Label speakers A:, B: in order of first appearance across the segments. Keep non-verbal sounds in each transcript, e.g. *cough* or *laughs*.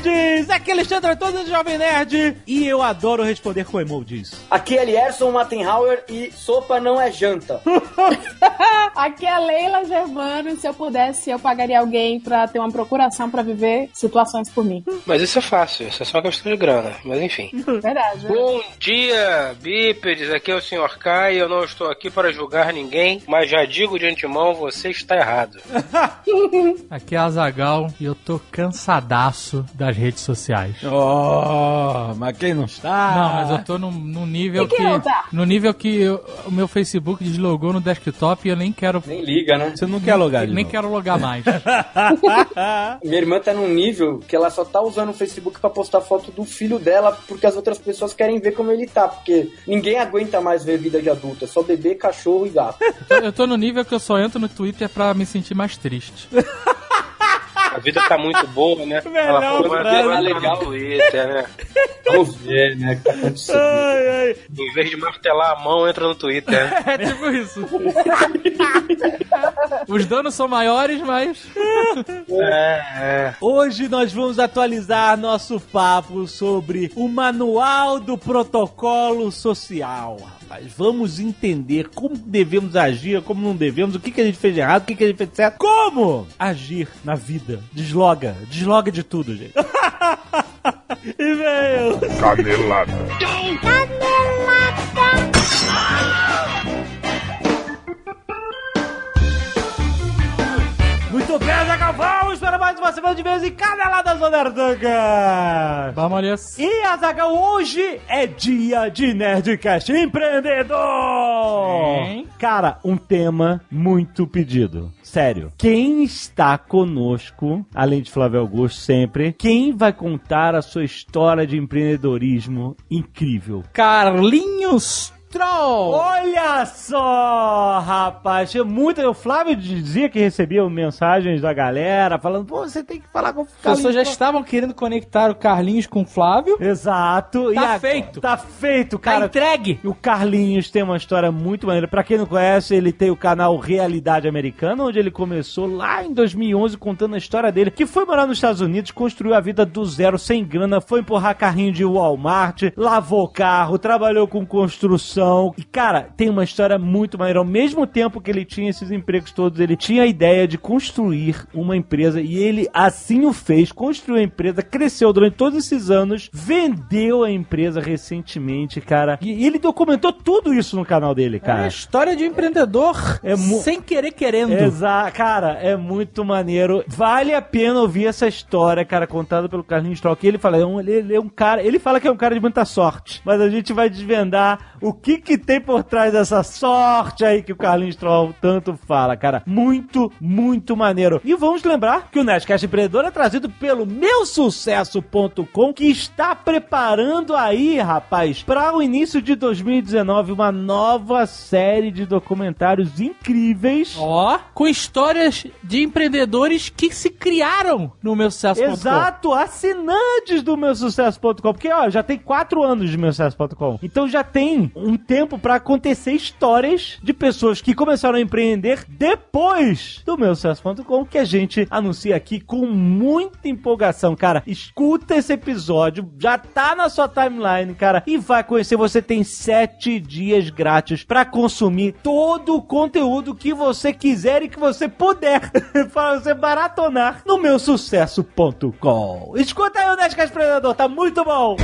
A: Nerds! Aqui é Alexandre Antônio do Jovem Nerd e eu adoro responder com emojis.
B: Aqui é Lierson Mattenhauer e sopa não é janta. *laughs*
C: Aqui é a Leila Germano e se eu pudesse, eu pagaria alguém pra ter uma procuração pra viver situações por mim.
D: Mas isso é fácil, isso é só questão de grana. Mas enfim. *laughs*
C: Verdade.
D: Bom dia, bípedes. Aqui é o Sr. Kai. Eu não estou aqui para julgar ninguém, mas já digo de antemão: você está errado. *laughs*
E: Aqui é a Zagal e eu tô cansadaço das redes sociais.
A: Oh, mas quem não está?
E: Não, mas eu tô num, num nível
C: quem
E: que.
C: não tá?
E: No nível que eu- o meu Facebook deslogou no desktop e eu nem quero.
B: Nem liga, né?
A: Você não quer logar
E: nem
A: novo.
E: quero logar mais. *laughs*
B: Minha irmã tá num nível que ela só tá usando o Facebook pra postar foto do filho dela porque as outras pessoas querem ver como ele tá. Porque ninguém aguenta mais ver vida de adulta, é só bebê, cachorro e gato.
E: eu tô no nível que eu só entro no Twitter pra me sentir mais triste. *laughs*
D: A vida tá muito boa, né? *laughs*
A: Melhor
D: Ela foi
A: frase.
D: mais legal no Twitter, né?
B: Vamos ver, né? Que tá acontecendo.
A: Ai, ai.
D: Em vez de martelar a mão, entra no Twitter. né? *laughs*
E: É tipo isso. *laughs* Os danos são maiores, mas.
D: É, é.
A: Hoje nós vamos atualizar nosso papo sobre o manual do protocolo social. Rapaz, vamos entender como devemos agir, como não devemos, o que, que a gente fez de errado, o que, que a gente fez de certo, como agir na vida. Desloga, desloga de tudo, gente. *laughs* e veio.
F: Canelada.
A: Muito bem, Zagal, vamos para mais uma semana de vez em Caneladas Nerdanga.
E: Vamos ali.
A: E Azagal, hoje é dia de Nerdcast Empreendedor!
E: Sim.
A: Cara, um tema muito pedido. Sério. Quem está conosco, além de Flávio Augusto sempre, quem vai contar a sua história de empreendedorismo incrível?
E: Carlinhos Troll!
A: Olha só, rapaz! Tinha Muita, o Flávio dizia que recebia mensagens da galera falando, pô, você tem que falar com o
G: As pessoas já
A: Carlinhos.
G: estavam querendo conectar o Carlinhos com o Flávio.
A: Exato.
G: Tá
A: agora-
G: feito.
A: Tá feito,
G: Tá
A: cara.
G: entregue.
A: E o Carlinhos tem uma história muito maneira. Pra quem não conhece, ele tem o canal Realidade Americana, onde ele começou lá em 2011 contando a história dele, que foi morar nos Estados Unidos, construiu a vida do zero, sem grana, foi empurrar carrinho de Walmart, lavou carro, trabalhou com construção. E, cara, tem uma história muito maneira. Ao mesmo tempo que ele tinha esses empregos todos, ele tinha a ideia de construir uma empresa e ele assim o fez, construiu a empresa, cresceu durante todos esses anos, vendeu a empresa recentemente, cara. E ele documentou tudo isso no canal dele,
G: É a
A: cara.
G: história de um empreendedor
A: É
G: sem querer querendo.
A: Exato, cara, é muito maneiro. Vale a pena ouvir essa história, cara, contada pelo Carlinhos Troll. Que ele fala, é ele, ele é um cara, ele fala que é um cara de muita sorte, mas a gente vai desvendar o que que tem por trás dessa sorte aí que o Carlinhos Troll tanto fala, cara. Muito, muito maneiro. E vamos lembrar que o Nerdcast Empreendedor é trazido pelo meusucesso.com, que está preparando aí, rapaz, para o início de 2019 uma nova série de documentários incríveis.
E: Ó, com histórias de empreendedores que se criaram no meu sucesso.com.
A: Exato, assinantes do meu sucesso.com, porque ó, já tem quatro anos de meu sucesso.com. Então já tem um tempo pra acontecer histórias de pessoas que começaram a empreender depois do meu sucesso.com que a gente anuncia aqui com muita empolgação, cara. Escuta esse episódio, já tá na sua timeline, cara, e vai conhecer. Você tem sete dias grátis pra consumir todo o conteúdo que você quiser e que você puder *laughs* para você maratonar no meu sucesso.com. Escuta aí o Nerdcast Predador, tá muito bom!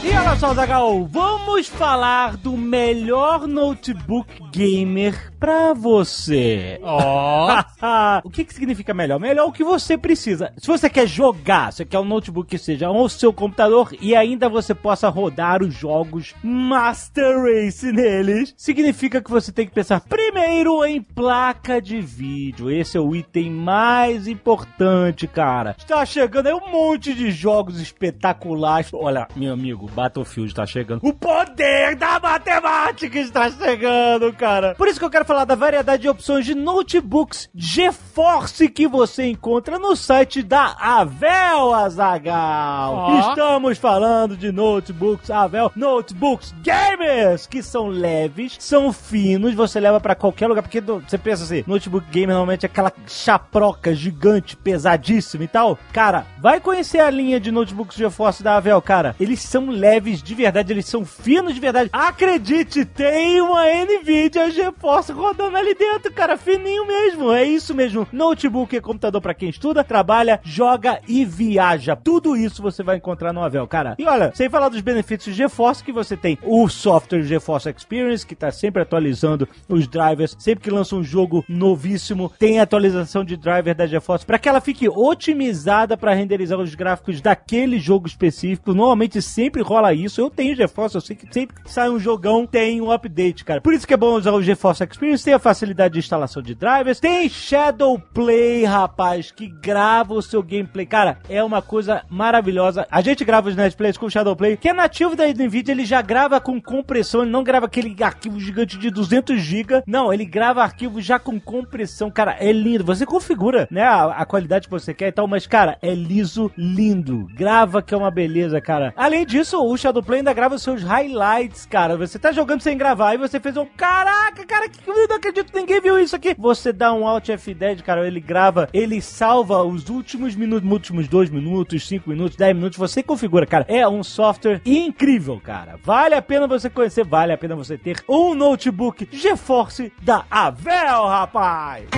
A: E olha só, Zagal, vamos falar do melhor notebook gamer pra você.
E: Ó. *laughs*
A: o que, que significa melhor? Melhor o que você precisa. Se você quer jogar, você quer um notebook que seja o seu computador e ainda você possa rodar os jogos Master Race neles, significa que você tem que pensar primeiro em placa de vídeo. Esse é o item mais importante, cara. Está chegando aí um monte de jogos espetaculares. Olha, meu amigo, Battlefield tá chegando. O poder da matemática está chegando, cara. Por isso que eu quero falar da variedade de opções de notebooks GeForce que você encontra no site da Avel Azagal.
E: Ó.
A: Estamos falando de notebooks Avel, notebooks gamers, que são leves, são finos, você leva pra qualquer lugar, porque você pensa assim, notebook gamer normalmente é aquela chaproca gigante, pesadíssima e tal. Cara, vai conhecer a linha de notebooks GeForce da Avel, cara. Eles são leves de verdade, eles são finos de verdade. Acredite, tem uma Nvidia GeForce rodando ali dentro, cara, fininho mesmo. É isso mesmo. Notebook é computador pra quem estuda, trabalha, joga e viaja. Tudo isso você vai encontrar no Avel, cara. E olha, sem falar dos benefícios GeForce que você tem o software GeForce Experience, que tá sempre atualizando os drivers, sempre que lança um jogo novíssimo, tem atualização de driver da GeForce para que ela fique otimizada para renderizar os gráficos daquele jogo específico. Normalmente sempre rola isso. Eu tenho GeForce, eu sei que sempre que sai um jogão tem um update, cara. Por isso que é bom usar o GeForce Experience, tem a facilidade de instalação de drivers, tem Shadow Play, rapaz, que grava o seu gameplay. Cara, é uma coisa maravilhosa. A gente grava os Netplays com o Shadow Play, que é nativo da NVIDIA, ele já grava com compressão, ele não grava aquele arquivo gigante de 200 GB. Não, ele grava arquivo já com compressão. Cara, é lindo. Você configura, né, a, a qualidade que você quer e tal, mas, cara, é liso, lindo. Grava que é uma beleza, cara. Além disso, o Shadow Play ainda grava os seus highlights, cara. Você tá jogando sem gravar e você fez um caraca, cara, que eu não acredito ninguém viu isso aqui. Você dá um Alt F10, cara, ele grava, ele salva os últimos minutos, últimos 2 minutos, 5 minutos, 10 minutos, você configura, cara. É um software incrível, cara. Vale a pena você conhecer, vale a pena você ter um notebook GeForce da Avel, rapaz.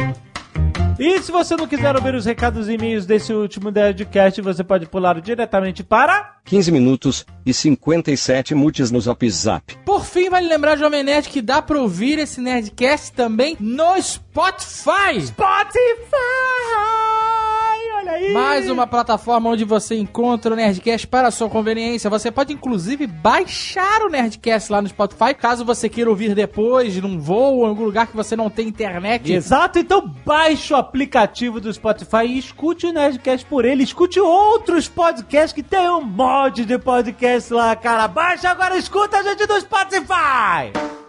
A: E se você não quiser ouvir os recados e e-mails desse último Nerdcast, você pode pular diretamente para...
H: 15 minutos e 57 mutes no Zap Zap.
G: Por fim, vale lembrar, Jovem Nerd, que dá pra ouvir esse Nerdcast também no Spotify.
A: Spotify! Olha aí!
G: Mais uma plataforma onde você encontra o Nerdcast para a sua conveniência. Você pode inclusive baixar o Nerdcast lá no Spotify, caso você queira ouvir depois, num voo ou em algum lugar que você não tem internet.
A: Exato, então baixe o aplicativo do Spotify e escute o Nerdcast por ele. Escute outros podcasts que tem um monte de podcast lá, cara. Baixa agora, escuta a gente do Spotify!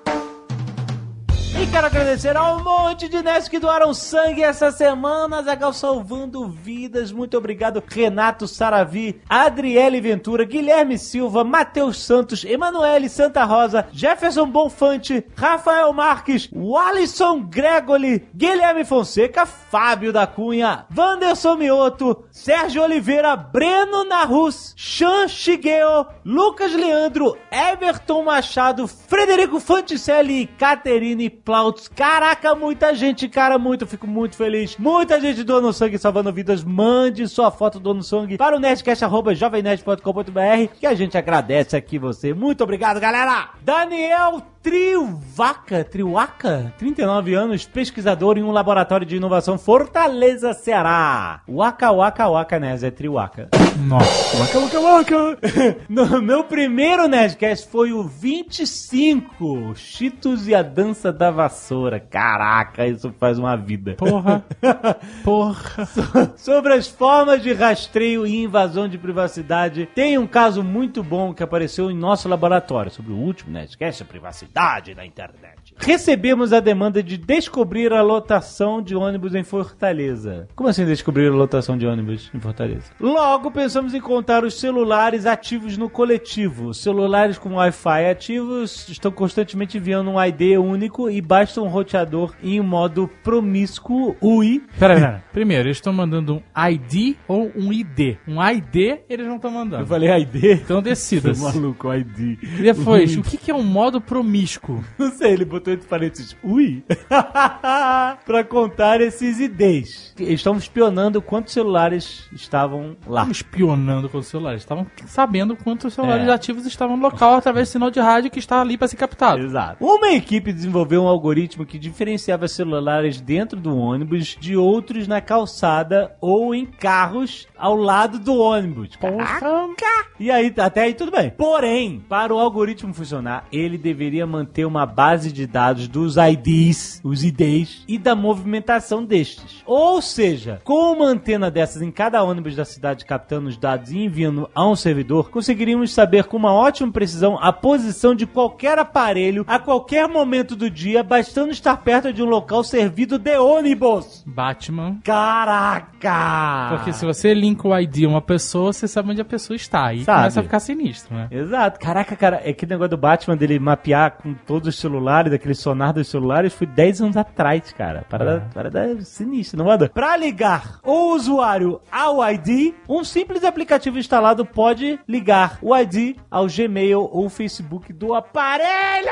A: E quero agradecer ao monte de nerds que doaram sangue essa semana, Zagal salvando vidas. Muito obrigado, Renato Saravi, Adriele Ventura, Guilherme Silva, Matheus Santos, Emanuele Santa Rosa, Jefferson Bonfante, Rafael Marques, Walisson Gregoli, Guilherme Fonseca, Fábio da Cunha, Wanderson Mioto, Sérgio Oliveira, Breno Narus, Chan Shigeo, Lucas Leandro, Everton Machado, Frederico Fanticelli e Caterine Plautz. Caraca, muita gente, cara, muito. Fico muito feliz. Muita gente doando sangue, salvando vidas. Mande sua foto doando sangue para o nerdcast.jovemnerd.com.br que a gente agradece aqui você. Muito obrigado, galera! Daniel Trivaca, Triwaca, 39 anos, pesquisador em um laboratório de inovação Fortaleza, Ceará. Waka, waka, waka, né? É Triwaca.
E: Nossa.
A: Waka, waka, waka. *laughs* No meu primeiro Nerdcast foi o 25, Cheetos e a Dança da Vassoura. Caraca, isso faz uma vida.
E: Porra. *laughs* Porra.
A: Sobre as formas de rastreio e invasão de privacidade, tem um caso muito bom que apareceu em nosso laboratório sobre o último Nerdcast, a privacidade na internet. Recebemos a demanda de descobrir a lotação de ônibus em Fortaleza. Como assim descobrir a lotação de ônibus em Fortaleza? Logo pensamos em contar os celulares ativos no coletivo. Celulares com Wi-Fi ativos estão constantemente enviando um ID único e basta um roteador em modo promíscuo UI
E: Pera, pera. Primeiro, eles estão mandando um ID ou um ID? Um ID eles não estão mandando.
A: Eu falei ID.
E: Então decida.
A: Maluco, ID.
E: E depois, o que, que é um modo promíscuo? *laughs*
A: Não sei, ele botou entre parênteses, ui, *laughs* pra contar esses IDs. Eles estão espionando quantos celulares estavam lá.
E: Estavam espionando com os celulares. Estavam sabendo quantos celulares
A: É.
E: ativos estavam no local através do sinal de rádio que está ali para ser captado.
A: Exato. Uma equipe desenvolveu um algoritmo que diferenciava celulares dentro do ônibus de outros na calçada ou em carros ao lado do ônibus. Caraca! E aí, até aí tudo bem. Porém, para o algoritmo funcionar, ele deveria manter uma base de dados dos IDs, os IDs, e da movimentação destes. Ou seja, com uma antena dessas em cada ônibus da cidade captando os dados e enviando a um servidor, conseguiríamos saber com uma ótima precisão a posição de qualquer aparelho a qualquer momento do dia, bastando estar perto de um local servido de ônibus.
G: Batman.
A: Caraca!
G: Porque se você linka o ID a uma pessoa, você sabe onde a pessoa está. Aí
A: Sabe.
G: começa a ficar sinistro, né?
A: Exato. Caraca, cara, é que negócio do Batman dele mapear com todos os celulares, daquele sonar dos celulares, foi 10 anos atrás, cara. Parada, parada sinistra, não manda? Pra ligar o usuário ao ID, um simples aplicativo instalado pode ligar o ID ao Gmail ou Facebook do aparelho!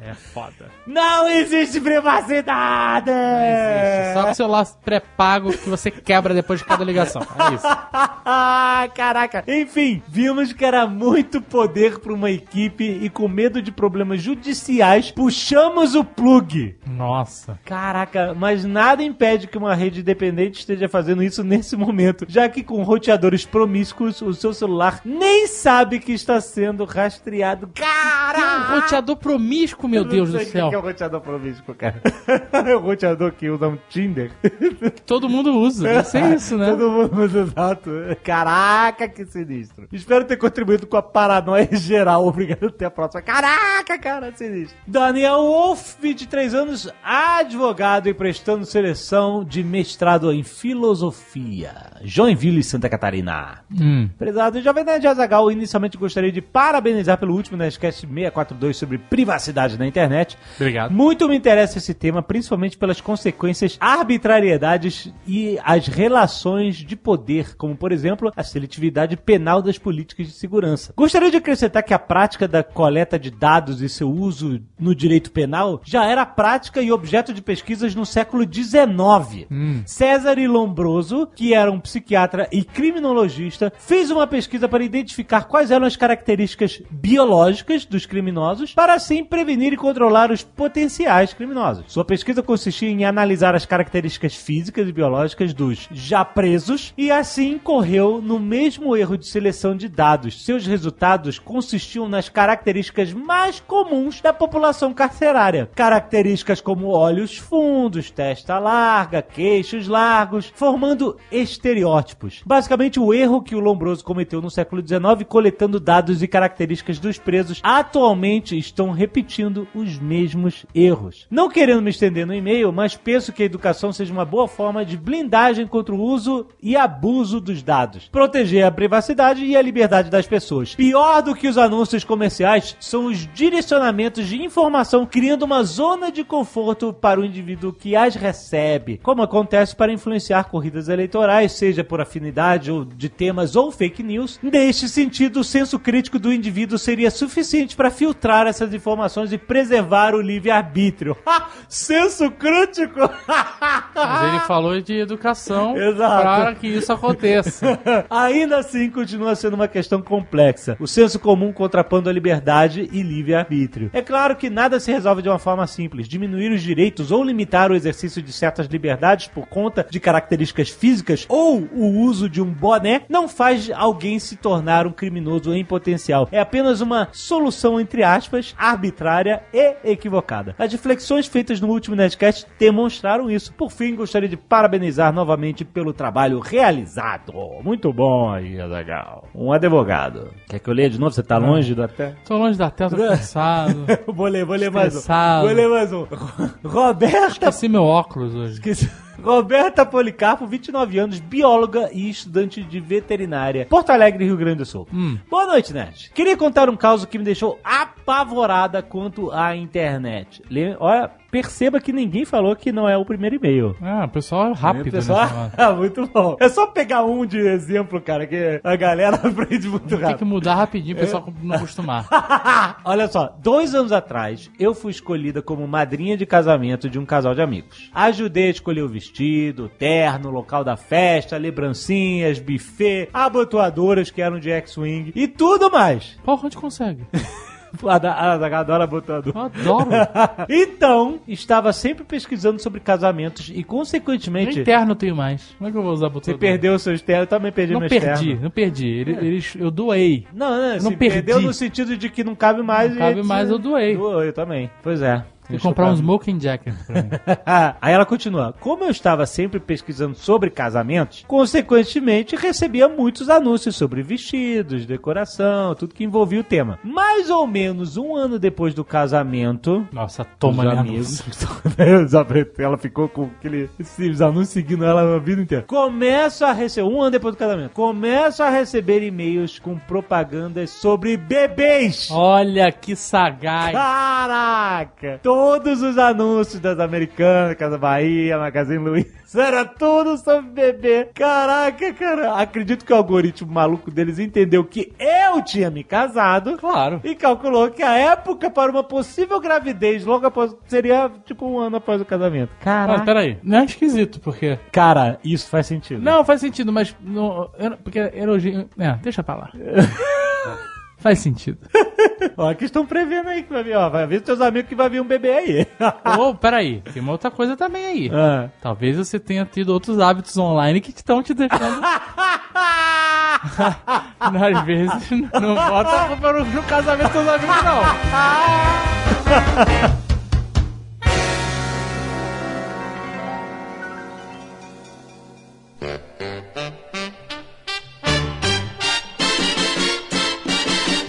G: É foda.
A: Não existe privacidade!
G: Existe. Só no celular pré-pago que você quebra depois de cada ligação. É isso. *laughs*
A: Caraca. Enfim, vimos que era muito poder para uma equipe e com medo de problemas judiciais, puxamos o plug.
G: Nossa.
A: Caraca, mas nada impede que uma rede independente esteja fazendo isso nesse momento, já que com roteadores promíscuos, o seu celular nem sabe que está sendo rastreado.
G: Tem um
A: Caraca!
G: roteador promíscuo, meu Deus do
A: O
G: céu.
A: que é o roteador promíscuo, cara? *laughs* é o roteador que usa um Tinder.
G: Todo mundo usa. Deve ser isso, né?
A: Todo mundo usa exato. Caraca, que sinistro. Espero ter contribuído com a paranoia geral. *laughs* Obrigado, até a próxima. Caraca, cara, sinistro. Daniel Wolf, 23 anos, advogado e prestando seleção de mestrado em filosofia. Joinville, Santa Catarina.
G: Hum.
A: Prezado Jovem Nerd Azagal, inicialmente gostaria de parabenizar pelo último Nerdcast 642 sobre privacidade na internet.
G: Obrigado.
A: Muito me interessa esse tema, principalmente pelas consequências, arbitrariedades e as relações de poder, como por exemplo a seletividade penal das políticas de segurança. Gostaria de acrescentar que a prática da coleta de dados e seu uso no direito penal já era prática e objeto de pesquisas no século XIX. César Lombroso, que era um psiquiatra e criminologista, fez uma pesquisa para identificar quais eram as características biológicas dos criminosos para assim prevenir e controlar os potenciais criminosos. Sua pesquisa consistia em analisar as características físicas e biológicas dos já presos e assim correu no mesmo erro de seleção de dados. Seus resultados consistiam nas características mais comuns da população carcerária. Características como olhos fundos, testa larga, queixos largos, formando estereótipos. Basicamente o erro que o Lombroso cometeu no século XIX coletando dados e características dos presos atualmente estão repetindo os mesmos erros. Não querendo me estender no e-mail, mas penso que a educação seja uma boa forma de blindagem contra o uso e abuso dos dados. Proteger a privacidade e a liberdade das pessoas. Pior do que os anúncios comerciais são os direcionamentos de informação criando uma zona de conforto para o indivíduo que as recebe, como acontece para influenciar corridas eleitorais, seja por afinidade ou de temas ou fake news. Neste sentido, o senso crítico do indivíduo seria suficiente para filtrar essas informações e preservar o livre-arbítrio. *laughs* Senso crítico! *laughs*
G: Mas ele falou de educação *laughs* para que isso aconteça.
A: Ainda assim, continua sendo uma questão complexa. O senso comum contrapondo a liberdade e livre-arbítrio. É claro que nada se resolve de uma forma simples. Diminuir os direitos ou limitar o exercício de certas liberdades por conta de características físicas ou o uso de um boné não faz alguém se tornar um criminoso em potencial. É apenas uma solução, entre aspas, arbitrária e equivocada. As reflexões feitas no último Nerdcast demonstraram isso. Por fim, gostaria de parabenizar novamente pelo trabalho realizado. Muito bom aí, Azagal. Um advogado. Quer que eu leia de novo? Você tá longe do até?
G: Tô longe da tela, tô cansado. *laughs*
A: vou ler, vou ler mais um.
G: Estressado.
A: Vou ler mais um. Roberta
G: Esqueci meu óculos hoje.
A: Esqueci. Roberta Policarpo, 29 anos, bióloga e estudante de veterinária. Porto Alegre, Rio Grande do Sul.
G: Hum.
A: Boa noite, Nerd. Queria contar um caso que me deixou apavorada quanto à internet. Olha, perceba que ninguém falou que não é o primeiro e-mail.
G: Ah, o pessoal é rápido,
A: Pessoal,
G: né? *laughs*
A: ah, muito bom. É só pegar um de exemplo, cara, que a galera *laughs* aprende muito
G: Tem
A: rápido.
G: que mudar rapidinho, o pessoal não acostumar. *laughs*
A: Olha só, dois anos atrás, eu fui escolhida como madrinha de casamento de um casal de amigos. Ajudei a escolher o vestido, o terno, o local da festa, lembrancinhas, buffet, abotoadoras que eram de X-Wing e tudo mais.
G: Porra, onde consegue? *laughs*
A: A Zagal adora botando.
E: Eu adoro. *laughs*
A: então, estava sempre pesquisando sobre casamentos e,
E: Nem
A: consequentemente,
E: terno eu tenho mais. Como é que eu vou usar botão?
A: você perdeu o seu externo, eu também perdi
E: Não
A: meu
E: perdi,
A: externo.
E: não perdi. Ele- eles- eu doei.
A: Não, não,
E: não perdi.
A: perdeu no sentido de que não cabe mais.
E: Não cabe mais, eu doei.
A: Doou, eu também. Pois é.
E: Vou comprar um smoking jacket pra mim. *laughs*
A: Aí ela continua. Como eu estava sempre pesquisando sobre casamentos, consequentemente recebia muitos anúncios sobre vestidos, decoração, tudo que envolvia o tema. Mais ou menos um ano depois do casamento.
E: Nossa, toma né,
A: amigos. *laughs* *laughs* ela ficou com aquele, esses anúncios seguindo ela a vida inteira. Começo a receber, um ano depois do casamento, começo a receber e-mails com propagandas sobre bebês.
E: Olha que sagaz.
A: Caraca! Todos os anúncios das americanas, Casa Bahia, Magazine Luiza, era tudo sobre bebê. Caraca, cara. Acredito que o algoritmo maluco deles entendeu que eu tinha me casado.
E: Claro.
A: E calculou que a época para uma possível gravidez logo após seria tipo um ano após o casamento.
E: Mas
A: Caraca.
E: peraí, não é esquisito, porque...
A: Cara, isso faz sentido.
E: Não, faz sentido, mas... Não, porque elogio... É, deixa pra lá. *laughs* faz sentido. *laughs*
A: Ó, que estão prevendo aí que vai vir, ó. Vai ver seus amigos que vai vir um bebê aí. *laughs*
E: Ou, peraí, tem uma outra coisa também aí.
A: Ah.
E: Talvez você tenha tido outros hábitos online que estão te deixando... *laughs* Às vezes, não bota a culpa no, no casamento dos amigos, não.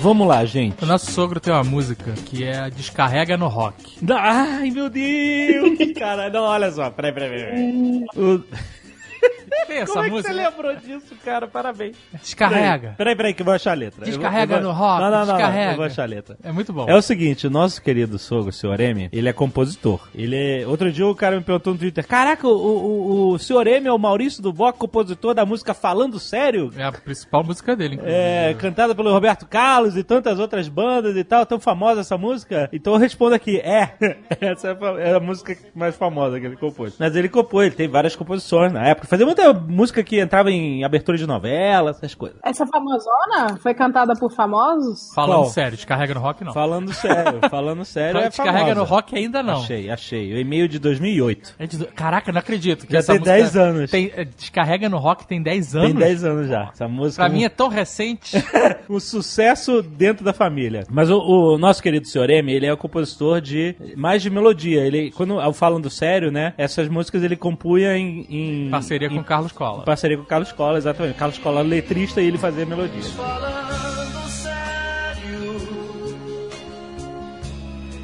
A: Vamos lá, gente.
E: O nosso sogro tem uma música que é Descarrega no Rock.
A: Ai, meu Deus! *laughs* Cara, não, olha só. Peraí, peraí, peraí. O-
E: Tem essa
A: Como é que
E: música?
A: você lembrou disso, cara? Parabéns.
E: Descarrega.
A: Peraí, peraí, que eu vou achar a letra. Eu vou-
E: Descarrega
A: eu vou-
E: no rock,
A: Não, não, não, não,
E: descarrega.
A: eu vou achar a letra.
E: É muito bom.
A: É o seguinte, o nosso querido sogro, o senhor M, ele é compositor. Ele é... Outro dia o cara me perguntou no Twitter, caraca, o, o, o senhor M é o Maurício do Boca, compositor da música Falando Sério?
E: É a principal música dele, inclusive.
A: É, cantada pelo Roberto Carlos e tantas outras bandas e tal, tão famosa essa música. Então eu respondo aqui, é, *laughs* essa é a é a música mais famosa que ele compôs. Mas ele compôs, ele tem várias composições na época. Fazia muita música que entrava em abertura de novela, essas coisas.
C: Essa famosona foi cantada por famosos?
E: Falando
A: Qual?
E: sério, descarrega no rock não.
A: Falando sério, *laughs* falando sério é
E: descarrega
A: famosa.
E: no rock ainda não.
A: Achei, achei. O e-mail de 2008.
E: É de- Caraca, não acredito. Que
A: Já
E: essa
A: tem
E: música
A: 10 anos.
E: Tem, é, descarrega no rock tem 10 anos.
A: Tem 10 anos já. Essa música
E: Pra
A: um-
E: mim é tão recente. *laughs*
A: um sucesso dentro da família. Mas o, o nosso querido Sr. M, ele é o compositor de mais de melodia. Ele, quando falando sério, né, essas músicas ele compunha em, em
E: Parceria
A: em
E: com Carlos Cola.
A: parceria com o Carlos Cola, exatamente. Carlos Cola letrista e ele fazia melodia.
I: Falando sério,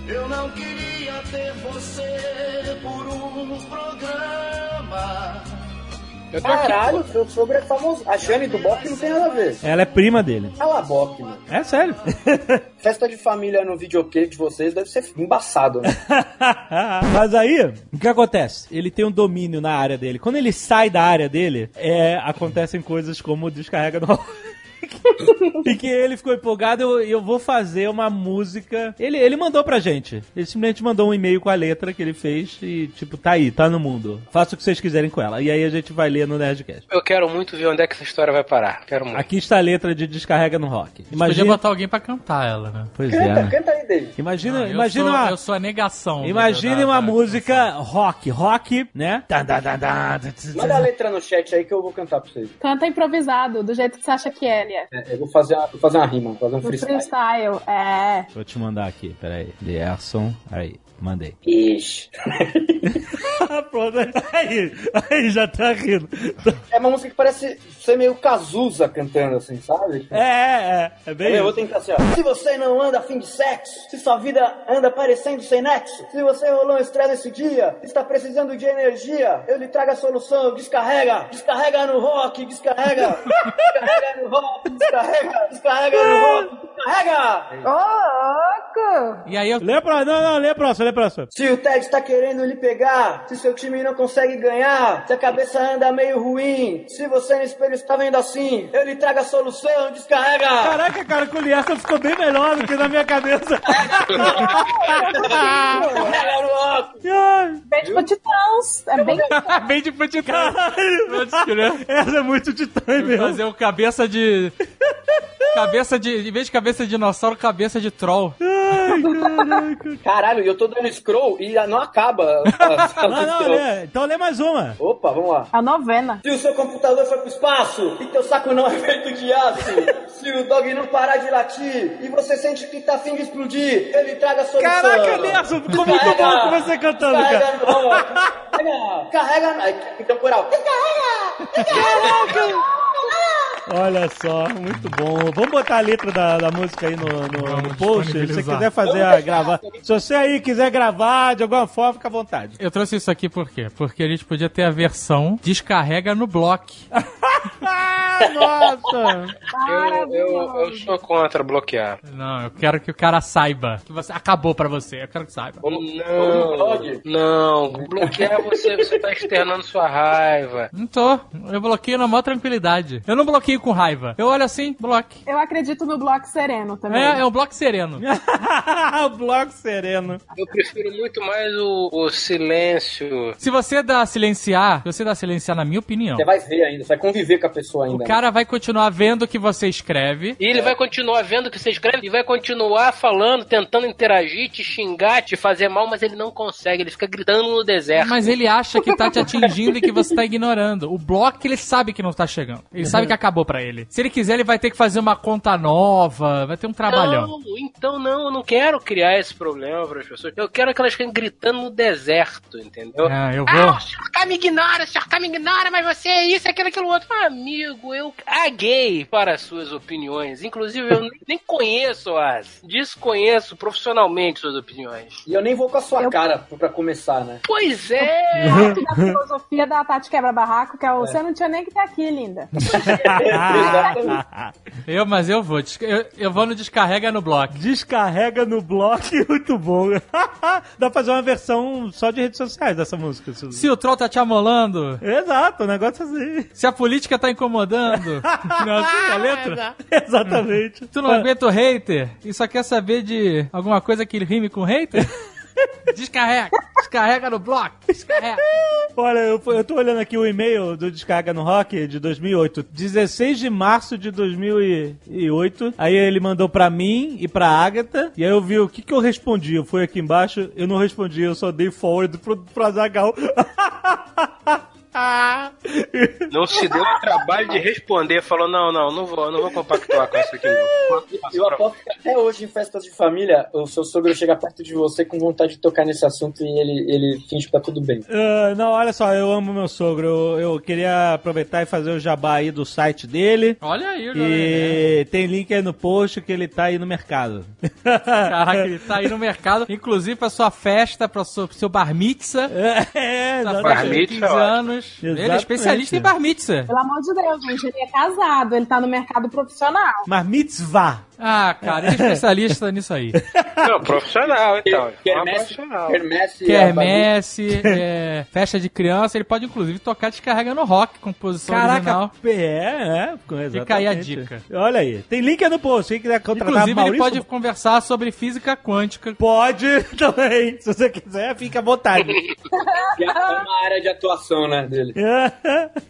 I: eu não queria ter você por um programa.
D: Eu tô aqui.
B: Caralho, seu sogro é famoso. A Jane do Bop não tem nada a ver.
A: Ela é prima dele.
B: Cala mano.
A: É sério. *laughs*
B: Festa de família no videoclipe de vocês deve ser embaçado, né? *laughs*
A: Mas aí, o que acontece? Ele tem um domínio na área dele. Quando ele sai da área dele, é, acontecem coisas como descarrega no *laughs* e que ele ficou empolgado, eu, eu vou fazer uma música. Ele, ele mandou pra gente. Ele simplesmente mandou um e-mail com a letra que ele fez e, tipo, tá aí, tá no mundo. Faça o que vocês quiserem com ela. E aí a gente vai ler no Nerdcast.
D: Eu quero muito ver onde é que essa história vai parar. Quero muito.
A: Aqui está a letra de Descarrega no Rock.
E: Podia
A: Imagina.
E: botar alguém pra cantar ela, né?
A: Pois é,
B: Canta,
A: né?
B: canta aí, David.
A: Imagina,
E: Não, eu
A: imagina
E: sou,
A: uma.
E: Eu sou a negação.
A: Imagine
E: da-
A: uma
E: da-
A: música rock, rock, né? Tá, tá, tá, tá, tá, tá,
B: Manda a letra no chat aí que eu vou cantar pra vocês.
C: Canta improvisado, do jeito que você acha que é, Lia.
B: É, eu vou fazer, uma, vou fazer uma rima, fazer um freestyle.
C: freestyle, é.
A: Vou te mandar aqui, peraí. Lierson, aí, mandei.
B: Ixi. *laughs*
A: Pronto, aí, aí já tá rindo.
B: É uma música que parece ser meio Cazuza cantando, assim, sabe?
A: É, é, é bem
B: Eu vou tentar assim, ó. Se você não anda afim de sexo, se sua vida anda parecendo sem nexo, se você rolou um estresse nesse dia, está precisando de energia, eu lhe trago a solução, descarrega, descarrega no rock, descarrega, descarrega no rock, descarrega, descarrega no rock, descarrega!
C: Ô, louco!
E: E aí eu.
A: Lê pra, não, não, lê a próxima, lê a próxima.
B: Se o Ted está querendo lhe pegar, se seu time não consegue ganhar, se a cabeça anda meio ruim, se você no espelho está vendo assim, eu lhe trago a solução, descarrega!
A: Caraca, cara, com o Lierson ficou bem melhor do que na minha cabeça. *laughs*
C: Bem tipo Titãs. É bem. *laughs*
E: Bem de futebol.
A: Caralho,
E: Pode crer.
A: essa é muito titã mesmo.
E: Fazer o cabeça de. Cabeça de. Em vez de cabeça de dinossauro, cabeça de troll. *laughs*
A: Ai, *laughs*
B: Caralho, e eu tô dando scroll e não acaba. *laughs*
A: Não, não, lê. Então lê mais uma.
B: Opa, vamos lá.
C: A novena.
B: Se o seu computador foi pro espaço e teu saco não é feito de aço, se o dog não parar de latir e você sente que tá afim de explodir, ele traga a solução.
A: Caraca, Nelson, ficou muito bom com você cantando, cara.
B: Carrega no rock. *laughs* Carrega, carrega. Então, coral.
A: Olha só, muito bom. Vamos botar a letra da, da música aí no, no, no post. Se você quiser fazer a gravar. Se você aí quiser gravar de alguma forma, fica à vontade.
E: Eu trouxe isso aqui por quê? Porque a gente podia ter a versão descarrega no bloco. *laughs* *laughs*
A: Ah, nossa!
D: Eu, eu, eu sou contra bloquear.
E: Não, eu quero que o cara saiba que você acabou pra você. Eu quero que saiba.
D: Não, não, bloquear você, você tá externando sua raiva.
E: Não tô. Eu bloqueio na maior tranquilidade. Eu não bloqueio com raiva. Eu olho assim, bloque.
C: Eu acredito no bloco sereno também.
E: É, é um bloco sereno. *laughs*
A: o bloco sereno.
D: Eu prefiro muito mais o, o silêncio.
E: Se você dá silenciar, se você dá silenciar, na minha opinião,
B: Você vai ver ainda, você vai conviver com a pessoa ainda.
E: o cara vai continuar vendo o que você escreve.
D: E ele vai continuar vendo o que você escreve e vai continuar falando, tentando interagir, te xingar, te fazer mal, mas ele não consegue, ele fica gritando no deserto.
E: Mas ele acha que tá te atingindo e que você tá ignorando. O bloco ele sabe que não tá chegando. Ele sabe que acabou pra ele. Se ele quiser, ele vai ter que fazer uma conta nova, vai ter um trabalhão.
D: Não, então não, eu não quero criar esse problema para as pessoas. Eu quero que elas fiquem gritando no deserto, entendeu?
E: Ah, eu
D: Ah,
E: vou.
D: o senhor K me ignora, o senhor K me ignora, mas você é isso, aquilo, aquilo outro. Amigo, eu caguei para as suas opiniões. Inclusive, eu nem- conheço as. Desconheço profissionalmente suas opiniões.
B: E eu nem vou com a sua
C: Eu-
B: cara pra começar, né?
D: Pois é!
C: Da filosofia da Tati Quebra-Barraco, que é o você não tinha nem que estar aqui, linda. *laughs* *laughs*
E: Eu, mas eu vou. Eu, eu vou no descarrega no bloco.
A: Descarrega no bloco, *laughs* muito bom. Dá pra fazer uma versão só de redes sociais dessa música. Se...
E: Se o troll tá te amolando,
A: Exato, o negócio assim.
E: se a política tá incomodando, *laughs* não *laughs* é assim a letra?
A: Exatamente.
E: Tu não aguenta o hater e só quer saber de alguma coisa que rime com hater? *laughs* Descarrega, descarrega no bloco, descarrega.
A: Olha, eu, eu tô olhando aqui o e-mail do Descarga no Rock de 2008. 16 de março de 2008. Aí ele mandou pra mim e pra Agatha. E aí eu vi o que que eu respondi. Eu fui aqui embaixo, eu não respondi, eu só dei forward pro, pro Azagal.
D: Não se deu o trabalho de responder, falou: não, não, não vou, não vou compactuar com isso aqui, não.
B: Eu aposto que até hoje, em festas de família, o seu sogro chega perto de você com vontade de tocar nesse assunto e ele, ele finge que tá tudo bem.
A: Ah, não, olha só, eu amo meu sogro. Eu, eu queria aproveitar e fazer o jabá aí do site dele.
E: Olha aí, o.
A: E tem link aí no post que ele tá aí no mercado.
E: Caraca, *laughs* ele tá aí no mercado, inclusive pra sua festa, pra seu, pro seu bar mitzvah.
A: É,
E: Tá
A: exatamente.
D: Bar
E: fazendo
D: mitzvah
E: 15
D: é
E: anos. Ele é
A: Exatamente.
E: especialista em bar mitzvah.
C: Pelo amor de Deus, gente, ele é casado, ele tá no mercado profissional.
A: Mas mitzvah.
E: Ah, cara, ele é especialista *laughs* nisso aí.
D: Não, profissional, então. Uma
B: Quermesse,
D: profissional.
B: quermesse,
E: Quermesse, é, festa de criança, ele pode inclusive tocar descarrega no rock, composição original.
A: Caraca, é, é. Exatamente.
E: Fica aí a dica.
A: Olha aí. Tem link aí no post. Quem quiser contratar
E: Inclusive, ele
A: Maurício,
E: pode conversar sobre física quântica.
A: Pode *laughs* também. Se você quiser, fica à vontade. *laughs*
B: É uma área de atuação, né, dele.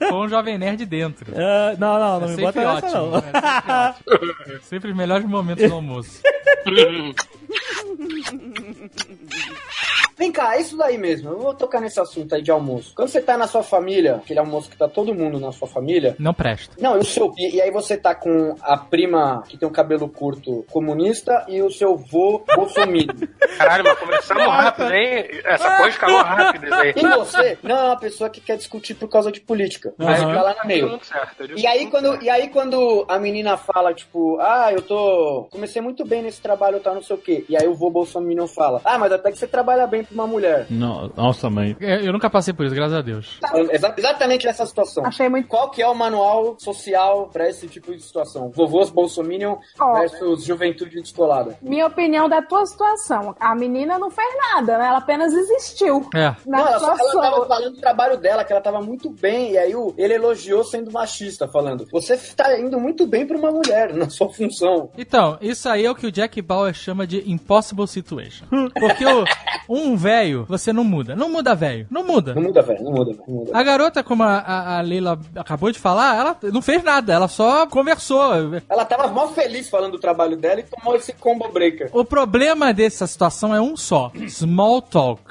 E: com o Jovem Nerd dentro.
A: Ah, não, não, não
E: É
A: me
E: sempre
A: bota nessa,
E: ótimo.
A: não.
E: É sempre ótimo. Sempre os melhores momentos do almoço. *laughs*
B: Vem cá, é isso daí mesmo. Eu vou tocar nesse assunto aí de almoço. Quando você tá na sua família, aquele almoço que tá todo mundo na sua família.
E: Não presta.
B: Não, e o seu. E, e aí você tá com a prima que tem o cabelo curto comunista e o seu vô bolsominion. *laughs*
D: Caralho, mas começamos rápido, hein? Essa coisa escalou rápido isso aí.
B: E você não é uma pessoa que quer discutir por causa de política. Mas
A: Aham.
B: fica lá no meio.
D: Tudo certo,
B: E aí, quando, e aí quando a menina fala, tipo, ah, eu tô. Comecei muito bem nesse trabalho, tá não sei o quê. E aí o vô Bolsonaro fala, ah, mas até que você trabalha bem pra uma mulher.
A: Não, nossa, mãe.
E: É, Eu nunca passei por isso, graças a Deus.
B: Exa- exatamente nessa situação.
C: Achei muito.
B: Qual que é o manual social pra esse tipo de situação? Vovôs Bolsominion
C: Ó.
B: versus juventude descolada.
C: Minha opinião da tua situação. A menina não fez nada, né? Ela apenas existiu.
E: É.
C: Na
B: Não, ela, só, ela tava falando do trabalho dela, que ela tava muito bem, e aí o- ele elogiou sendo machista, falando: Você tá indo muito bem pra uma mulher na sua função.
E: Então, isso aí é o que o Jack Bauer chama de impossible situation. Porque o, um velho, você não muda. Não muda velho. Não muda.
B: Não muda, velho, não muda, velho, não muda.
E: A garota, como a, a, a Leila acabou de falar, ela não fez nada. Ela só conversou.
B: Ela tava mó feliz falando do trabalho dela e tomou esse combo breaker.
E: O problema dessa situação é um só: small talk.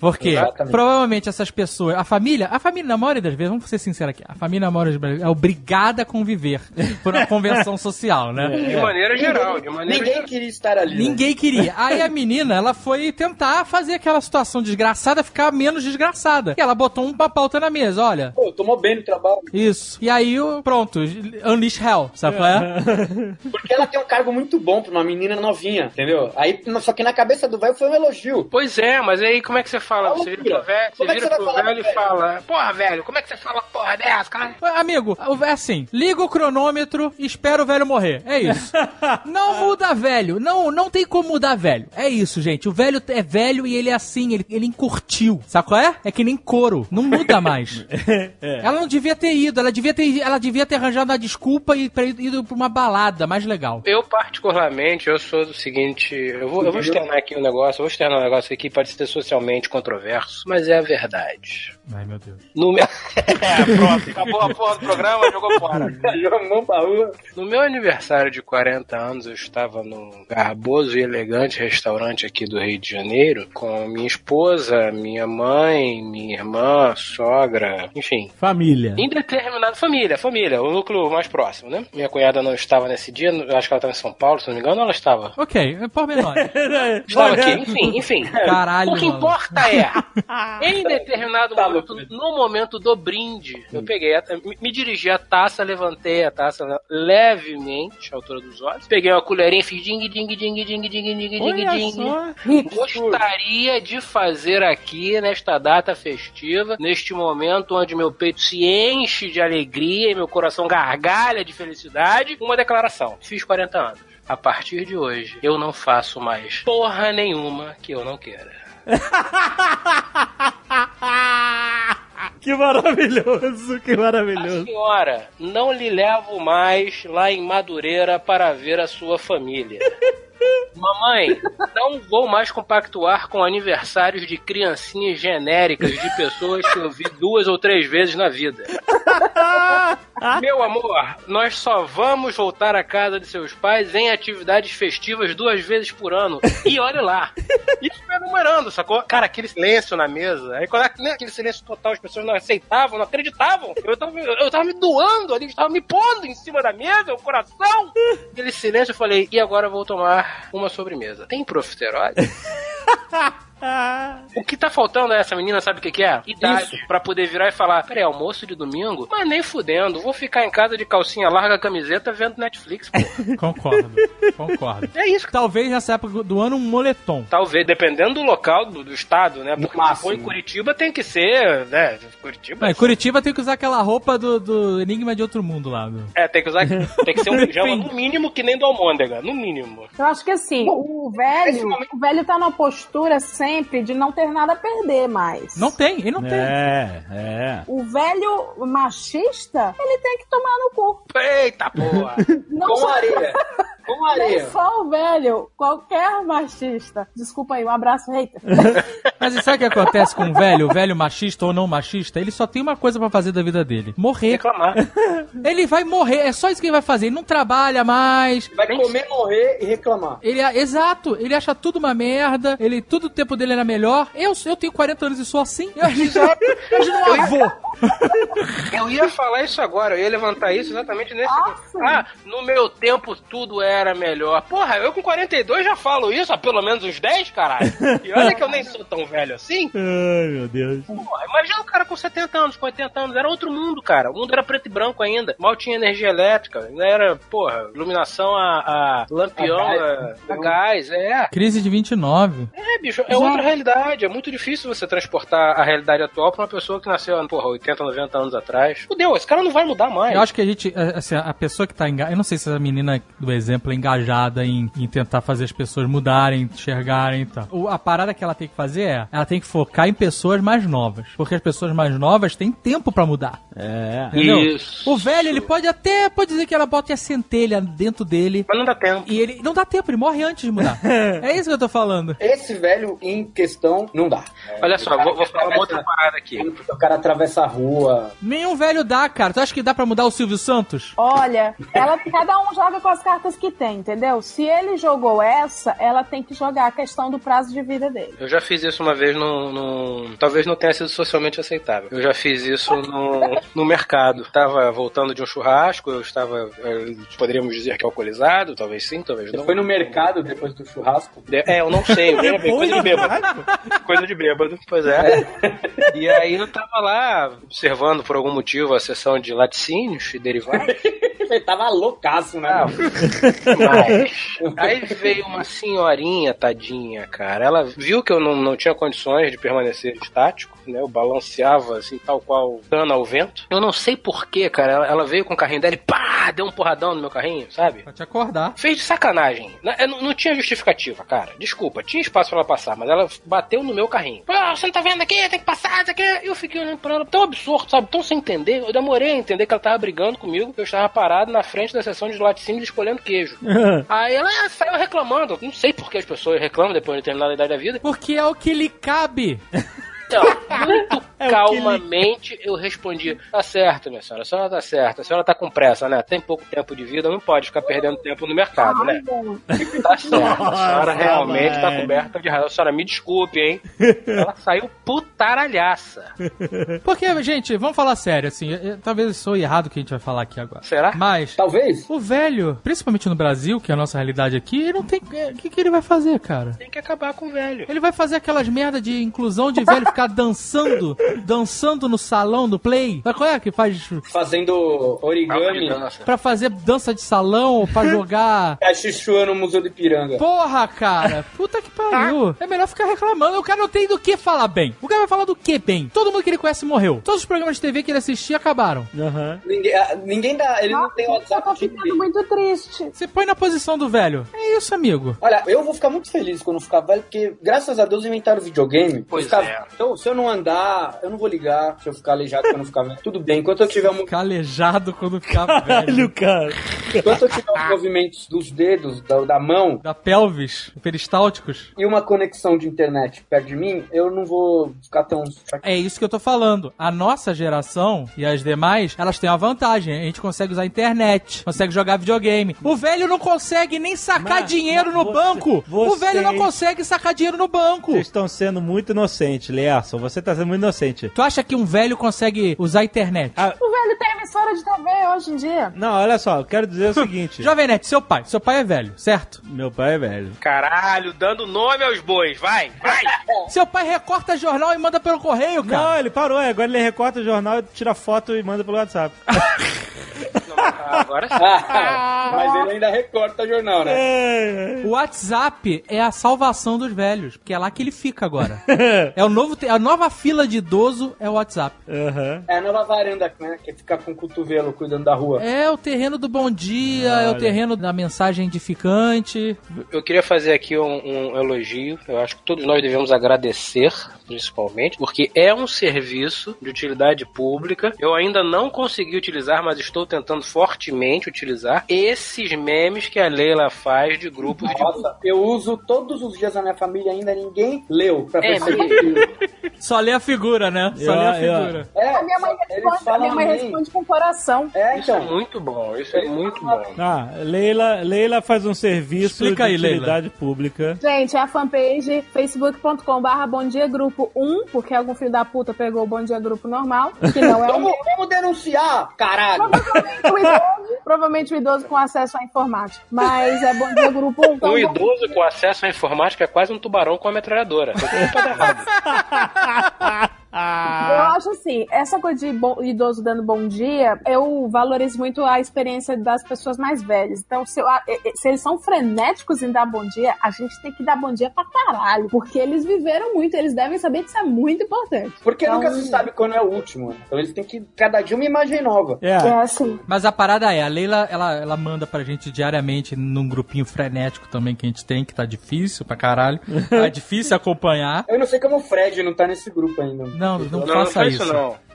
E: Porque
B: Exatamente.
E: provavelmente essas pessoas, a família, a família, na maioria das vezes, vamos ser sinceros aqui, a família, na maioria das vezes, é obrigada a conviver *laughs* por uma convenção social, né?
D: De maneira geral, de maneira
B: Ninguém
D: geral.
B: queria estar ali. né?
E: Ninguém queria. Aí a menina, ela foi tentar fazer aquela situação desgraçada ficar menos desgraçada. E ela botou uma pauta na mesa, olha.
B: Pô, tomou bem no trabalho.
E: Isso. E aí, pronto, Unleash Hell, sabe qual é? *laughs*
B: Porque ela tem um cargo muito bom pra uma menina novinha, entendeu? Aí, só que na cabeça do velho foi um elogio.
D: Pois é, mas aí como é que você fala? Você vira pro velho, você
B: Como é que
D: vira
B: você
D: pro velho e fala, porra, velho, como é que você fala porra dessa, cara?
E: Amigo, o- é assim, liga o cronômetro e espera o velho morrer. É isso. *laughs* Não muda velho. Não, não tem como mudar velho. É isso, gente. O velho é velho e ele é assim, ele, ele encurtiu. Sabe qual é? É que nem couro. Não muda mais. *laughs* Ela não devia ter ido. Ela devia ter, ela devia ter arranjado uma desculpa e ter ido pra uma balada mais legal.
D: Eu, particularmente, eu sou do seguinte. Eu vou, eu vou externar aqui um negócio, eu vou externar um negócio aqui pode ser socialmente controverso, mas é a verdade.
E: Ai, meu Deus.
D: No meu. *laughs* é, pronto, acabou a porra do programa, jogou fora. *laughs*
B: Jogou mão pra rua.
D: No meu aniversário de 40 anos, eu estava num garboso e elegante restaurante aqui do Rio de Janeiro com minha esposa, minha mãe, minha irmã, sogra, enfim.
A: Família.
D: Em determinada família, família, o núcleo mais próximo, né? Minha cunhada não estava nesse dia, eu acho que ela estava em São Paulo, se não me engano, ela estava.
E: Ok, é por menor. *laughs*
D: Estava aqui, enfim, enfim.
E: Caralho,
D: O que
E: mano.
D: Importa é, *laughs* em determinado momento, no momento do brinde, eu peguei, a, me, me dirigi à taça, levantei a taça levemente, à altura dos olhos, peguei uma colherinha e fiz ding, ding, ding, ding, ding, ding, ding,
A: Olha
D: ding.
A: só.
D: Gostaria de fazer aqui, nesta data festiva, neste momento onde meu peito se enche de alegria e meu coração gargalha de felicidade, uma declaração. Fiz 40 anos. A partir de hoje, eu não faço mais porra nenhuma que eu não queira. *laughs*
A: Que maravilhoso, que
D: A
A: maravilhoso.
D: senhora, não lhe levo mais lá em Madureira para ver a sua família. *laughs* Mamãe, não vou mais compactuar com aniversários de criancinhas genéricas de pessoas que eu vi duas ou três vezes na vida. Meu amor, nós só vamos voltar à casa de seus pais em atividades festivas duas vezes por ano. E olhe lá. Isso foi enumerando, sacou? Cara, aquele silêncio na mesa. Aí quando né, aquele silêncio total, as pessoas não aceitavam, não acreditavam. Eu tava, eu tava me doando ali, tava me pondo em cima da mesa, o coração. Aquele silêncio, eu falei, e agora eu vou tomar uma sobremesa. Tem profiterole? *laughs* O que tá faltando a essa menina, sabe o que, que é? Idade. Pra poder virar e falar: peraí, almoço de domingo? Mas nem fudendo, vou ficar em casa de calcinha larga, camiseta, vendo Netflix, pô. *laughs*
E: Concordo, concordo.
D: É isso.
E: Talvez nessa época do ano um moletom.
D: Talvez, dependendo do local, do, do estado, né? Porque se for em Curitiba, tem que ser, né? Curitiba.
E: Não, em Curitiba tem que usar aquela roupa do, do Enigma de Outro Mundo lá. do-
D: É, tem que usar. Tem que ser um *laughs* pijama, no mínimo, que nem do Almôndega. No mínimo.
C: Eu acho que assim, o velho, o velho tá numa postura sempre de não ter nada a perder mais.
E: Não tem, ele não tem.
A: É, é.
C: O velho machista, ele tem que tomar no cu.
D: Eita porra! *laughs*
C: Não
B: Com
C: só,
B: areia. *laughs* Com
C: não
B: areia.
C: só o velho, qualquer machista. Desculpa aí, um abraço, hater. *laughs*
E: Mas e sabe o que acontece com o velho, o velho machista ou não machista? Ele só tem uma coisa pra fazer da vida dele: morrer.
D: Reclamar. *laughs*
E: Ele vai morrer, é só isso que ele vai fazer. Ele não trabalha mais.
B: Vai comer, morrer e reclamar.
E: Ele, exato, ele acha tudo uma merda, ele, todo o tempo dele era melhor. Eu, eu tenho 40 anos e sou assim. Eu, imagina um avô.
D: Eu ia falar isso agora, eu ia levantar isso exatamente nesse.
C: Nossa.
D: Ah, no meu tempo tudo era melhor. Porra, eu com 42 já falo isso há pelo menos uns 10, caralho. E olha que eu nem sou tão velho assim. *laughs*
A: Ai, meu Deus.
D: Porra, imagina o cara com 70 anos, com 80 anos. Era outro mundo, cara. O mundo era preto e branco ainda. Mal tinha energia elétrica. Ainda era, porra, iluminação a, a lampião,
B: A
D: a,
B: gás.
D: a gás. É.
E: Crise de 29.
D: É, bicho, é outra realidade. É muito difícil você transportar a realidade atual pra uma pessoa que nasceu, porra, 80, 90 anos atrás. Fudeu, esse cara não vai mudar mais.
E: Eu acho que a gente, assim, a pessoa que tá engajada, eu não sei se a menina do exemplo é engajada em, em tentar fazer as pessoas mudarem, enxergarem e tal. O- a parada que ela tem que fazer é, ela tem que focar em pessoas mais novas. Porque as pessoas mais novas têm tempo pra mudar.
A: É.
E: Entendeu?
D: Isso.
E: O velho, ele pode até pode dizer que ela bota a centelha dentro dele.
D: Mas não dá tempo.
E: E ele não dá tempo, ele morre antes de mudar. *laughs* é isso que eu tô falando.
B: Esse velho em questão não dá.
D: Olha só, vou, vou falar uma outra parada aqui.
B: O cara atravessa a rua.
E: Nenhum velho dá, cara. Tu acha que dá pra mudar o Silvio Santos?
C: Olha, ela, cada um joga com as cartas que tem, entendeu? Se ele jogou essa, ela tem que jogar a questão do prazo de vida dele.
D: Eu já fiz isso uma vez no, no- Talvez não tenha sido socialmente aceitável. Eu já fiz isso no, no mercado. Estava voltando de um churrasco, eu estava, eh, poderíamos dizer que alcoolizado, talvez sim, talvez
B: Você
D: não.
B: foi no mercado depois do churrasco?
D: De- É, eu não sei, eu é coisa de bêbado. *laughs* Coisa de bêbado, pois é. E aí eu tava lá observando por algum motivo a sessão de laticínios e derivados.
B: Você tava loucaço, né?
D: Mas, *laughs* aí veio uma senhorinha, tadinha, cara. Ela viu que eu não, não tinha condições de permanecer estático, né? Eu balanceava, assim, tal qual dando ao vento. Eu não sei porquê, cara. Ela, ela veio com o carrinho dela e pá, deu um porradão no meu carrinho, sabe?
E: Pra te acordar.
D: Fez de sacanagem. Não, eu não, não tinha justificativa, cara. Desculpa, tinha espaço pra ela passar, mas ela bateu no meu carrinho. Pô, você não tá vendo aqui? Tem que passar, isso aqui. Eu fiquei olhando pra ela, tão absurdo, sabe? Tão sem entender. Eu demorei a entender que ela tava brigando comigo. Eu estava parado na frente da seção de laticínios escolhendo queijo. *laughs* Aí ela ah, saiu reclamando. Não sei por que as pessoas reclamam depois de determinada idade da vida.
E: Porque é o que lhe cabe. *laughs*
D: Então, muito *laughs*
A: É
D: calmamente eu respondi: Tá certo, minha senhora, a senhora tá certa. A senhora tá com pressa, né? Tem pouco tempo de vida, não pode ficar perdendo tempo no mercado, né? Tá certo. A senhora realmente tá coberta de razão. A senhora me desculpe, hein? *laughs* Ela saiu putaralhaça.
E: Porque, gente, vamos falar sério, assim, eu- eu- talvez sou errado o que a gente vai falar aqui agora.
D: Será?
E: Mas
B: Talvez.
E: o velho, principalmente no Brasil, que é a nossa realidade aqui, ele não tem. O que, que ele vai fazer, cara?
D: Tem que acabar com o velho.
E: Ele vai fazer aquelas merda de inclusão de velho ficar dançando, dançando no salão do play. Sabe qual é que faz
B: Fazendo origami.
E: Pra fazer dança de salão ou pra jogar?
B: A *laughs* Chuchu no Museu do Ipiranga.
E: Porra, cara, puta que pariu. É melhor ficar reclamando. O cara não tem do que falar bem. O cara vai falar do que bem? Todo mundo que ele conhece morreu. Todos os programas de TV que ele assistia acabaram.
A: Aham.
B: Ninguém, ah, ninguém dá. Ele não tem
C: eu tô
B: WhatsApp. de
C: ficando muito triste.
E: Você põe na posição do velho. É isso, amigo.
B: Olha, eu vou ficar muito feliz quando ficar velho, porque graças a Deus inventaram videogame.
D: Pois
B: Ficar-
D: é.
B: Então, se eu não andar, eu não vou ligar. Se eu ficar aleijado, se eu não ficar velho. Tudo bem. Enquanto eu tiver, um-
E: Calejado quando ficava velho.
A: Cara.
B: enquanto eu tiver os movimentos dos dedos, da, da mão
E: Da pelvis, peristálticos.
B: e uma conexão de internet perto de mim, eu não vou ficar tão.
E: É isso que eu tô falando. A nossa geração e as demais, elas têm uma vantagem. A gente consegue usar a internet, consegue jogar videogame. O velho não consegue nem sacar
A: Mas-
E: dinheiro no
A: você-
E: banco. O
A: vocês-
E: velho não consegue sacar dinheiro no banco.
A: Vocês estão sendo muito inocentes, Lerson. Você tá sendo muito inocente.
E: Tu acha que um velho consegue usar a internet?
A: Ah,
C: O velho tem emissora de TV hoje em dia.
A: Não, olha só, eu quero dizer o seguinte.
E: Jovem Nerd, seu pai. Seu pai é velho, certo?
A: Meu pai é velho.
D: Caralho, dando nome aos bois. Vai, vai.
E: Seu pai recorta jornal e manda pelo correio, cara.
A: Não, ele parou, é, agora ele recorta o jornal, tira foto e manda pelo WhatsApp. *laughs*
D: Agora sim. *laughs*
B: Mas ele ainda recorta jornal, né?
A: É,
E: O WhatsApp é a salvação dos velhos, porque é lá que ele fica agora. *laughs* é o novo, a nova fila de idoso é o WhatsApp.
A: Aham.
B: É a nova varanda, né? Que fica com o cotovelo cuidando da rua.
E: É o terreno do bom dia, é o
A: Olha.
E: terreno da mensagem edificante.
D: Eu queria fazer aqui um, um elogio. Eu acho que todos nós devemos agradecer, principalmente, porque é um serviço de utilidade pública. Eu ainda não consegui utilizar, mas estou tentando fortemente utilizar esses memes que a Leila faz de grupos de.
B: Nossa, eu uso todos os dias na minha família ainda, ninguém leu pra
D: É
B: perceber.
E: Só lê a figura, né? Só
A: Eu-
E: lê a figura.
B: É,
C: A minha mãe responde, a minha mãe responde com coração.
B: É,
D: Isso é
B: então.
D: muito bom, isso é muito bom.
A: Ah, Leila, Leila faz um serviço
E: Explica
A: de
E: aí, Leila.
A: utilidade pública.
C: Gente, é a fanpage facebook.com barra Bom Dia Grupo 1, porque algum filho da puta pegou o Bom Dia Grupo normal, que não é o *laughs*
B: Vamos, vamos denunciar, caralho!
C: Provavelmente o idoso, provavelmente o idoso com acesso à informática. Mas é Bom Dia Grupo 1. então
D: Um
C: bom-
D: idoso com acesso à informática é quase um tubarão com a metralhadora. Tá tudo errado.
C: Eu acho assim, essa coisa de bom- idoso dando bom dia, eu valorizo muito a experiência das pessoas mais velhas. Então, se, eu- se eles são frenéticos em dar bom dia, a gente tem que dar bom dia pra caralho. Porque eles viveram muito, eles devem saber que isso é muito importante.
B: Porque
C: Então,
B: nunca se sabe quando é o último. né? Então eles têm que, cada dia, uma imagem nova.
A: É.
C: É assim.
E: Mas a parada é, a Leila, ela, ela manda pra gente diariamente num grupinho frenético também que a gente tem, que tá difícil pra caralho. *laughs* Tá difícil acompanhar.
B: Eu não sei como o Fred não tá nesse grupo ainda.
E: Não, não,
D: Não, não
E: faça
D: faz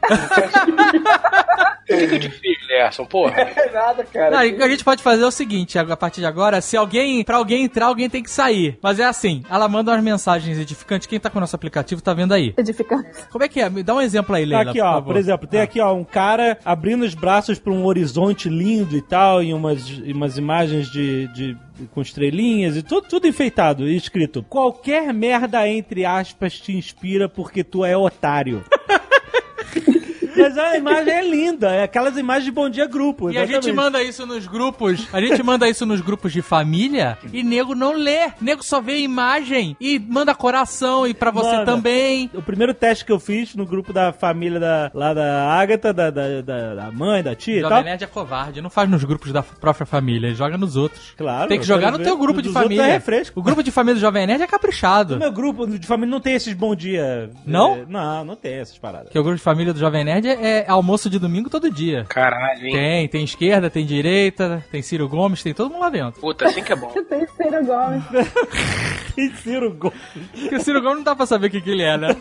D: não. Fica difícil, Lerson, porra. *laughs*
B: É nada, cara.
E: Não, e o que a gente pode fazer é o seguinte, a partir de agora, se alguém, pra alguém entrar, alguém tem que sair. Mas é assim, ela manda umas mensagens edificantes, quem tá com o nosso aplicativo tá vendo aí.
C: Edificante.
E: Como é que é? Me dá um exemplo aí, Leila,
A: aqui,
E: por
A: ó,
E: favor.
A: por exemplo, tem
E: Ah.
A: aqui, ó, um cara abrindo os braços para um horizonte lindo e tal, e umas, e umas imagens de, de- com estrelinhas e tudo, tudo enfeitado e escrito: qualquer merda entre aspas te inspira porque tu é otário. *laughs* Mas a imagem é linda, é aquelas imagens de bom dia grupo.
E: E a gente manda isso nos grupos, a gente manda isso nos grupos de família e nego não lê. Nego só vê a imagem e manda coração e pra você
A: Manda.
E: também.
A: O primeiro teste que eu fiz no grupo da família da, lá da Agatha, da, da, da- mãe, da tia e
E: Jovem
A: tal.
E: Nerd é covarde, não faz nos grupos da própria família, joga nos outros.
A: Claro.
E: Tem que jogar no
A: ver.
E: teu grupo de
A: outros
E: família.
A: É refresco.
E: O grupo de família do Jovem Nerd é caprichado.
A: No meu grupo de família não tem esses bom dia.
E: Não?
A: É, Não, não tem essas paradas.
E: Porque o grupo de família do Jovem Nerd é, é almoço de domingo todo dia.
D: Caralho, hein?
E: Tem, tem esquerda, tem direita, tem Ciro Gomes, tem todo mundo lá dentro.
D: Puta, assim que é bom. *laughs*
C: Tem Ciro Gomes. *laughs*
A: E Ciro Gomes.
E: Porque o Ciro Gomes não dá pra saber o que, que ele é, né?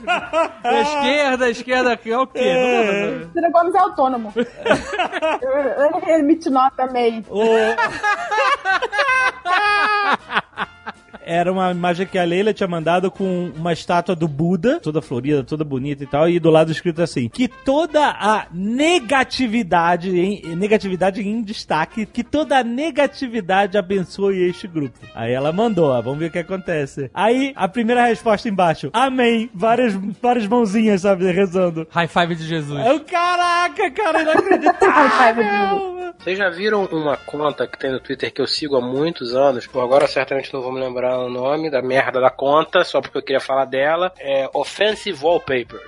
E: É esquerda, esquerda é o quê? Saber.
C: Ciro Gomes é autônomo. *laughs* Ele emite nota meio.
A: Era uma imagem que a Leila tinha mandado com uma estátua do Buda, toda florida, toda bonita e tal, e do lado escrito assim: que toda a negatividade, em, negatividade em destaque, que toda a negatividade abençoe este grupo. Aí ela mandou, ó, vamos ver o que acontece. Aí a primeira resposta embaixo: Amém. Várias, várias mãozinhas, sabe, rezando.
E: High five de Jesus.
A: Eu, caraca, cara, inacreditável. *laughs*
D: Vocês já viram uma conta que tem no Twitter que eu sigo há muitos anos? Pô, agora certamente não vou me lembrar o nome da merda da conta, só porque eu queria falar dela. É Offensive Wallpaper.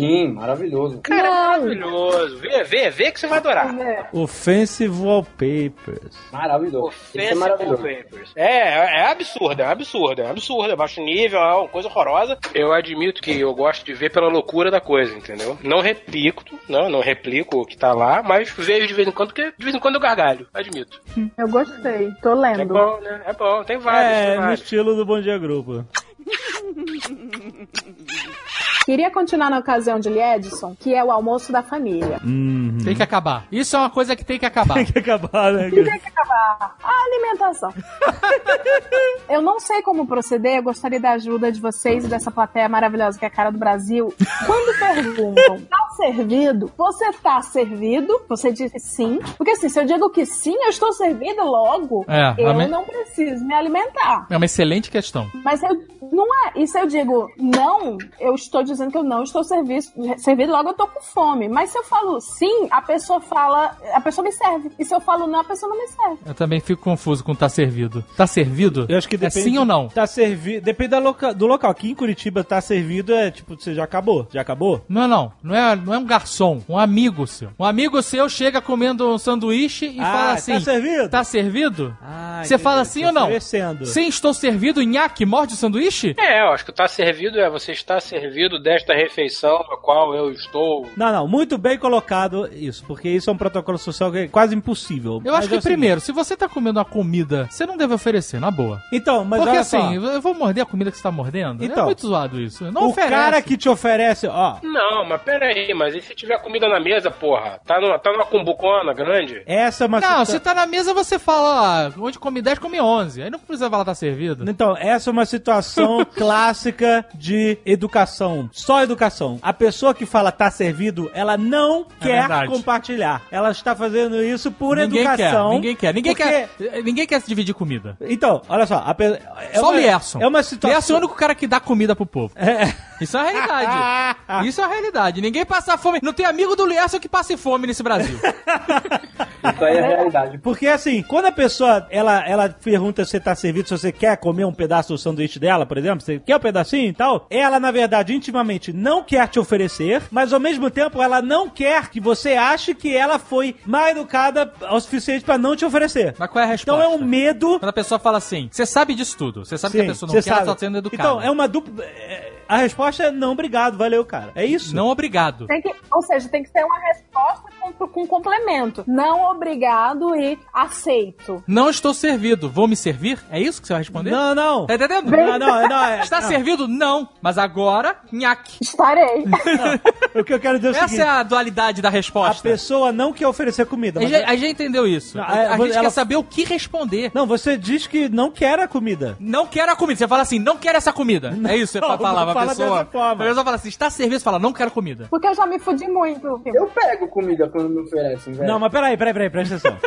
B: Sim, maravilhoso.
D: Cara, maravilhoso. Vê, vê, vê que você vai adorar.
A: Offensive Wallpapers.
B: Maravilhoso. É
D: Offensive
B: maravilhoso.
D: Wallpapers. É, é absurdo, é absurdo, é absurdo, é baixo nível, é uma coisa horrorosa. Eu admito que eu gosto de ver pela loucura da coisa, entendeu? Não replico, não, não replico o que tá lá, mas vejo de vez em quando, porque de vez em quando eu gargalho, admito.
C: Eu gostei. Tô
D: É
C: lendo.
D: bom, né? É bom, tem vários,
A: É,
D: tem
A: no
D: vários.
A: estilo do Bom Dia Grupo. *laughs*
C: Queria continuar na ocasião de Lee Edson, que é o almoço da família.
A: Uhum.
E: Tem que acabar. Isso é uma coisa que tem que acabar.
A: Tem que acabar, né?
C: Tem que acabar a alimentação. *laughs* eu não sei como proceder, eu gostaria da ajuda de vocês e dessa plateia maravilhosa que é a cara do Brasil. Quando perguntam, *laughs* tá servido? Você tá servido? Você diz sim. Porque assim, se eu digo que sim, eu estou servido logo,
E: É,
C: eu
E: amém.
C: não preciso me alimentar.
E: É uma excelente questão.
C: Mas eu não é. E se eu digo não, eu estou dizendo que eu não estou servido, servido, logo eu tô com fome. Mas se eu falo sim, a pessoa fala, a pessoa me serve. E se eu falo não, a pessoa não me serve.
E: Eu também fico confuso com tá servido. Tá servido?
A: Eu acho que
E: É
A: depende.
E: sim ou não?
A: Tá servido. Depende da loca- do local. Aqui em Curitiba tá servido é tipo, você já acabou. Já acabou?
E: Não, não. Não é, não é um garçom. Um amigo seu. Um amigo seu chega comendo um sanduíche e
A: Ah,
E: fala assim...
A: tá servido?
E: Tá servido?
A: Ah,
E: Você fala sim ou não?
A: oferecendo.
E: Sim, estou servido. Nhaque, morde o sanduíche?
D: É, eu acho que tá servido é você está servido desta refeição a qual eu estou.
A: Não, não, muito bem colocado isso, porque isso é um protocolo social que é quase impossível.
E: Eu
A: Mas
E: acho que
A: é
E: primeiro, se você tá comendo uma comida, você não deve oferecer, na boa.
A: Então, mas
E: Porque
A: olha
E: assim,
A: só,
E: eu vou morder a comida que você tá mordendo? é
A: Então,
E: muito zoado isso. Não
A: o
E: oferece.
A: cara que te oferece, ó,
D: Não, mas pera aí, mas e se tiver comida na mesa, porra? Tá numa, tá numa cumbucona grande?
A: essa é uma
E: Não,
A: situa-
E: se tá na mesa, você fala, ah, onde come 10, come 11. Aí não precisa falar tá servido.
A: Então, essa é uma situação *laughs* clássica de educação. Só educação. A pessoa que fala tá servido, ela não quer
E: verdade.
A: compartilhar. Ela está fazendo isso por
E: ninguém
A: educação.
E: quer, ninguém quer. Ninguém
A: porque-
E: quer, ninguém quer se diver comida.
A: Então, olha só. A pe... é
E: Só
A: uma-
E: o Lierson.
A: É uma situação.
E: Lierson é o único cara que dá comida pro povo. Isso é uma realidade. *laughs* Isso é uma realidade. Ninguém passa fome. Não tem amigo do Lierson que passe fome nesse Brasil. *laughs*
B: Isso aí é realidade.
A: Porque assim, quando a pessoa ela, ela pergunta se você tá servido, se você quer comer um pedaço do sanduíche dela, por exemplo, você quer um pedacinho e tal, ela, na verdade, intimamente não quer te oferecer, mas ao mesmo tempo ela não quer que você ache que ela foi mal educada o suficiente pra não te oferecer.
E: Mas qual é a resposta?
A: Então é um medo.
E: Quando a pessoa fala assim, você sabe disso tudo. Você sabe que a
A: Sim,
E: pessoa não quer, ela
A: sabe.
E: tá sendo educada.
A: Então, é uma dupla. é, A resposta é não, obrigado, valeu, cara. É isso.
E: Não obrigado.
C: Tem que, ou seja, tem que ter uma resposta com, com complemento. Não obrigado e aceito.
E: Não estou servido. Vou me servir? É isso que você vai responder?
A: Não, não.
E: Tá entendendo?
A: Não, não, não. é- *laughs*
E: Está
A: não.
E: servido? Não. Mas agora, nhaque.
C: Estarei. *laughs*
A: O que eu quero dizer é o
E: Essa
A: seguinte:
E: é a dualidade da
A: a
E: resposta.
A: pessoa não quer oferecer comida.
E: A gente, a gente entendeu isso.
A: Não,
E: a,
A: é,
E: a gente
A: ela-
E: quer saber o que responder.
A: Não, você diz que não quer a comida.
E: Não quero a comida. Você fala assim, não quero essa comida. é isso que você
A: não
E: pra
A: fala
E: pessoa.
A: dessa forma.
E: A pessoa fala assim, está servido, você fala, não quero comida.
C: Porque eu já me fudi muito.
B: Eu pego comida quando me oferecem, velho.
A: Não, mas peraí, peraí, peraí, presta atenção.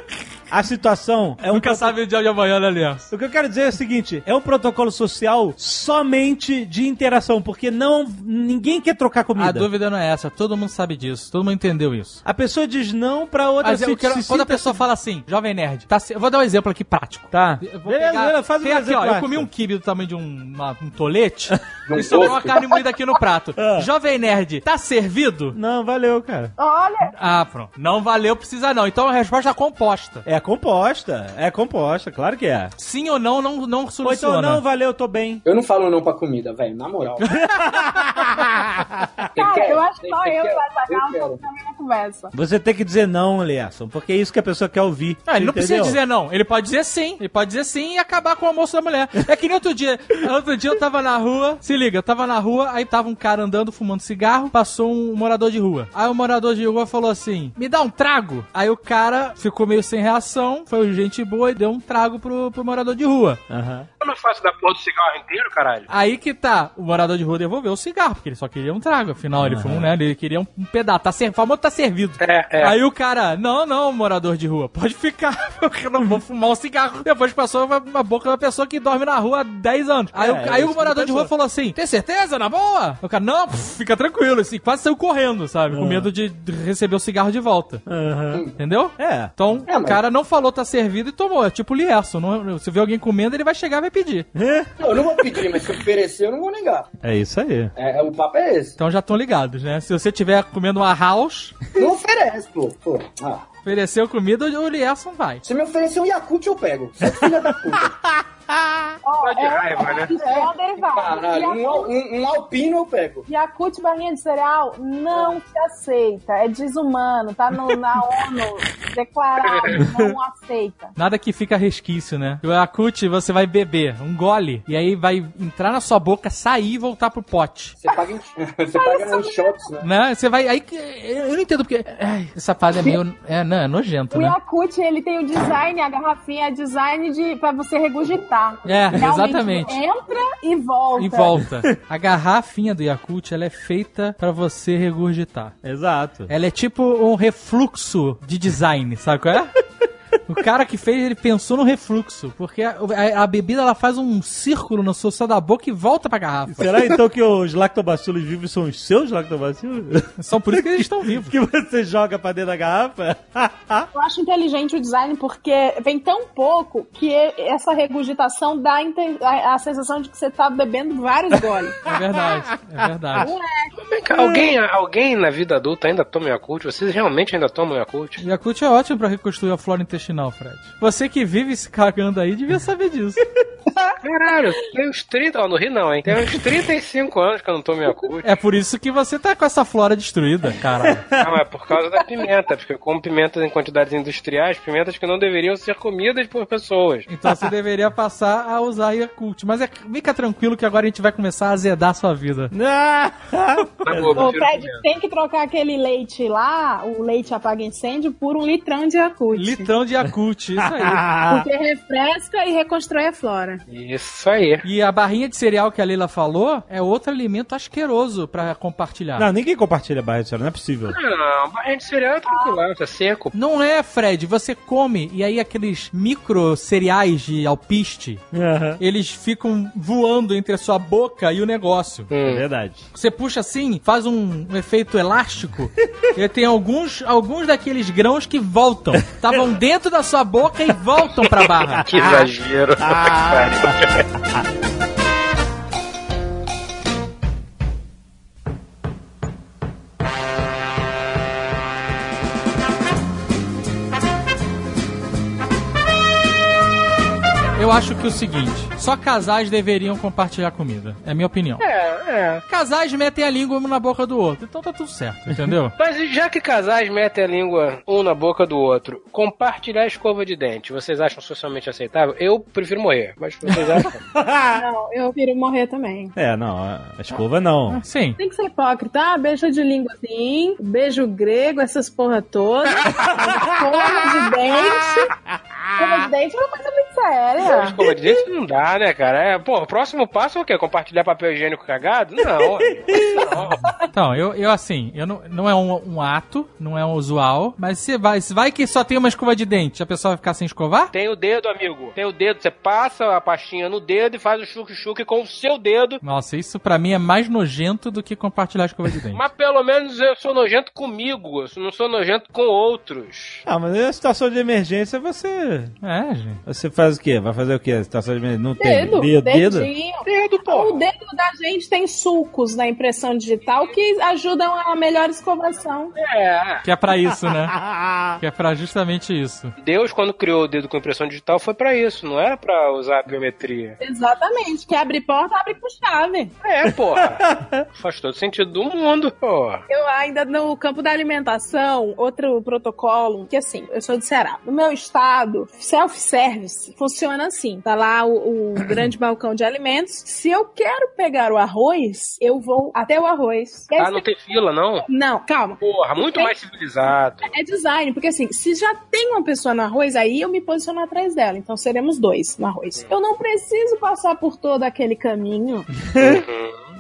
A: A situação é um.
E: Nunca sabe o dia de amanhã, né, Aliança?
A: O que eu quero dizer é o seguinte: é um protocolo social somente de interação, porque não. ninguém quer trocar comida.
E: A dúvida não é essa. Todo mundo sabe disso. Todo mundo entendeu isso.
A: A pessoa diz não pra outra
E: Mas eu quero-
A: se
E: quando a pessoa fala assim, jovem nerd, tá, eu vou dar um exemplo aqui prático.
A: Tá. Beleza,
E: pegar-
A: beleza, faz um
E: tem aqui,
A: exemplo
E: ó, eu comi um kibe do tamanho de um, uma- um tolete
B: um *laughs*
E: e sobrou uma carne moída aqui no prato.
A: Ah.
E: Jovem nerd, tá servido?
A: Não, valeu, cara.
C: Olha,
E: Ah, pronto. Não valeu, precisa não. Então a resposta é composta.
A: É composta. É composta, claro que é.
E: Sim ou não, não, não
A: Ou
E: soluciona.
A: então, não, valeu, tô bem.
B: Eu não falo não pra comida, velho, na moral. *laughs*
C: cara, eu acho que só
B: Você
C: eu
B: quer?
C: e o
B: Eu
C: Azaghal
B: quero.
C: estamos na mesma conversa.
A: Você tem que dizer não, Lerson, porque é isso que a pessoa quer ouvir.
E: Ah, ele não precisa
A: Entendeu?
E: dizer não. Ele pode dizer sim. Ele pode dizer sim e acabar com o almoço da mulher. É que nem outro dia. Outro dia eu tava na rua. Se liga, eu tava na rua, aí tava um cara andando fumando cigarro. Passou um morador de rua. Aí o morador de rua falou assim: Me dá um trago. Aí o cara ficou meio sem reação. Foi gente boa e deu um trago pro, pro morador de rua.
A: Aham.
D: Eu não faço da porra do cigarro inteiro, caralho.
E: Aí que tá, o morador de rua devolveu o cigarro, porque ele só queria um trago. Afinal, ele foi um, né? Ele queria um, um pedaço. Tá ser, famoso tá servido.
D: É, é.
E: Aí o cara, não, não, morador de rua, pode ficar, *laughs* porque eu não vou fumar um cigarro. Depois passou uma, uma boca de uma pessoa que dorme na rua há 10 anos. Aí, o-
A: É,
E: aí o morador
A: que
E: de rua falou assim: tem certeza, na boa? O cara, não, pff, fica tranquilo. Assim, quase saiu correndo, sabe? Com medo de receber o cigarro de volta.
A: Aham.
E: Entendeu?
A: É.
E: Então,
B: É,
E: o cara não falou tá servido e tomou. É tipo o Lierson. Não, se vê alguém comendo, ele vai chegar e vai pedir.
B: Não, eu não vou pedir, mas se oferecer, eu não vou negar.
A: É isso aí.
B: É, o papo é esse.
E: Então já estão ligados, né? Se você estiver comendo uma house,
B: Não oferece, pô. pô. Ah,
E: ofereceu comida, o Lierson vai.
B: se me oferecer um Yakult, eu pego. Você é filha da puta. *laughs* *laughs*
C: Ó,
D: de
C: é,
D: raiva, né?
C: é um derivado.
B: Caralho, um, um, um alpino eu pego.
C: Yakult barrinha de cereal não se aceita. É desumano. Tá no, na *laughs* ONU declarado. Não aceita.
E: Nada que fica resquício, né? O Yakut você vai beber um gole e aí vai entrar na sua boca, sair e voltar pro pote.
B: Você paga, em, *laughs* você paga nos shots, né?
E: Né? Você vai. Aí que- eu não entendo porque. ai, essa fase é meio. É, não, é nojento,
C: O
E: né?
C: Yakult, ele tem o design, a garrafinha é design de, pra você regurgitar.
E: É,
C: Realmente,
E: exatamente.
C: Entra e volta.
E: E volta. A garrafinha do Yakult, ela é feita pra você regurgitar.
A: Exato.
E: Ela é tipo um refluxo de design, sabe qual é? *laughs* O cara que fez, ele pensou no refluxo, porque a, a- a bebida ela faz um círculo na sua da boca e volta pra garrafa.
A: Será então que os lactobacilos vivos são os seus lactobacilos?
E: São por isso que eles estão vivos.
A: que você joga pra dentro da garrafa?
C: Eu acho inteligente o design porque vem tão pouco que essa regurgitação dá a, a- sensação de que você tá bebendo vários goles. *laughs*
E: É verdade, é verdade.
D: Vem cá, alguém, alguém na vida adulta ainda toma Yakult? Vocês realmente ainda tomam Yakult?
E: Yakult é ótimo pra reconstruir a flora intestinal, Fred. Você que vive se cagando aí devia saber disso. *laughs*
D: Caralho, tem uns 30... Ó, no Rio não, hein? Tem uns 35 anos que eu não tomo Yakult.
E: É por isso que você tá com essa flora destruída, cara.
D: Não, é por causa da pimenta, porque eu como pimentas em quantidades industriais, pimentas que não deveriam ser comidas por pessoas.
E: Então você deveria passar a usar Yakult. Mas é, fica tranquilo que agora a gente vai começar a azedar a sua vida. *laughs*
D: Boa, eu
C: O Fred tem que trocar aquele leite lá, o leite apaga incêndio, por um litrão de Yakult.
E: Litrão de Yakult, isso aí. *laughs*
C: Porque refresca e reconstrói a flora.
D: Isso aí.
E: E a barrinha de cereal que a Leila falou é outro alimento asqueroso pra compartilhar.
A: Não, ninguém compartilha barra de cereal, não é possível.
D: Não, barrinha de cereal é tranquilo, tá seco.
E: Não é, Fred. Você come e aí aqueles micro cereais de alpiste,
A: Aham.
E: eles ficam voando entre a sua boca e o negócio.
A: É verdade.
E: Você puxa assim, faz um, um efeito elástico, *laughs* e tem alguns, alguns daqueles grãos que voltam. Estavam dentro da sua boca e voltam pra barra. *laughs*
D: Que exagero.
E: Eu *laughs* *laughs* acho que é o seguinte, só casais deveriam compartilhar comida. É a minha opinião.
D: É, é.
E: Casais metem a língua um na boca do outro, então tá tudo certo, entendeu? *laughs*
D: Mas já que casais metem a língua um na boca do outro, compartilhar a escova de dente, vocês acham socialmente aceitável? Eu prefiro morrer, mas vocês acham? *laughs*
C: Não, eu prefiro morrer também.
A: É, não, a escova não.
E: Sim.
C: Tem que ser hipócrita. Ah, beijo de língua assim, beijo grego, essas porra toda. *laughs* Escova de dente. Escova de dente é uma coisa muito séria.
D: escova de dente não dá, né, cara? É, pô, o próximo passo é o quê? Compartilhar papel higiênico cagado? Não. não.
E: Então, eu, eu assim, eu não, não é um, um ato, não é um usual, mas se vai, se vai que só tem uma escova de dente, a pessoa vai ficar sem escovar?
D: Tem o dedo, amigo. Tem o dedo. Você passa a pastinha no dedo e faz o chuque-chuque com o seu dedo.
E: Nossa, isso pra mim é mais nojento do que compartilhar a escova de dente.
D: Mas pelo menos eu sou nojento comigo. Eu não sou nojento com outros.
A: Ah, mas na situação de emergência você.
E: É, gente.
A: Você faz o quê? Vai fazer o quê? Na Situação de emergência? Não tem.
C: Dedo,
A: Dedo? dedo?
C: dedinho.
D: Dedo, pô.
C: O dedo da gente tem sulcos na impressão digital que ajudam a melhor escovação.
D: É.
E: Que é pra isso, né? *laughs* que é pra justamente isso.
D: Deus, quando criou o dedo com impressão digital, foi pra isso. Não era pra usar a biometria.
C: Exatamente. Quer abrir porta, abre com chave.
D: É, porra. *laughs* Faz todo sentido do mundo, porra.
C: Eu ainda no campo da alimentação, outro protocolo, que assim, eu sou de Ceará. No meu estado, self-service funciona assim. Tá lá o, o *coughs* grande balcão de alimentos. Se eu quero pegar o arroz, eu vou até o arroz.
D: Ah, não tem fila, não?
C: Não, calma.
D: Porra, muito
C: Tem-
D: mais civilizado.
C: É design, porque assim, se já tem uma pessoa no arroz, aí eu me posiciono atrás dela. Então seremos dois no arroz. Eu não preciso passar por todo aquele caminho.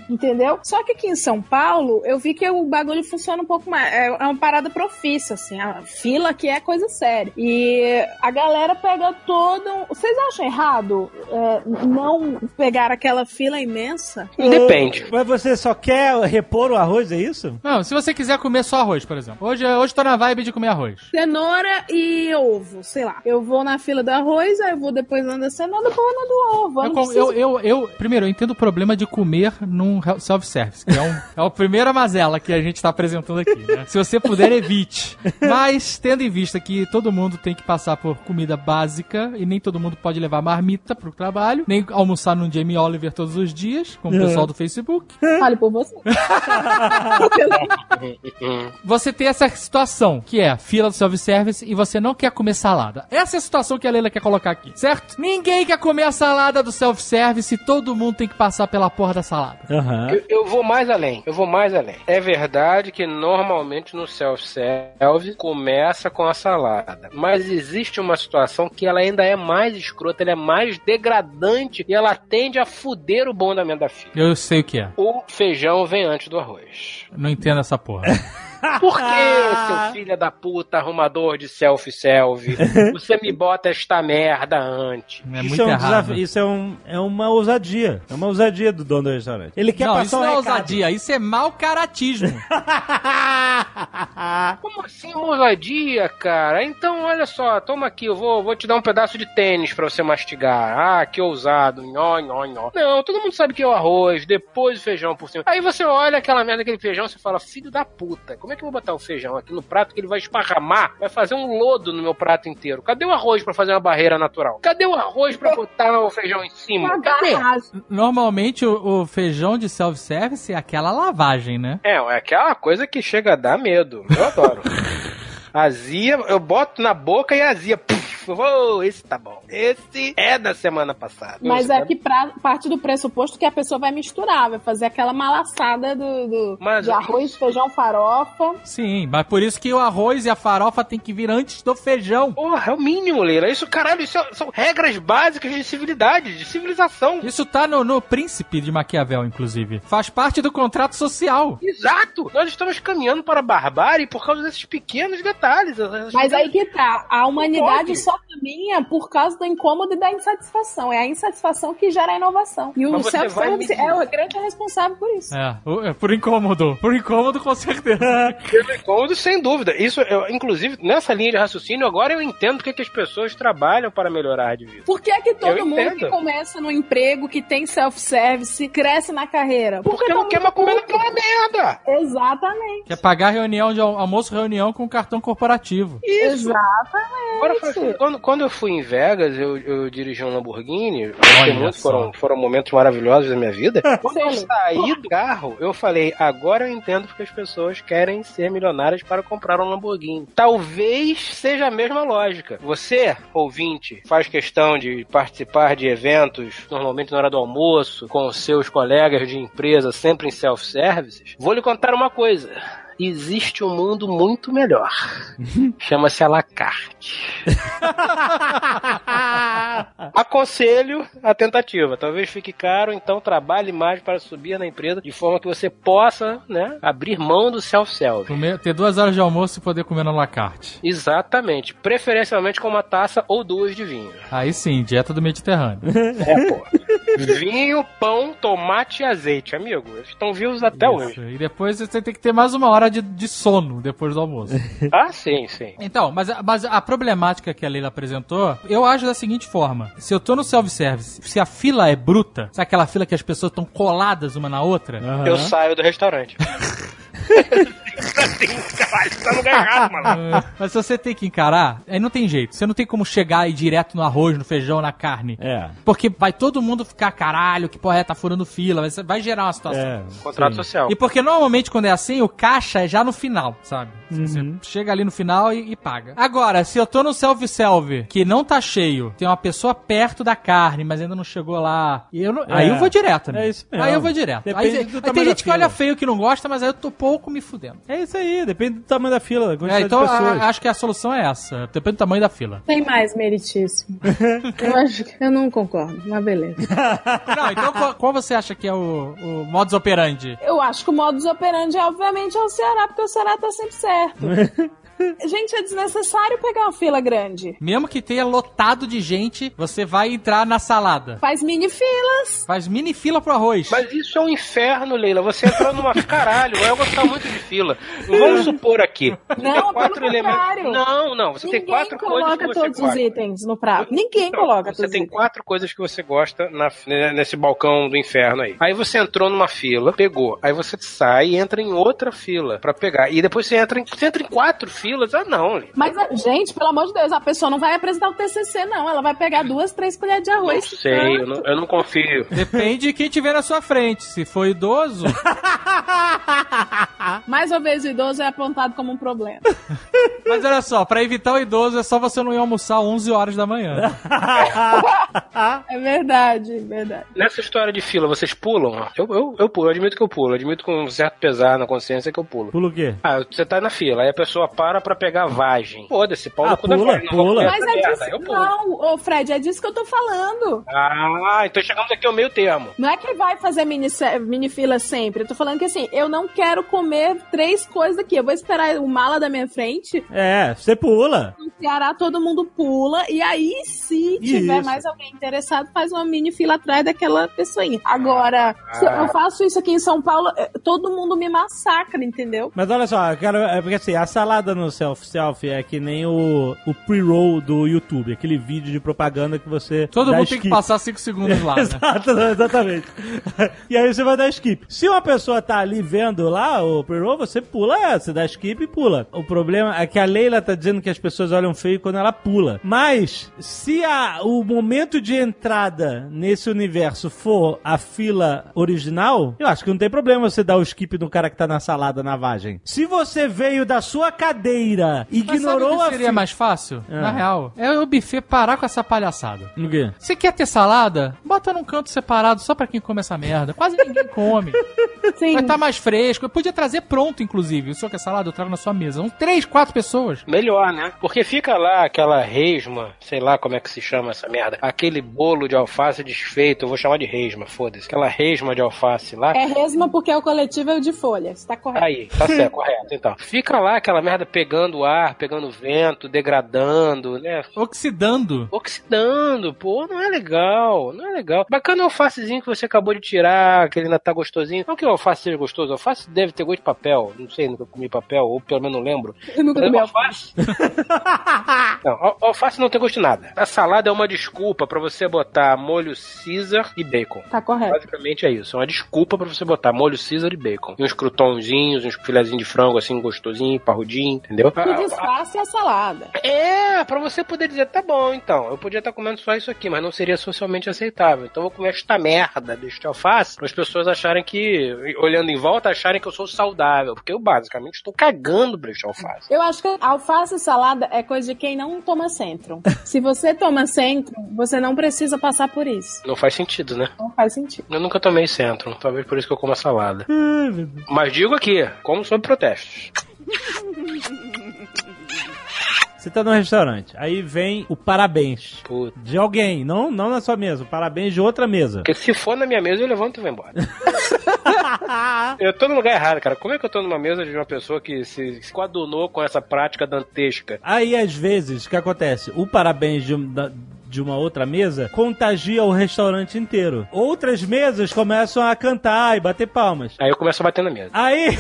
C: Entendeu? Só que aqui em São Paulo, eu vi que o bagulho funciona um pouco mais. É é uma parada profissa, assim. A fila aqui é coisa séria. E a galera pega todo. um- Vocês acham errado é, não pegar aquela fila imensa?
D: Depende.
A: Mas você só quer repor o arroz, é isso?
E: Não, se você quiser comer só arroz, por exemplo. Hoje, hoje tô na vibe de comer arroz.
C: Cenoura e ovo, sei lá. Eu vou na fila do arroz, aí eu vou depois na da cenoura, depois na do ovo. Eu
E: eu, eu, eu- primeiro, eu entendo o problema de comer num hel- self-service, que é, um, é a primeira mazela que a gente tá apresentando aqui, né? Se você puder, evite. Mas, tendo em vista que todo mundo tem que passar por comida básica e nem todo mundo pode levar marmita pro trabalho, nem almoçar num Jamie Oliver todos os dias, como o pessoal do Facebook,
C: Fale por você. *laughs*
E: você tem essa situação, que é fila do self-service e você não quer comer salada. Essa é a situação que a Leila quer colocar aqui, certo? Ninguém quer comer a salada do self-service e todo mundo tem que passar pela porra da salada.
A: Aham.
D: Eu, eu vou mais além, eu vou mais além. É verdade que normalmente no self-service começa com a salada. Mas existe uma situação que ela ainda é mais escrota, ela é mais degradante e ela tende a fuder o bom andamento da fila.
E: Eu sei o que é.
D: O feijão vem antes do arroz.
E: Não entendo essa porra. *laughs*
D: Por que, seu filho da puta, arrumador de self-self? *laughs* Você me bota esta merda antes.
E: É
A: isso é um
E: errado.
A: desafio, isso é, um, é uma ousadia. É uma ousadia do dono do restaurante. Ele quer
E: não,
A: passar
E: isso
A: um
E: não é
A: recado.
E: ousadia, isso é mau caratismo. *laughs*
D: Como assim, ousadia, cara? Então, olha só, toma aqui, eu vou, vou te dar um pedaço de tênis pra você mastigar. Ah, que ousado, nhó, nhó, nhó. Não, todo mundo sabe que é o arroz, depois o feijão por cima. Aí você olha aquela merda, aquele feijão, você fala, filho da puta, como é que eu vou botar o feijão aqui no prato que ele vai esparramar, vai fazer um lodo no meu prato inteiro? Cadê o arroz pra fazer uma barreira natural? Cadê o arroz pra botar o feijão em cima? Cadê?
E: Normalmente o, o feijão de self-service é aquela lavagem, né?
D: É, é aquela coisa que chega a dar medo. Eu adoro. *laughs* azia, eu boto na boca e azia. Puf, Oh, esse tá bom. Esse é da semana passada.
C: Mas é que pra, parte do pressuposto que a pessoa vai misturar, vai fazer aquela malaçada do, do-
D: Mas-
C: de arroz, feijão, farofa.
E: Sim, mas por isso que o arroz e a farofa tem que vir antes do feijão.
D: Porra, é o mínimo, Leila. Isso, caralho, isso é- são regras básicas de civilidade, de civilização.
E: Isso tá no, no Príncipe de Maquiavel, inclusive. Faz parte do contrato social.
D: Exato! Nós estamos caminhando para a barbárie por causa desses pequenos detalhes. Essas
C: Mas aí que tá, a humanidade
D: pode.
C: só caminha por causa do incômodo e da insatisfação. É a insatisfação que gera a inovação. E o self-service é o grande responsável por isso.
E: É, o- é por incômodo. Por incômodo, com certeza. *laughs*
D: Pelo incômodo, sem dúvida. Isso, eu, inclusive, nessa linha de raciocínio, agora eu entendo porque que as pessoas trabalham para melhorar de vida.
C: Por que é que todo
D: Eu
C: mundo
D: entendo.
C: que começa no emprego, que tem self-service, cresce na carreira?
D: Porque
C: tá
D: não quer mais comer naquela merda.
C: Exatamente.
E: Quer pagar reunião de al- almoço, reunião com cartão corporativo.
D: Isso.
C: Exatamente.
D: Agora, foi- quando, quando eu fui em Vegas, eu, eu dirigi um Lamborghini. Foram, foram momentos maravilhosos da minha vida. *laughs* Quando eu saí do carro, eu falei: agora eu entendo porque as pessoas querem ser milionárias para comprar um Lamborghini. Talvez seja a mesma lógica. Você, ouvinte, faz questão de participar de eventos, normalmente na hora do almoço, com seus colegas de empresa, sempre em self-services. Vou lhe contar uma coisa. Existe um mundo muito melhor. *laughs* Chama-se Alacarte. *laughs* Aconselho a tentativa. Talvez fique caro, então trabalhe mais para subir na empresa de forma que você possa, né, abrir mão do.
E: Comer- ter duas horas de almoço e poder comer no lacarte.
D: Exatamente. Preferencialmente com uma taça ou duas de vinho.
E: Aí sim, dieta do Mediterrâneo.
D: É, pô. *laughs* Vinho, pão, tomate e azeite, amigo. Eles estão vivos até
E: Isso.
D: hoje.
E: E depois você tem que ter mais uma hora de, de sono depois do almoço. *laughs*
D: Ah, sim, sim.
E: Então, mas, a- mas a problemática que a Leila apresentou, eu acho da seguinte forma: se eu tô no self-service, se a fila é bruta, sabe aquela fila que as pessoas estão coladas uma na outra?
A: Aham.
D: Eu saio do restaurante. *laughs* *laughs* Caralho, tá no lugar errado, mano.
E: Ah, Mas se você tem que encarar, aí não tem jeito. Você não tem como chegar e ir direto no arroz, no feijão, na carne.
A: É.
E: Porque vai todo mundo ficar, caralho, que porra é, tá furando fila. Vai, vai gerar uma situação.
A: É.
D: Contrato
A: sim.
D: social.
E: E porque normalmente quando é assim, o caixa é já no final, sabe?
A: Uhum.
E: Você chega ali no final e, e paga. Agora, se eu tô no self-self, que não tá cheio, tem uma pessoa perto da carne, mas ainda não chegou lá, e eu não- aí eu vou direto, né?
A: É isso mesmo.
E: Aí eu vou direto.
A: Depende
E: aí,
A: do
E: aí
A: tamanho
E: tem gente que olha feio que não gosta, mas aí eu tô pouco me fudendo.
A: É isso aí, depende do tamanho da fila, da
E: É, então a- acho que a solução é essa. Depende do tamanho da fila.
C: Tem mais, meritíssimo. *laughs* eu, acho, eu não concordo, mas beleza. *laughs*
E: Não, então qual, qual você acha que é o, o modus operandi?
C: Eu acho que o modus operandi, obviamente, é o Ceará, porque o Ceará tá sempre certo. *laughs* Gente, é desnecessário pegar uma fila grande.
E: Mesmo que tenha lotado de gente, você vai entrar na salada.
C: Faz mini filas.
E: Faz mini fila pro arroz.
D: Mas isso é um inferno, Leila. Você entrou numa. *laughs* Caralho, eu gostar muito de fila. Vamos supor aqui.
C: Não,
D: quatro elementos. Não, não. Você tem
C: Ninguém
D: quatro coisas
C: coloca
D: que você
C: todos
D: gosta.
C: os itens no prato. Ninguém
D: Então,
C: coloca
D: Você
C: todos os
D: tem
C: itens.
D: quatro coisas que você gosta na- nesse balcão do inferno aí. Aí você entrou numa fila, pegou. Aí você sai e entra em outra fila pra pegar. E depois você entra em, você entra em quatro filas. Ah, não.
C: Mas, gente, pelo amor de Deus, a pessoa não vai apresentar o TCC, não. Ela vai pegar duas, três colheres de
D: Não
C: arroz.
D: sei, eu não, eu não confio.
E: Depende de quem tiver na sua frente. Se for idoso, *laughs*
C: Mais uma vez, o idoso é apontado como um problema. *laughs*
E: mas olha só, pra evitar o idoso é só você não ir almoçar 11 horas da manhã. *laughs*
C: É verdade, verdade.
D: Nessa história de fila, vocês pulam? Eu, eu, eu pulo, eu admito que eu pulo. Eu admito com um certo pesar na consciência que eu pulo.
A: Pula o quê?
D: Ah, você tá na fila, aí a pessoa para pra pegar vagem. Foda-se, pau
A: Ah,
D: no cu da
A: pula, pula.
C: Mas é disso.
D: eu pulo.
C: Não, ô Fred, é disso que eu tô falando.
D: Ah, então chegamos aqui ao meio termo.
C: Não é que vai fazer mini, mini fila sempre. Eu tô falando que assim, eu não quero comer três coisas aqui. Eu vou esperar o mala da minha frente.
A: É, você pula.
C: Ceará todo mundo pula. E aí, se tiver
A: Isso.
C: mais alguém interessado, faz uma mini fila atrás daquela pessoinha. Agora, se
D: Ah.
C: eu faço isso aqui em São Paulo, eh, todo mundo me massacra, entendeu?
A: Mas olha só, quero, é porque assim, a salada no self-self é que nem o, o pre-roll do YouTube, aquele vídeo de propaganda que você.
E: Todo
A: dá
E: mundo tem
A: skip.
E: que passar 5 segundos lá, né? *laughs*
A: Exato, *laughs* exatamente. e aí você vai dar skip. Se uma pessoa tá ali vendo lá o pre-roll, você pula, é, você dá skip e pula. O problema é que a Leila tá dizendo que as pessoas olham tão feio quando ela pula. Mas, se a, o momento de entrada nesse universo for a fila original, eu acho que não tem problema você dar o skip no cara que tá na salada na vagem. Se você veio da sua cadeira,
E: Mas
A: ignorou
E: sabe o
A: a
E: que seria
A: fila...
E: mais fácil?
A: Ah.
E: Na real, é o buffet parar com essa palhaçada.
A: O quê?
E: Você quer ter salada? Bota num canto separado só pra quem come essa merda. Quase ninguém come. *laughs*
C: Sim.
E: Vai estar mais fresco. Eu podia trazer pronto, inclusive. O senhor quer salada? Eu trago na sua mesa. São três, quatro pessoas.
D: Melhor, né? Porque fica lá aquela resma, sei lá como é que se chama essa merda. Aquele bolo de alface desfeito, eu vou chamar de resma, foda-se. Aquela resma de alface lá.
C: É resma porque é o coletivo é o de folhas, tá correto.
D: Aí, tá certo, *laughs* correto, então. Fica lá aquela merda pegando ar, pegando vento, degradando, né?
E: Oxidando.
D: Oxidando, pô, não é legal, não é legal. Bacana o alfacezinho que você acabou de tirar, que ele ainda tá gostosinho. Não que o alface seja gostoso, o alface deve ter gosto de papel. Não sei, nunca comi papel, ou pelo menos não lembro.
C: Eu nunca comi
D: alface. *laughs* *laughs* não, al- alface não tem gosto de nada. A salada é uma desculpa pra você botar molho Caesar e bacon.
C: Tá correto.
D: Basicamente é isso. É uma desculpa pra você botar molho Caesar e bacon. E uns croutonzinhos, uns filezinhos de frango assim, gostosinho, parrudinho, entendeu?
C: O disfarce é a salada.
D: É, pra você poder dizer, tá bom, então, eu podia estar comendo só isso aqui, mas não seria socialmente aceitável. Então eu vou comer esta merda deste alface, para as pessoas acharem que, olhando em volta, acharem que eu sou saudável, porque eu basicamente estou cagando pra este alface.
C: Eu acho que alface e salada é coisa de quem não toma centro. Se você toma centro, você não precisa passar por isso.
D: Não faz sentido, né?
C: Não faz sentido.
D: Eu nunca tomei centro, talvez por isso que eu como a salada. Mas digo aqui, como sob protestos. *laughs*
A: Você tá no restaurante, aí vem o parabéns
D: Puta.
A: de alguém, não, não na sua mesa, o parabéns de outra mesa.
D: Porque se for na minha mesa, eu levanto e vou embora. *laughs* eu tô no lugar errado, cara. Como é que eu tô numa mesa de uma pessoa que se, se coadunou com essa prática dantesca?
A: Aí, às vezes, o que acontece? O parabéns de, da- de uma outra mesa contagia o restaurante inteiro. Outras mesas começam a cantar e bater palmas.
D: Aí eu começo a bater na mesa.
A: Aí,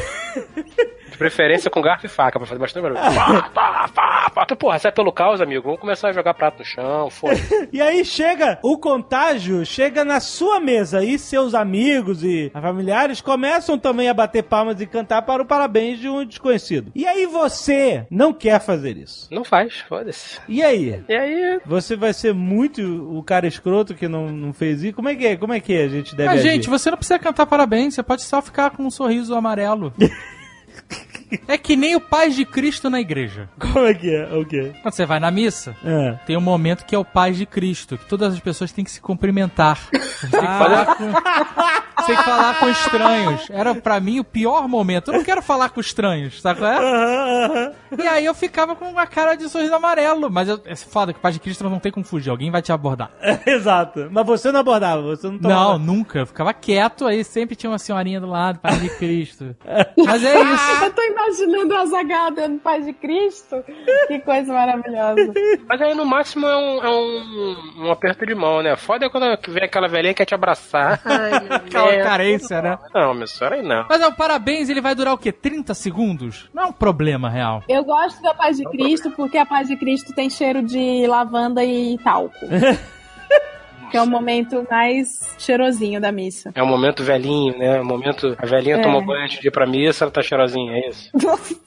A: *laughs*
D: De preferência com garfo e faca, pra fazer bastante barulho. Pá, pá, pá, pá. Então, porra, sai pelo caos, amigo. Vamos começar a jogar prato no chão, foda *laughs*
A: e aí chega o contágio, chega na sua mesa e seus amigos e familiares começam também a bater palmas e cantar para o parabéns de um desconhecido. E aí você não quer fazer isso.
D: Não faz, foda-se.
A: E aí?
D: E aí,
A: Você vai ser muito o cara escroto que não, não fez isso? Como é que é? Como é que a gente deve
E: Ah,
A: agir?
E: gente, você não precisa cantar parabéns, você pode só ficar com um sorriso amarelo. *laughs* é que nem o Paz de Cristo na igreja.
A: Como é que é? O quê?
E: Quando você vai na missa,
A: É.
E: tem um momento que é o Paz de Cristo, que todas as pessoas têm que se cumprimentar. *laughs* Você tem que, falar, com, você tem que falar com estranhos. Era pra mim o pior momento. Eu não quero falar com estranhos, sabe qual é? E aí eu ficava com uma cara de sorriso amarelo. Mas eu, é foda que o Paz de Cristo não tem como fugir, alguém vai te abordar. *laughs*
A: Exato. Mas você não abordava, você não
E: Não,
A: tomava.
E: nunca. Eu ficava quieto, aí sempre tinha uma senhorinha do lado, Paz de Cristo. *laughs* Mas é isso.
C: Eu tô imaginando o Azaghal dando paz de Cristo. Que coisa maravilhosa. *laughs*
D: Mas aí no máximo é um, é um, um aperto de mão, né? Foda é quando vem aquela velhinha que quer te abraçar. Ai, *laughs*
E: Aquela
D: Deus.
E: carência, né?
D: Não, meu senhora aí não.
E: Mas é, o parabéns, ele vai durar o quê? 30 segundos? Não é um problema real.
C: Eu gosto da paz de Cristo porque a paz de Cristo tem cheiro de lavanda e talco. *laughs* que é o momento mais cheirosinho da missa.
D: É um momento velhinho, né? Um momento. A velhinha
C: É.
D: tomou banho antes de ir pra missa, ela tá cheirosinha, é isso? *laughs*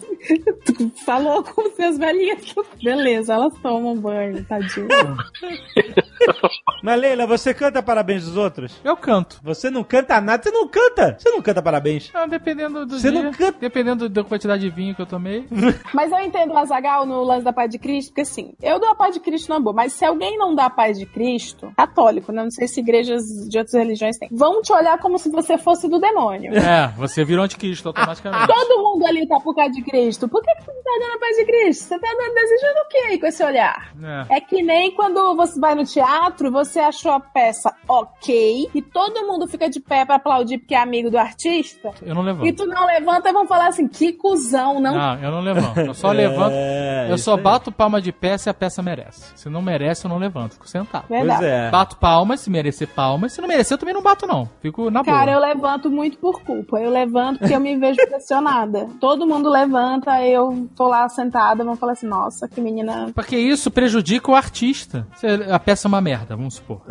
C: Tu Falou com seus velhinhos. Beleza, elas tomam banho, tadinho. *laughs*
A: Mas Leila, você canta parabéns dos outros?
E: Eu canto.
A: Você não canta nada, você não canta. Você não canta parabéns.
E: Ah, dependendo do
A: Você
E: dia,
A: não canta-
E: dependendo da quantidade de vinho que eu tomei. *laughs*
C: Mas eu entendo o Azagal no lance da paz de Cristo, porque assim, eu dou a paz de Cristo na boa, mas se alguém não dá a paz de Cristo, católico, né? Não sei se igrejas de outras religiões têm, vão te olhar como se você fosse do demônio.
E: É, você virou anticristo automaticamente. *laughs*
C: Todo mundo ali tá por causa de Cristo. Por que, que você tá dando a paz de Cristo? Você tá dando- desejando o quê com esse olhar?
E: É.
C: É que nem quando você vai no teatro, você achou a peça ok, e todo mundo fica de pé pra aplaudir porque é amigo do artista,
E: Eu não
C: e
E: levanto.
C: tu não levanta e vão falar assim, que cuzão, não
E: Não, eu não levanto. Eu só *laughs* levanto.
A: É,
E: Eu
A: isso
E: só
A: aí.
E: bato palma de pé se a peça merece. Se não merece, eu não levanto. Fico sentado.
A: Pois
C: Verdade.
A: é.
E: Bato palmas, se merecer palmas. Se não merecer, eu também não bato, não. Fico na boa.
C: Cara, eu levanto muito por culpa. Eu levanto porque eu me vejo pressionada. *laughs* Todo mundo levanta eu tô lá sentada, vão falar assim, nossa, que menina.
E: Porque isso prejudica o artista. A peça é uma merda, vamos supor.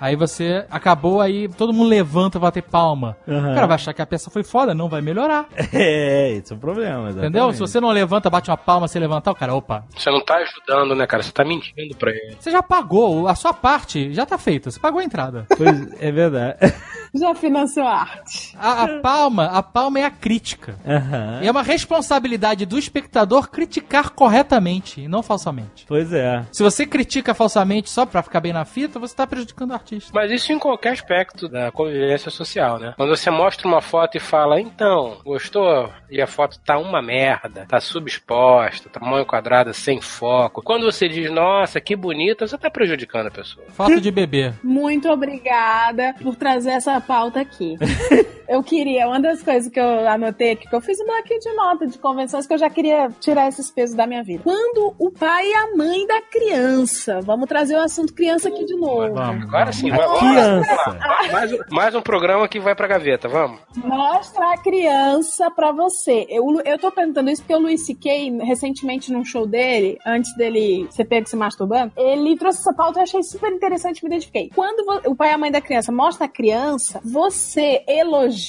E: Aí você acabou, aí todo mundo levanta, vai ter palma. O cara vai achar que a peça foi foda, não vai melhorar. *laughs*
A: É, esse é o problema, exatamente.
E: Entendeu? Se você não levanta, bate uma palma, você levantar, o cara, opa.
D: Você não tá ajudando, né, cara? Você tá mentindo pra ele.
E: Você já pagou, a sua parte já tá feita, você pagou a entrada.
A: Pois, é verdade. *laughs*
C: Já financiou a arte.
E: A, a palma, a palma é a crítica.
A: Aham.
E: É uma responsabilidade do espectador criticar corretamente e não falsamente.
A: Pois é.
E: Se você critica falsamente só pra ficar bem na fita, você tá prejudicando o artista.
D: Mas isso em qualquer aspecto da convivência social, né? Quando você mostra uma foto e fala, então, gostou? E a foto tá uma merda, tá subexposta, tamanho quadrado sem foco. Quando você diz, nossa, que bonita, você tá prejudicando a pessoa.
E: Foto de bebê.
C: Muito obrigada por trazer essa pauta aqui. *laughs* eu queria, uma das coisas que eu anotei aqui, que eu fiz um bloquinho de nota de convenções que eu já queria tirar esses pesos da minha vida. Quando o pai e a mãe da criança, vamos trazer o assunto criança aqui de novo.
D: Agora sim, vamos
A: Criança.
D: lá. Mais, um- mais um programa que vai pra gaveta, vamos?
C: Mostra a criança pra você. Eu, eu tô perguntando isso porque o Luiz C.K., recentemente num show dele, antes dele ser pego se masturbando, ele trouxe essa pauta e eu achei super interessante e me identifiquei. Quando o pai e a mãe da criança mostra a criança, você elogia,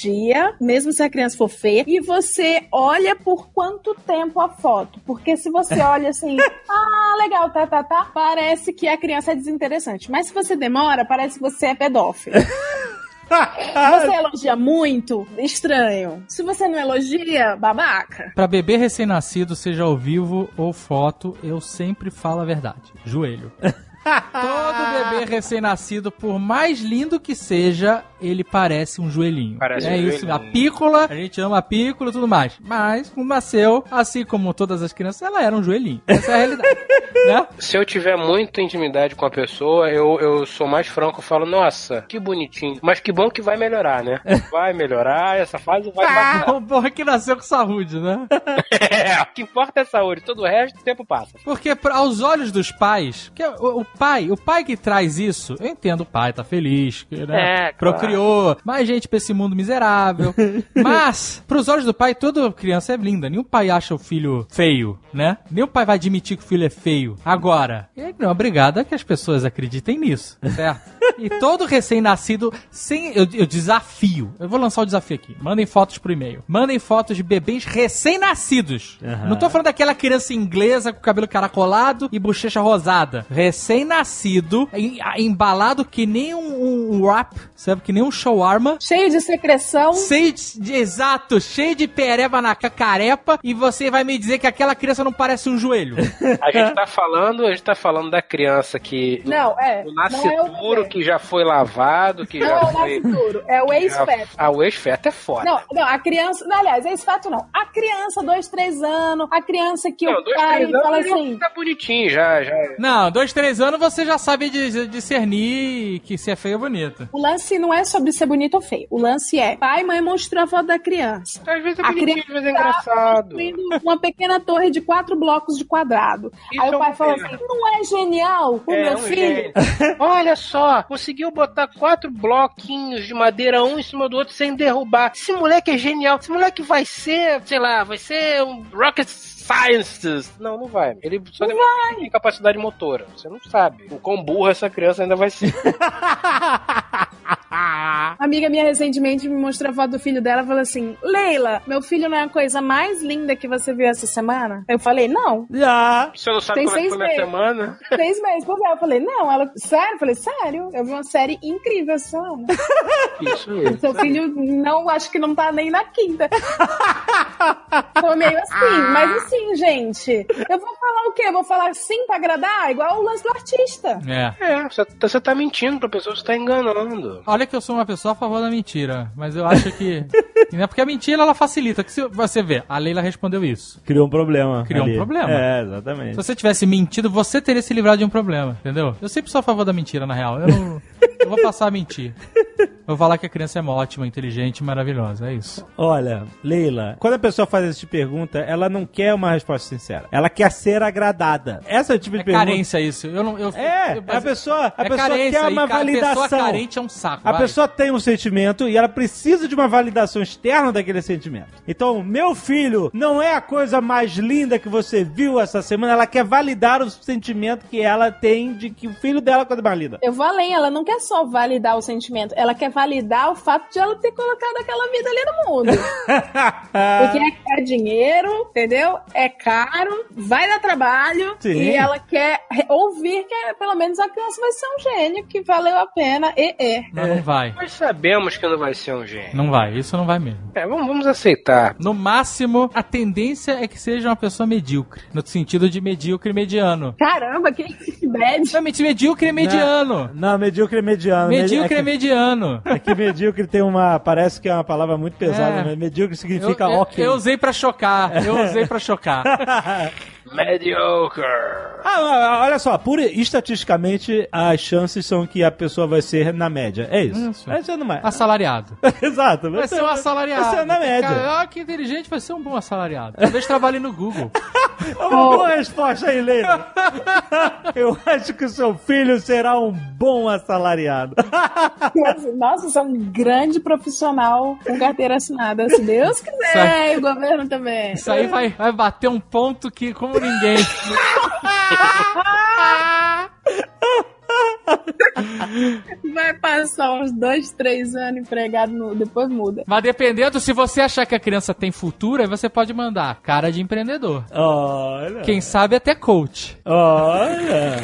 C: mesmo se a criança for feia, e você olha por quanto tempo a foto. Porque se você *laughs* olha assim, ah, legal, tá, tá, tá, parece que a criança é desinteressante. Mas se você demora, parece que você é pedófilo. Se *laughs* você elogia muito, estranho. Se você não elogia, babaca.
E: Pra bebê recém-nascido, seja ao vivo ou foto, eu sempre falo a verdade. Joelho. *laughs* Todo bebê recém-nascido, por mais lindo que seja, ele parece um joelhinho.
D: Parece
E: é
D: um
E: isso.
D: joelhinho.
E: A pícola, a gente ama a pícola e tudo mais. Mas, quando nasceu, assim como todas as crianças, ela era um joelhinho. Essa é a realidade. *laughs* né?
D: Se eu tiver muita intimidade com a pessoa, eu, eu sou mais franco, eu falo, nossa, que bonitinho. Mas que bom que vai melhorar, né? Vai melhorar, essa fase vai melhorar.
E: O porra que nasceu com saúde, né? *laughs*
D: É, o que importa é a saúde, todo o resto o tempo passa.
E: Porque pra- aos olhos dos pais, que o, o pai, o pai que traz isso, eu entendo o pai, tá feliz, né,
D: É, claro.
E: Procriou, mais gente pra esse mundo miserável. *laughs* Mas, pros olhos do pai, toda criança é linda. Nenhum pai acha o filho feio, né? Nenhum pai vai admitir que o filho é feio. Agora, ele não é obrigado a que as pessoas acreditem nisso, certo? E todo recém-nascido, sem. Eu, eu desafio. Eu vou lançar o desafio aqui. Mandem fotos por e-mail. Mandem fotos de bebês recém-nascidos.
A: Aham.
E: Não tô falando daquela criança inglesa com cabelo caracolado e bochecha rosada. Recém-nascido, em- embalado que nem um, um wrap, sabe? Que nem um shawarma.
C: Cheio de secreção.
E: Cheio de, de- exato, cheio de pereba na cacarepa e você vai me dizer que aquela criança não parece um joelho.
D: A gente tá falando, a gente tá falando da criança que.
C: Não, é.
D: O
C: é o
D: nascituro
C: bebê.
D: que já foi lavado, que
C: Não
D: já
C: é o
D: foi.
C: nascituro, é o ex-feto.
D: Ah, o ex-feto é foda.
C: Não, não, a criança. Não, aliás, ex-feto não. A criança, dois, três anos. A criança que
D: Não,
C: o
D: dois,
C: pai
D: três anos
C: fala assim.
D: tá bonitinho, já, já.
E: Não, dois, três anos você já sabe discernir que se é feio ou bonito.
C: O lance não é sobre ser bonito ou feio. O lance é: pai e mãe mostrou a foto da criança.
D: Às vezes é
C: A
D: bonitinho, às
C: criança
D: vezes é engraçado.
C: construindo uma pequena torre de quatro blocos de quadrado.
D: Isso
C: Aí
D: é
C: o pai
D: um
C: fala
D: erro.
C: assim: não é genial o
D: É,
C: meu filho?
D: Olha só, conseguiu botar quatro bloquinhos de madeira um em cima do outro sem derrubar. Esse moleque é genial. Esse moleque vai ser, sei lá, vai ser um rocket scientist. Não, não vai. Ele só tem capacidade motora. Você não sabe o quão burra essa criança ainda vai ser. *laughs*
C: Uma amiga minha recentemente me mostrou a foto do filho dela e falou assim: Leila, meu filho não é a coisa mais linda que você viu essa semana? Eu falei: não.
A: Já.
D: Você não sabe
C: Tem
D: como é que
C: seis
D: foi semana? *laughs*
C: Seis meses. Pois é, eu falei: não. Ela, sério? Eu falei: sério? Eu vi uma série incrível essa semana. *laughs*
D: Isso aí.
C: Seu filho não, acho que não tá nem na quinta. *laughs* Foi meio assim, mas assim, gente, eu vou falar o quê? Eu vou falar sim pra agradar? Igual o lance do artista.
E: É.
D: É, você, você tá mentindo pra pessoa, você tá enganando.
E: Olha que eu sou uma pessoa a favor da mentira, mas eu acho que. *laughs* e não é porque a mentira ela facilita. Que se você vê, a Leila respondeu isso.
A: Criou um problema.
E: Criou um
A: ali.
E: problema.
A: É,
E: Se
A: exatamente.
E: você tivesse mentido, você teria se livrado de um problema, entendeu? Eu sempre sou a favor da mentira, na real. Eu não. eu vou passar a mentir. Vou falar que a criança é ótima, inteligente, maravilhosa. É isso.
A: Olha, Leila, quando a pessoa faz essa tipo de pergunta, ela não quer uma resposta sincera. Ela quer ser agradada. Essa é o tipo de
E: É
A: pergunta.
E: carência isso. Eu não, eu,
A: É,
E: eu-
A: a pessoa, a
E: é
A: pessoa
E: carência,
A: quer uma validação.
E: A pessoa carente é um saco.
A: A
E: vai.
A: pessoa tem um sentimento e ela precisa de uma validação externa daquele sentimento. Então, meu filho não é a coisa mais linda que você viu essa semana. Ela quer validar o sentimento que ela tem de que o filho dela é coisa mais linda.
C: Eu vou além, ela não quer só validar o sentimento, ela quer validar o fato de ela ter colocado aquela vida ali no mundo. *laughs* Porque é, é dinheiro, entendeu? É caro, vai dar trabalho
A: Sim.
C: e ela quer ouvir que é, pelo menos a criança vai ser um gênio, que valeu a pena e é.
E: Não, não vai.
D: Nós sabemos que não vai ser um gênio.
E: Não vai, isso não vai mesmo.
D: É, vamos, vamos aceitar.
E: No máximo, a tendência é que seja uma pessoa medíocre. No sentido de medíocre e mediano.
C: Caramba, que *laughs* bad.
E: Realmente, medíocre e mediano.
A: Não, medíocre é mediano.
E: Medíocre
A: é
E: é mediano.
A: É que medíocre tem uma. Parece que é uma palavra muito pesada,
E: É.
A: mas medíocre significa
E: eu-
A: ok.
E: eu usei pra chocar. Eu *laughs* usei pra chocar.
D: Mediocre.
A: Ah, ah, olha só, por estatisticamente as chances são que a pessoa vai ser na média. É isso.
E: Isso.
A: Vai ser.
E: Assalariado. *laughs*
A: Exato.
E: Vai ser um assalariado.
A: Vai ser na média.
E: Cara, ó, que inteligente, vai ser um bom assalariado. Talvez trabalhe no Google.
A: É *laughs* uma boa resposta aí, Leila. *laughs* Eu acho que o seu filho será um bom assalariado.
C: Nossa, você é um grande profissional com carteira assinada, se Deus quiser, e o governo também.
E: Isso aí vai, vai bater um ponto que, como ninguém.
C: Vai passar uns dois, três anos empregado, no- depois muda.
E: Mas dependendo, se você achar que a criança tem futuro, aí você pode mandar cara de empreendedor.
A: Olha.
E: Quem sabe até coach.
A: Olha.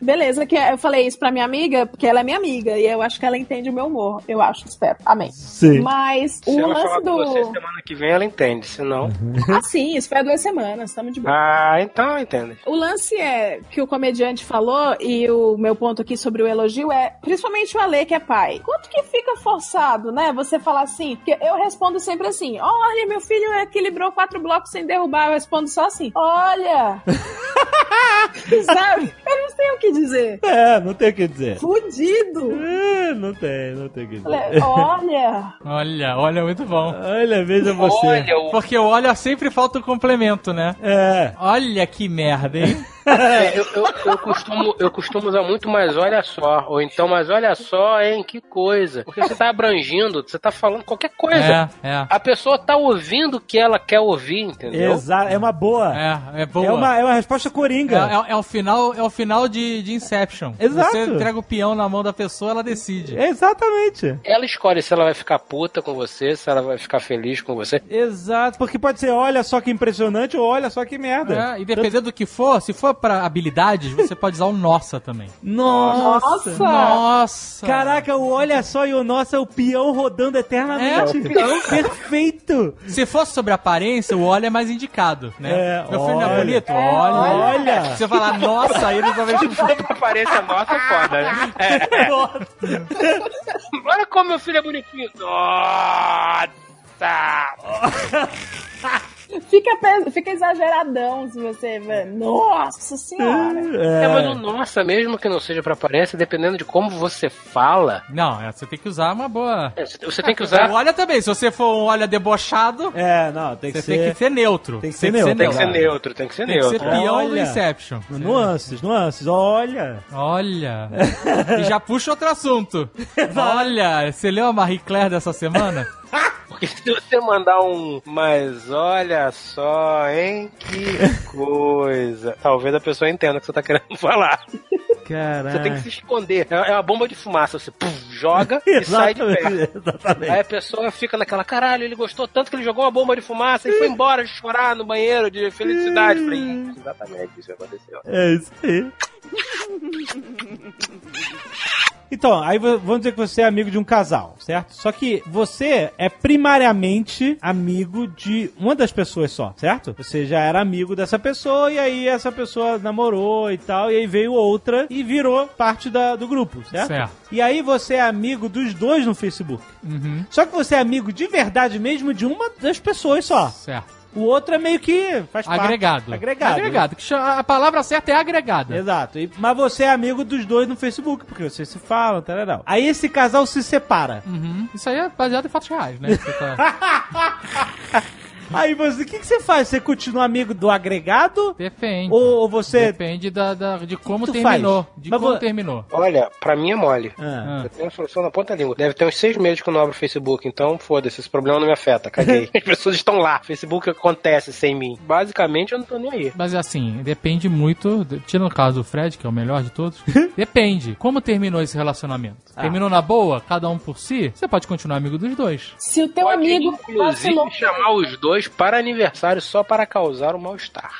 C: Beleza, que eu falei isso pra minha amiga, porque ela é minha amiga, e eu acho que ela entende o meu humor. Eu acho, espero. Amém.
A: Sim.
C: Mas
D: Se
C: o
D: ela falar
C: lance
D: com você
C: do.
D: semana que vem, ela entende. Se não.
C: Ah, sim, espera duas semanas, estamos de boa.
D: Ah, então entende.
C: O lance é que o comediante falou, e o meu ponto aqui sobre o elogio é, principalmente o Ale, que é pai. Quanto que fica forçado, né? Você falar assim, porque eu respondo sempre assim: olha, meu filho equilibrou quatro blocos sem derrubar. Eu respondo só assim: olha. *laughs* Sabe? Eu não sei o que dizer.
A: É, não tem o que dizer.
C: Fudido.
A: É, não tem, não tem o que dizer.
C: Olha, Olha.
E: Olha, muito bom.
A: Olha, veja você.
D: Olha, o
E: Porque o olha sempre falta o complemento, né?
A: É.
E: Olha que merda, hein? *laughs*
D: É, eu, eu, eu costumo, eu costumo usar muito mais olha só. Ou então, mas olha só, hein, que coisa. Porque você tá abrangindo, você tá falando qualquer coisa.
E: É, é.
D: A pessoa tá ouvindo o que ela quer ouvir, entendeu?
A: Exato, é uma boa.
E: É, é boa.
A: É uma, é uma resposta
E: É,
A: coringa.
E: é- é o final, é o final de, de Inception.
A: Exato.
E: Você entrega o peão na mão da pessoa, ela decide.
A: Exatamente.
D: Ela escolhe se ela vai ficar puta com você, se ela vai ficar feliz com você.
A: Exato, porque pode ser olha só que impressionante ou olha só que merda.
E: É, e dependendo do que for, se for pra habilidades, você pode usar o nossa também.
A: Nossa.
C: Nossa.
E: Nossa!
A: Caraca, o olha só e o nosso é o peão rodando eternamente. Perfeito.
E: Se fosse sobre aparência, o olha é mais indicado, né?
A: É,
E: Meu filho não é bonito?
C: É,
E: olha.
A: olha.
E: Se você falar nossa, aí eles vão ver
D: A aparência nossa é foda, né? É. Olha como meu filho é bonitinho. Nossa! *laughs*
C: Fica, fica exageradão se você. Nossa senhora.
D: É, mas o nossa, mesmo que não seja pra aparência, dependendo de como você fala,
E: Não, é, você tem que usar uma boa.
D: é, você tem que
E: O
D: usar. *laughs*
E: olha também, se você for um olha debochado,
A: É, não, tem que
E: você
A: ser.
E: tem que ser neutro.
A: tem que ser neutro.
D: Tem que ser neutro, tem que ser
E: Tem que ser
D: neutro.
E: peão do. Inception.
A: Nuances, nuances. Olha.
E: Olha. *laughs* e já puxa outro assunto. Olha, você leu a Marie Claire dessa semana? *laughs* *laughs*
D: Porque se você mandar um, mas olha só, hein, que *laughs* coisa. Talvez a pessoa entenda o que você tá querendo *laughs* falar.
A: Caraca.
D: Você tem que se esconder. É é uma bomba de fumaça. Você pum, joga e sai de perto.
A: Exatamente.
D: Aí a pessoa fica naquela, caralho, ele gostou tanto que ele jogou uma bomba de fumaça e foi embora chorar no banheiro de felicidade. Falei, "Isso, exatamente, isso aconteceu.
A: É isso aí. Então, aí vamos dizer que você é amigo de um casal, certo? Só que você é primariamente amigo de uma das pessoas só, certo? Você já era amigo dessa pessoa e aí essa pessoa namorou e tal, e aí veio outra e virou parte da- do grupo, certo?
E: Certo.
A: E aí você é amigo dos dois no Facebook.
E: Uhum.
A: Só que você é amigo de verdade mesmo de uma das pessoas só.
E: Certo.
A: O outro é meio que faz parte.
E: Agregado.
A: Agregado.
E: Agregado. Que chama- a palavra certa é agregado.
A: Exato. E- mas você é amigo dos dois no Facebook, porque vocês se falam, tá legal. Aí esse casal se separa.
E: Uhum. Isso aí é baseado em fatos reais, né? *laughs* Você tá-
A: Aí você, o que, que você faz? Você continua amigo do agregado?
E: Depende.
A: Ou, ou você.
E: Depende da, da- de como terminou.
A: faz?
E: De
A: Mas
E: como
A: vo-
E: terminou.
D: Olha, pra mim é mole.
A: Ah.
D: Eu tenho a solução na ponta da língua. Deve ter uns seis meses que eu não abro o Facebook, então foda-se, esse problema não me afeta, caguei. *laughs* As pessoas estão lá, Facebook acontece sem mim. Basicamente eu não tô nem aí.
E: Mas assim, depende muito. Tirando o caso do Fred, que é o melhor de todos. *laughs* depende. Como terminou esse relacionamento?
A: Ah.
E: Terminou na boa, cada um por si? Você pode continuar amigo dos dois.
C: Se o teu
D: Pode,
C: amigo
D: inclusive,
C: vacilou.
D: chamar os dois para aniversário só para causar um mal-estar.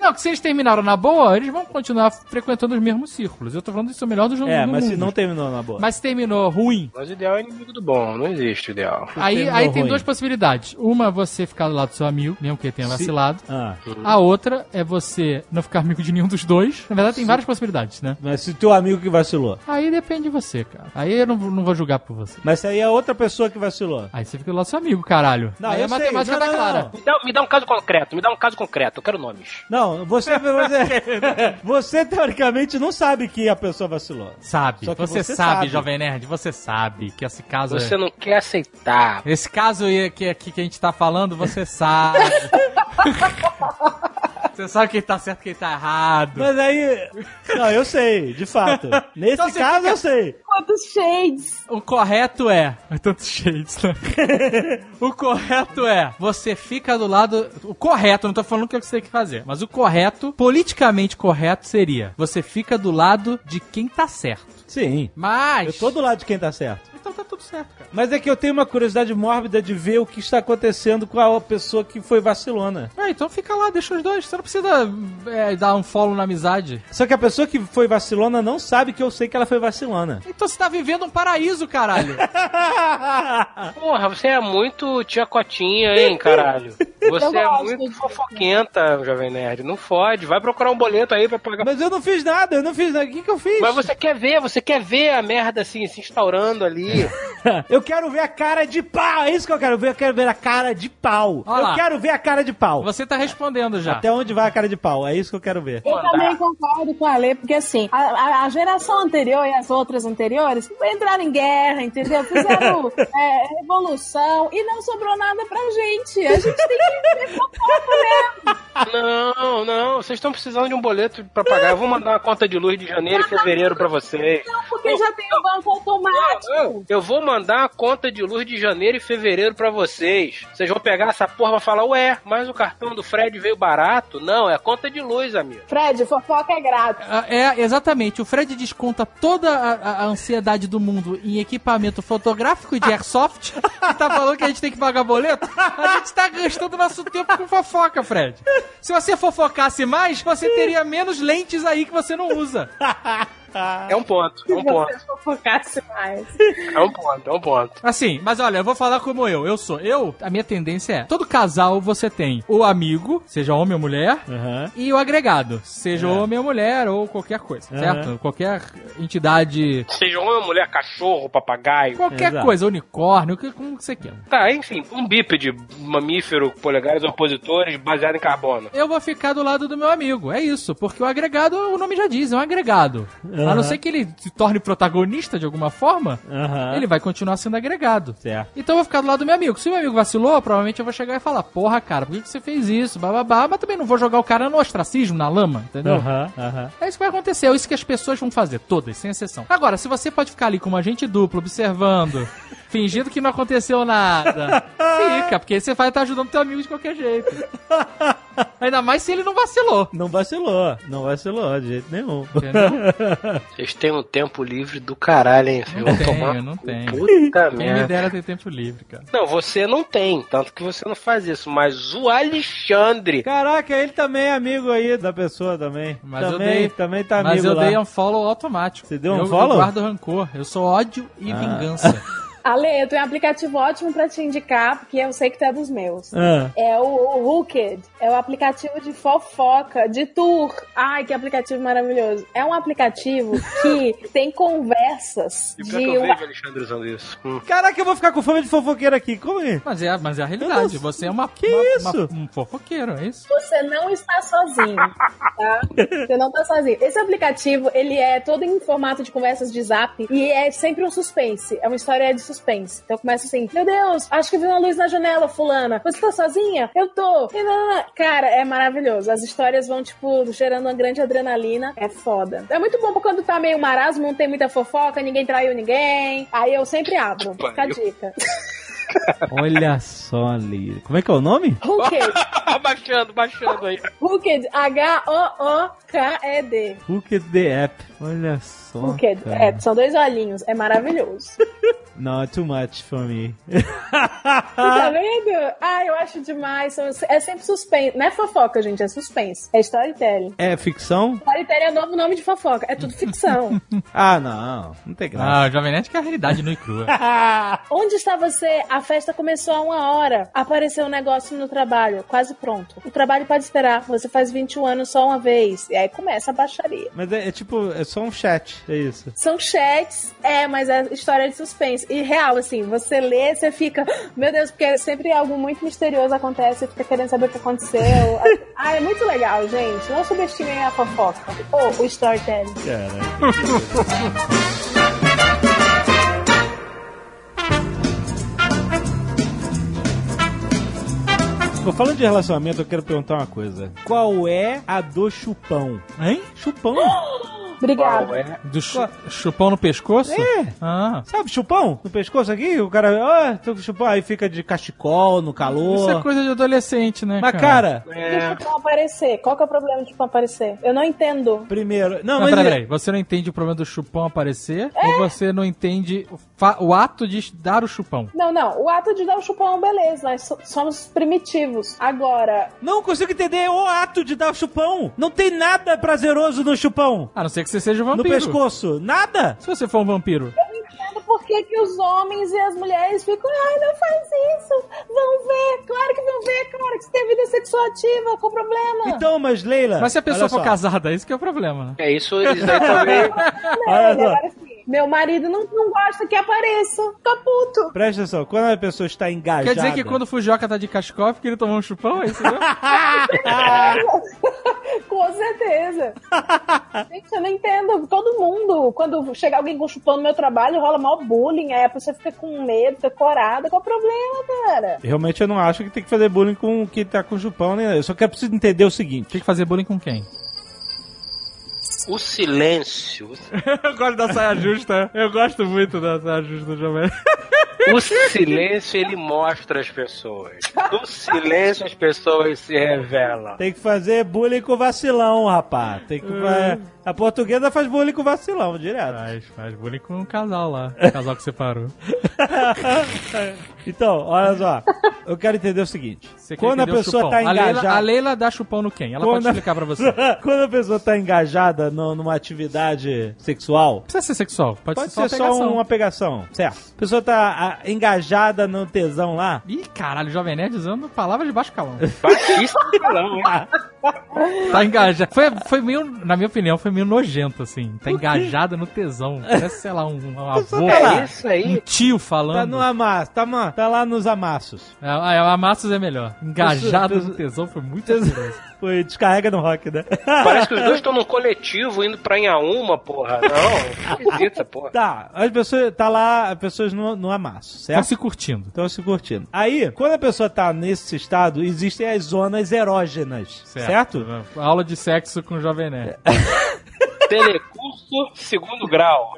E: Não, que se eles terminaram na boa, eles vão continuar frequentando os mesmos círculos. Eu tô falando isso é o melhor do jogo
A: É,
E: do
A: mas se
E: mundo.
A: não terminou na boa.
E: Mas se terminou ruim,
D: Mas o ideal é inimigo do bom, não existe o ideal.
E: aí, aí tem duas possibilidades. Uma é você ficar do lado do seu amigo, mesmo que ele tenha
A: Se-
E: vacilado.
A: Ah.
E: A outra é você não ficar amigo de nenhum dos dois. Na verdade, tem várias possibilidades, né?
A: Mas se o teu amigo que vacilou.
E: Aí depende de você, cara. Aí eu não, vou- não vou julgar por você.
A: Mas se aí é outra pessoa que vacilou.
E: Aí você fica do lado do seu amigo, caralho.
A: Não,
E: aí
A: eu
E: a
A: sei.
E: matemática
A: Não,
E: tá
A: não,
E: clara.
D: Me dá, me dá um caso concreto, me dá um caso concreto, eu quero nomes.
A: Não, você, *laughs* você, você teoricamente não sabe que a pessoa vacilou.
E: Sabe.
A: Só que
E: Você,
A: você
E: sabe,
A: sabe.
E: Jovem Nerd, você sabe que esse caso
D: Você
E: é...
D: não quer aceitar.
E: Esse caso aí que, que, que a gente tá falando, você sabe. *laughs* você sabe quem tá certo e quem tá errado.
A: Mas aí. Não, eu sei, de fato. *laughs* Nesse
E: Então
A: caso
E: fica-
A: eu sei.
C: Quantos shades?
E: O correto é. É tantos shades, né? *laughs* o correto é. Você fica do lado. O correto, não tô falando o que você tem que fazer. Mas o correto, politicamente correto, seria: você fica do lado de quem tá certo.
A: Sim.
E: Mas.
A: Eu tô do lado de quem tá certo.
E: Então tá tudo certo, cara.
A: Mas é que eu tenho uma curiosidade mórbida de ver o que está acontecendo com a pessoa que foi vacilona.
E: É, então fica lá, deixa os dois. Você não precisa é, dar um follow na amizade.
A: Só que a pessoa que foi vacilona não sabe que eu sei que ela foi vacilona.
E: Então você tá vivendo um paraíso, caralho. *laughs*
D: Porra, você é muito tia Cotinha, hein, caralho. Você é muito fofoquenta, Jovem Nerd. Não fode. Vai procurar um boleto aí pra pagar.
A: Mas eu não fiz nada, eu não fiz nada. O que, que eu fiz?
D: Mas você quer ver, você quer ver a merda assim, se instaurando ali. *laughs*
A: Eu quero ver a cara de pau. É isso que eu quero ver. Eu quero ver a cara de pau.
E: Olha
A: eu
E: lá.
A: quero ver a cara de pau.
E: Você tá respondendo já.
A: Até onde vai a cara de pau? É isso que eu quero ver.
C: Eu também concordo com a Lê, porque assim, a, a- a geração anterior e as outras anteriores entraram em guerra, entendeu? Fizeram *laughs* é, revolução e não sobrou nada pra gente. A gente tem que fofoca mesmo.
D: Não, não, vocês estão precisando de um boleto pra pagar. Eu vou mandar uma conta de luz de janeiro e fevereiro pra vocês.
C: Não, porque já tem o banco automático.
D: Eu, eu vou mandar a conta de luz de janeiro e fevereiro pra vocês. Vocês vão pegar essa porra e falar, ué, mas o cartão do Fred veio barato? Não, é a conta de luz, amigo.
C: Fred, fofoca é grátis.
E: Ah, É, exatamente. O Fred desconta toda a, a- a ansiedade do mundo em equipamento fotográfico de airsoft *laughs* e tá falando que a gente tem que pagar boleto? A gente tá gastando nosso tempo com fofoca, Fred. Se você fofocasse mais, você teria menos lentes aí que você não usa. *laughs*
D: É um ponto, é um ponto,
C: Se fofocasse mais.
D: é um ponto, é um ponto.
E: Assim, mas olha, eu vou falar como eu. Eu sou. Eu, a minha tendência é: todo casal você tem o amigo, seja homem ou mulher,
A: Aham.
E: e o agregado, seja
A: É.
E: homem ou mulher ou qualquer coisa,
A: Aham.
E: certo? Qualquer entidade,
D: Seja homem, mulher, cachorro, papagaio.
E: qualquer
A: Exato.
E: coisa, unicórnio, o que- como que você quer.
D: Tá, enfim, um bípede, mamífero, polegares opositores, baseado em carbono.
E: Eu vou ficar do lado do meu amigo, é isso, porque o agregado, o nome já diz, é um agregado. *laughs* A
A: Aham.
E: não ser que ele se torne protagonista de alguma forma,
A: Aham.
E: ele vai continuar sendo agregado.
A: Certo.
E: Então eu vou ficar do lado do meu amigo. Se o meu amigo vacilou, provavelmente eu vou chegar e falar, porra, cara, por que que você fez isso? Bababá, mas também não vou jogar o cara no ostracismo, na lama, entendeu?
A: Aham.
E: É isso que vai acontecer, é isso que as pessoas vão fazer, todas, sem exceção. Agora, se você pode ficar ali como agente duplo, observando, *laughs* fingindo que não aconteceu nada, *laughs* fica, porque você vai estar ajudando teu amigo de qualquer jeito. Ainda mais se ele não vacilou.
A: Não vacilou. Não vacilou de jeito nenhum.
E: Entendeu? *laughs*
D: Vocês têm um tempo livre do caralho, hein?
E: Não
D: vão
E: tenho,
D: tomar.
E: não tenho.
D: Puta
E: Quem me
D: merda.
E: dera ter tempo livre, cara.
D: Não, você não tem, tanto que você não faz isso, mas o Alexandre.
A: Caraca, ele também é amigo aí da pessoa também.
E: Mas eu
A: também,
E: dei-
A: também tá amigo
E: Mas eu
A: lá.
E: dei um follow automático.
A: Você deu um
E: eu,
A: follow?
E: Eu guardo rancor. Eu sou ódio e
A: Ah.
E: vingança. *laughs*
C: Ale, eu tenho um aplicativo ótimo pra te indicar, porque eu sei que tu é dos meus.
A: Ah.
C: É o, o Hooked. É o aplicativo de fofoca, de tour. Ai, que aplicativo maravilhoso. É um aplicativo que *laughs* tem conversas
D: E
C: de.
D: que eu
C: uma-
D: vejo Alexandre usando isso. Hum.
A: Caraca, eu vou ficar com fome de fofoqueiro aqui. Como é?
E: Mas é, mas é a realidade.
A: Eu não-
E: Você é uma,
A: Que
E: uma-
A: isso?
E: uma- um fofoqueiro, é isso?
C: Você não está sozinho, tá? Você não está sozinho. Esse aplicativo, ele é todo em formato de conversas de zap e é sempre um suspense. É uma história de suspense. Então começa assim, meu Deus, acho que vi uma luz na janela, fulana. Você tá sozinha? Eu tô. E não, não, não. Cara, é maravilhoso. As histórias vão, tipo, gerando uma grande adrenalina. É foda. É muito bom quando tá meio marasmo, não tem muita fofoca, ninguém traiu ninguém. Aí eu sempre abro. Fica a dica. *laughs* *laughs*
A: Olha só, Lira. Como é que é o nome?
C: Hooked. *laughs*
D: baixando, baixando aí.
C: Hooked. H-O-O-K-E-D.
A: Hooked the App. Olha só.
C: Hooked.
A: cara.
C: É, são dois olhinhos. É maravilhoso. *laughs*
A: Não, too much for me.
C: Tá vendo? Ah, eu acho demais. É sempre suspense. Não é fofoca, gente, é suspense. É storytelling.
A: é ficção?
C: Storytelling é novo nome de fofoca. É tudo ficção.
A: Ah, não. Não tem graça.
E: Ah, o Jovem Nerd que é a realidade nua e crua.
C: Onde está você? A festa começou há uma hora. Apareceu um negócio no trabalho. Quase pronto. O trabalho pode esperar. Você faz 21 anos só uma vez. E aí começa a baixaria.
A: Mas é, é tipo, é só um chat, é isso.
C: São chats, é, mas é história de suspense. E real, assim, você lê, você fica, meu Deus, porque sempre algo muito misterioso acontece, você fica querendo saber o que aconteceu. *laughs* ah, é muito legal, gente. Não subestimem a fofoca. Ou o storytelling.
A: Cara. *laughs* Falando de relacionamento, eu quero perguntar uma coisa. Qual é a do chupão?
E: Hein?
A: Chupão? *gasps*
C: Obrigada.
D: Qual é?
E: Do chu- chupão no pescoço?
A: É.
E: Ah.
A: Sabe, chupão? No pescoço aqui, o cara, ó, tô com chupão, aí fica de cachecol, no calor.
E: Isso é coisa de adolescente, né?
A: Mas, cara,
C: E o chupão aparecer? Qual que é o problema de chupão aparecer? Eu não entendo.
A: primeiro. Não,
E: Não,
A: mas.
E: peraí, peraí. Você não entende o problema do chupão aparecer? Ou você não entende o, o ato de dar o chupão?
C: Não, não. O ato de dar o chupão, beleza. Nós so- somos primitivos. Agora,
A: Não consigo entender o ato de dar o chupão. Não tem nada prazeroso no chupão.
E: A não ser que você seja um
A: No
E: vampiro.
A: pescoço. Nada.
E: Se você for um vampiro.
C: Entendo por que, que os homens e as mulheres ficam, ai, não faz isso. Vão ver. Claro que vão ver, cara, que você tem vida sexual ativa. Qual o problema?
A: Então, mas Leila.
E: Mas se a pessoa for
A: só.
E: casada, isso que é o problema. né?
D: É isso, isso daí também. *laughs*
C: Não,
A: Olha
C: ele
A: só.
C: agora assim, meu marido não, não gosta que apareça. Fica puto.
A: Presta atenção, quando a pessoa está engajada.
E: Quer dizer que quando o Fujoca tá de é porque ele tomou um chupão, é isso mesmo? *laughs* *laughs*
C: Com certeza. Gente, eu não entendo. Todo mundo, quando chega alguém com chupão no meu trabalho, rola maior bullying. Aí a pessoa fica com medo, fica corada. Qual o problema, cara?
A: Realmente eu não acho que tem que fazer bullying com quem tá com chupão, né? Eu só quero preciso entender o seguinte.
E: Tem que fazer bullying com quem?
D: O silêncio. *laughs*
E: Eu gosto da saia justa. Eu gosto muito da saia justa do Jovem.
D: O silêncio, ele mostra as pessoas. No silêncio, as pessoas se revelam.
A: Tem que fazer bullying com vacilão, rapaz. Tem que fa- A portuguesa faz bullying com vacilão, direto.
E: Faz, faz bullying com um casal lá. casal que separou. *laughs*
A: então, olha só. Eu quero entender o seguinte.
E: Você quer
A: quando a pessoa
E: chupão?
A: tá
E: a Leila,
A: engajada...
E: a Leila dá chupão no quem? Ela pode explicar pra você. Não *laughs*
A: quando a pessoa tá engajada no- numa atividade sexual,
E: precisa ser sexual. Pode,
A: pode
E: ser
A: ser
E: só,
A: só
E: pegação.
A: uma pegação, certo? A pessoa tá ah, engajada no tesão lá,
E: Ih, caralho, Jovem Nerd usando palavras de baixo calão.
D: Baixíssimo calão, hein? *laughs*
E: Tá engajado. Foi, foi meio, na minha opinião, foi meio nojento, assim. Tá engajada no tesão. Parece, sei lá, um, um avô.
A: lá.
D: É isso
E: Um tio
A: tá
E: falando.
A: no amasso, tá, tá lá nos amassos.
E: Ah, é, o Amassos é melhor. Engajado no tesão foi muito
A: Pessoa-
E: poderoso. *laughs*
A: Foi descarrega no rock, né?
D: Parece que os dois estão num coletivo indo pra Inhaúma, porra. Não, essa porra.
A: Tá, as pessoas, tá lá, as pessoas no, no amasso, certo?
E: se curtindo.
A: Estão se curtindo. Aí, quando a pessoa tá nesse estado, existem as zonas erógenas, certo?
E: Aula de sexo com o Jovem Nerd. *laughs*
D: Telecurso segundo grau.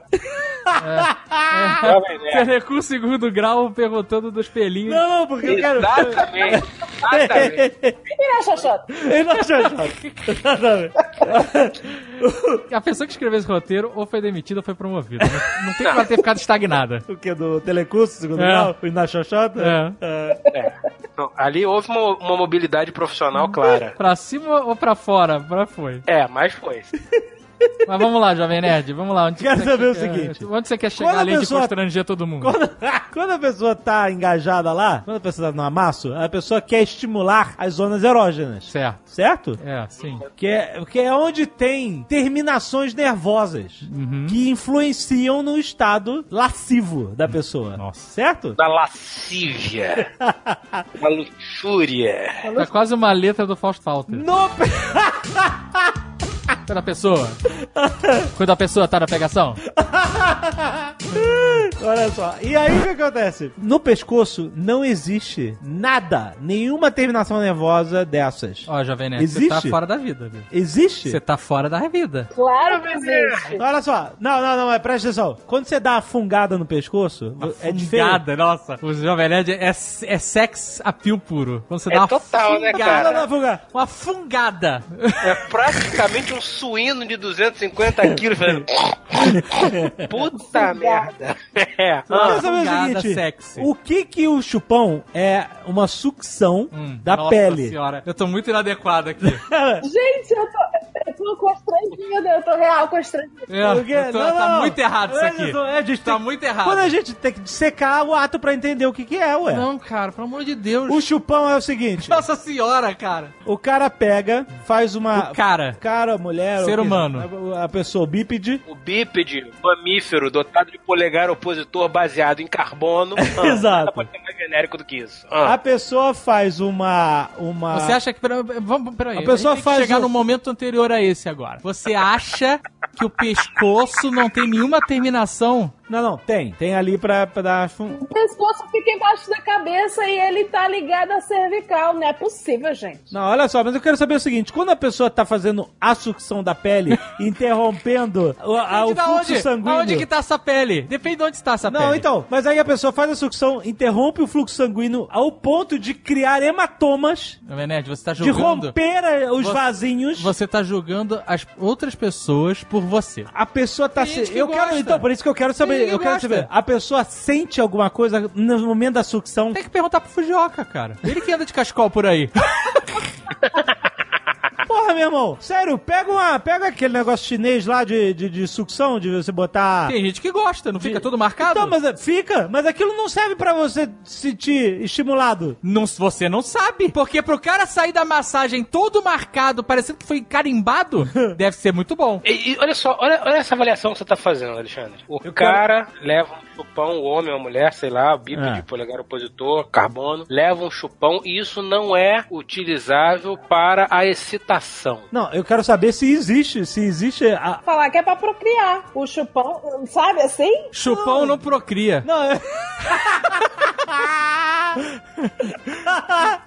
D: Jovem Nerd.
E: Telecurso segundo grau perguntando dos pelinhos.
A: Não, porque eu quero...
D: Exatamente. Exatamente.
C: E a Xoxota?
A: Ele achou, Exatamente.
E: A pessoa que escreveu esse roteiro ou foi demitida ou foi promovida. Não, não tem que ela ter ficado estagnada.
A: O que? Do telecurso, segundo
E: É.
A: grau? O na?
E: É.
D: É. Então, ali houve uma, uma mobilidade profissional clara.
E: Pra cima ou pra fora? Pra foi.
D: É, mas foi.
E: Mas vamos lá, Jovem Nerd, vamos lá. Onde
A: Quero
E: você
A: saber o
E: quer-
A: seguinte.
E: Onde você quer chegar além
A: pessoa-
E: de constranger todo mundo?
A: Quando, *laughs* quando a pessoa tá engajada lá, quando a pessoa tá no amasso, a pessoa quer estimular as zonas erógenas.
E: Certo.
A: Certo?
E: É, sim.
A: Que é, que é onde tem terminações nervosas
E: Uhum.
A: que influenciam no estado lascivo da pessoa.
E: Nossa.
A: Certo?
D: Da lascívia. *laughs* da luxúria.
E: Tá quase uma letra do Fausto Falter.
A: No, *laughs*
E: Quando a pessoa. Quando a pessoa tá na pegação. *laughs*
A: Olha só. E aí o que acontece? No pescoço não existe nada, nenhuma terminação nervosa dessas.
E: Ó, Jovem Nerd, você
A: Existe?
E: tá fora da vida, viu?
A: Existe?
E: Você tá fora da vida.
C: Claro que existe.
A: Olha só. Não, não, não, mas presta atenção. Quando você dá uma fungada no pescoço, é diferente.
E: Fungada, nossa. O Jovem Nerd é, é sex appeal puro. Quando você
D: É
E: dá uma
D: total, né,
E: fungada.
A: Não, fungar.
E: Uma fungada.
D: É praticamente um suíno de 250 quilos fazendo. *laughs* Puta merda. É.
A: Eu quero saber o seguinte,
E: sexy.
A: o que que o chupão é uma sucção
E: Hum,
A: da
E: nossa
A: pele?
E: Senhora. Eu tô muito inadequado aqui. *laughs*
C: Gente, eu tô, eu tô constrangida, eu tô real constrangida.
E: É,
A: Porque-
E: eu tô-
A: não,
E: tá
A: não.
E: muito errado isso
A: É,
E: aqui.
A: é, a gente
E: Tá
A: tem-
E: muito errado.
A: Quando a gente tem que secar o ato pra entender o que que é, ué.
E: Não, cara, pelo amor de Deus.
A: O chupão é o seguinte,
E: Nossa senhora, cara.
A: o cara pega, faz uma...
E: O cara.
A: Cara, mulher...
E: Ser humano.
A: A, a pessoa bípede.
D: O bípede, mamífero, dotado de polegar opositor baseado em carbono. *laughs* Ah,
A: Exato.
D: Nada pode ser mais genérico do que isso. Ah.
A: A pessoa faz uma... uma...
E: Você acha que. Pera, vamos, peraí.
A: A pessoa
E: gente tem
A: faz
E: que chegar
A: um-
E: no momento anterior a esse agora. Você acha que o pescoço não tem nenhuma terminação?
A: Não, não, tem. Tem ali pra, pra dar...
C: O pescoço fica embaixo da cabeça e ele tá ligado à cervical. Não é possível, gente.
A: Não, olha só, mas eu quero saber o seguinte: quando a pessoa tá fazendo a sucção da pele, *laughs* interrompendo o, a- o fluxo
E: onde?
A: sanguíneo.
E: Aonde que tá essa pele? Depende de onde está essa pele.
A: Não, então, mas aí a pessoa faz a sucção, interrompe o fluxo sanguíneo ao ponto de criar hematomas,
E: Nerd, você tá
A: de
E: julgando.
A: romper a- os
E: Você-
A: vasinhos.
E: Você tá julgando as outras pessoas por você.
A: A pessoa tá se.
E: que
A: Eu quero.
E: gosta.
A: Então, por isso que eu quero saber. Eu quero
E: gosta.
A: saber. A pessoa sente alguma coisa no momento da sucção.
E: Tem que perguntar pro Fujioka, cara. Ele que anda de cascol por aí. *laughs*
A: Porra, meu irmão. Sério, pega uma. Pega aquele negócio chinês lá de, de, de sucção, de você botar.
E: Tem gente que gosta, não fica tudo marcado?
A: Então, mas é- fica, mas aquilo não serve pra você se sentir estimulado.
E: Não, você não sabe. Porque pro cara sair da massagem todo marcado, parecendo que foi carimbado, *laughs* deve ser muito bom.
D: E, e olha só, olha, olha essa avaliação que você tá fazendo, Alexandre. O cara leva um chupão, o homem ou a mulher, sei lá, bípede,
A: É.
D: polegar opositor, carbono, leva um chupão e isso não é utilizável para a excitação.
A: Não, eu quero saber se existe, se existe a...
C: Falar que é pra procriar. O chupão, sabe assim?
E: Chupão não procria.
A: Não, é...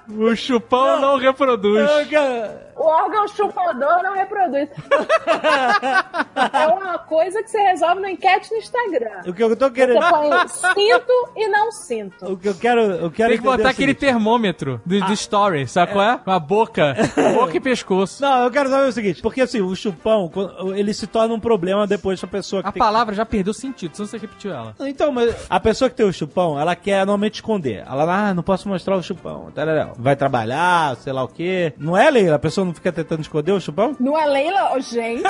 E: O chupão não, reproduz.
A: eu quero...
C: O órgão chupador não reproduz. é uma coisa que você resolve na enquete no Instagram.
A: O que eu tô
C: Você
A: querendo...
C: põe sinto e não sinto.
A: O que eu quero, eu quero
E: Tem que botar
A: é
E: aquele termômetro do, do story, sabe qual é? Com a boca. *laughs* boca e pescoço.
A: Não, eu quero saber o seguinte, porque assim, o chupão, ele se torna um problema depois pra pessoa que
E: A
A: tem...
E: palavra já perdeu sentido, senão você repetiu ela.
A: Então, mas a pessoa que tem o chupão, ela quer normalmente esconder. Ela, ah, não posso mostrar o chupão. tarará. Vai trabalhar, sei lá o quê. Não é, Leila? A pessoa não fica tentando esconder o chupão?
C: Não é Leila? Ô, gente,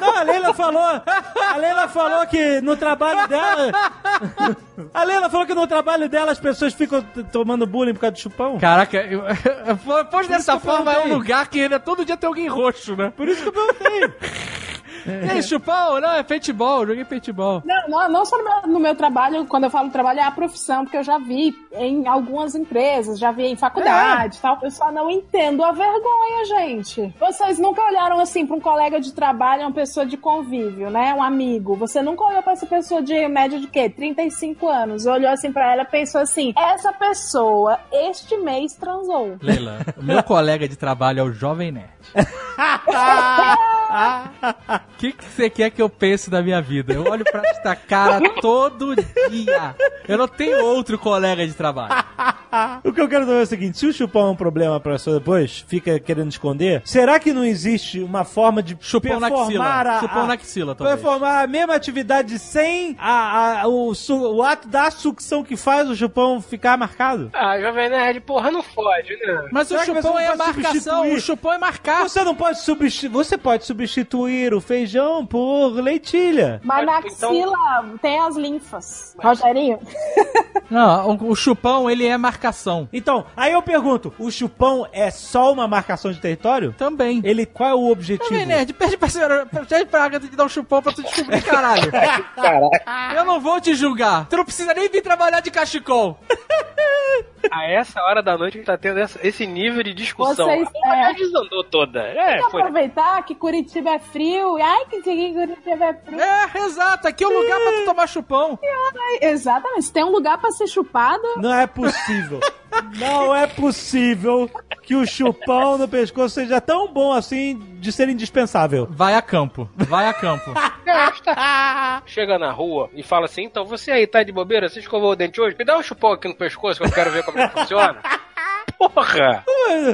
A: Não, a Leila falou. A Leila falou que no trabalho dela. A Leila falou que no trabalho dela as pessoas ficam tomando bullying por causa do chupão.
E: Caraca, eu, *laughs* pois dessa forma é um lugar que ainda todo dia tem alguém roxo, né?
A: Por isso que eu perguntei. *laughs*
E: E aí, chupão? Não, é paintball, joguei paintball.
C: Não, não, não só no meu, no meu trabalho, quando eu falo trabalho, é a profissão, porque eu já vi em algumas empresas, já vi em faculdade e tal. Eu só não entendo a vergonha, gente. Vocês nunca olharam assim pra um colega de trabalho, uma pessoa de convívio, né? Um amigo. Você nunca olhou pra essa pessoa de média de quê? 35 anos. Olhou assim pra ela e pensou assim: essa pessoa este mês transou.
E: Leila, o meu colega de trabalho é o Jovem Nerd. *laughs* *laughs* O que você quer que eu pense da minha vida? Eu olho pra esta cara todo dia. Eu não tenho outro colega de trabalho. *laughs*
A: o que eu quero saber é o seguinte: se o chupão é um problema pra pessoa depois, fica querendo esconder, será que não existe uma forma de
E: Chupão na axila.
A: performar a,
E: Chupão
A: a-
E: na axila, talvez.
A: performar a mesma atividade sem a, a- o, su- o ato da sucção que faz o chupão ficar marcado?
D: Ah, Jovem Nerd, porra, não fode, né?
E: Mas
A: Será
E: o chupão é a marcação.
A: substituir?
E: O chupão é marcar.
A: Você não pode substituir. Você pode substituir o feijão por leitilha.
C: Mas na
D: Então-
C: axila tem as linfas. Rogerinho,
E: Não, o, o chupão, ele é marcação.
A: Então, aí eu pergunto: o chupão é só uma marcação de território?
E: Também.
A: Ele, qual é o objetivo?
E: Também, nerd, pede pra senhora, pede pra Agatha te dar um chupão pra tu descobrir, caralho. *laughs* Eu não vou te julgar. Tu não precisa nem vir trabalhar de cachecol. *laughs*
D: A essa hora da noite a gente tá tendo essa- esse nível de discussão.
C: Vocês-
D: a
C: é.
D: desandou toda. É,
C: tem que
D: foi.
C: aproveitar que Curitiba é frio. Ai, que que Curitiba é frio.
E: É, exato. Aqui é o lugar pra tu tomar chupão.
C: Exatamente. Se tem um lugar pra ser chupado,
A: Não é possível. *laughs* Não é possível que o chupão no pescoço seja tão bom assim de ser indispensável.
E: Vai a campo. Vai a campo. *laughs*
D: Chega na rua e fala assim: então você aí tá de bobeira, você escovou o dente hoje? Me dá um chupão aqui no pescoço que eu quero ver como é que funciona. *laughs* Porra!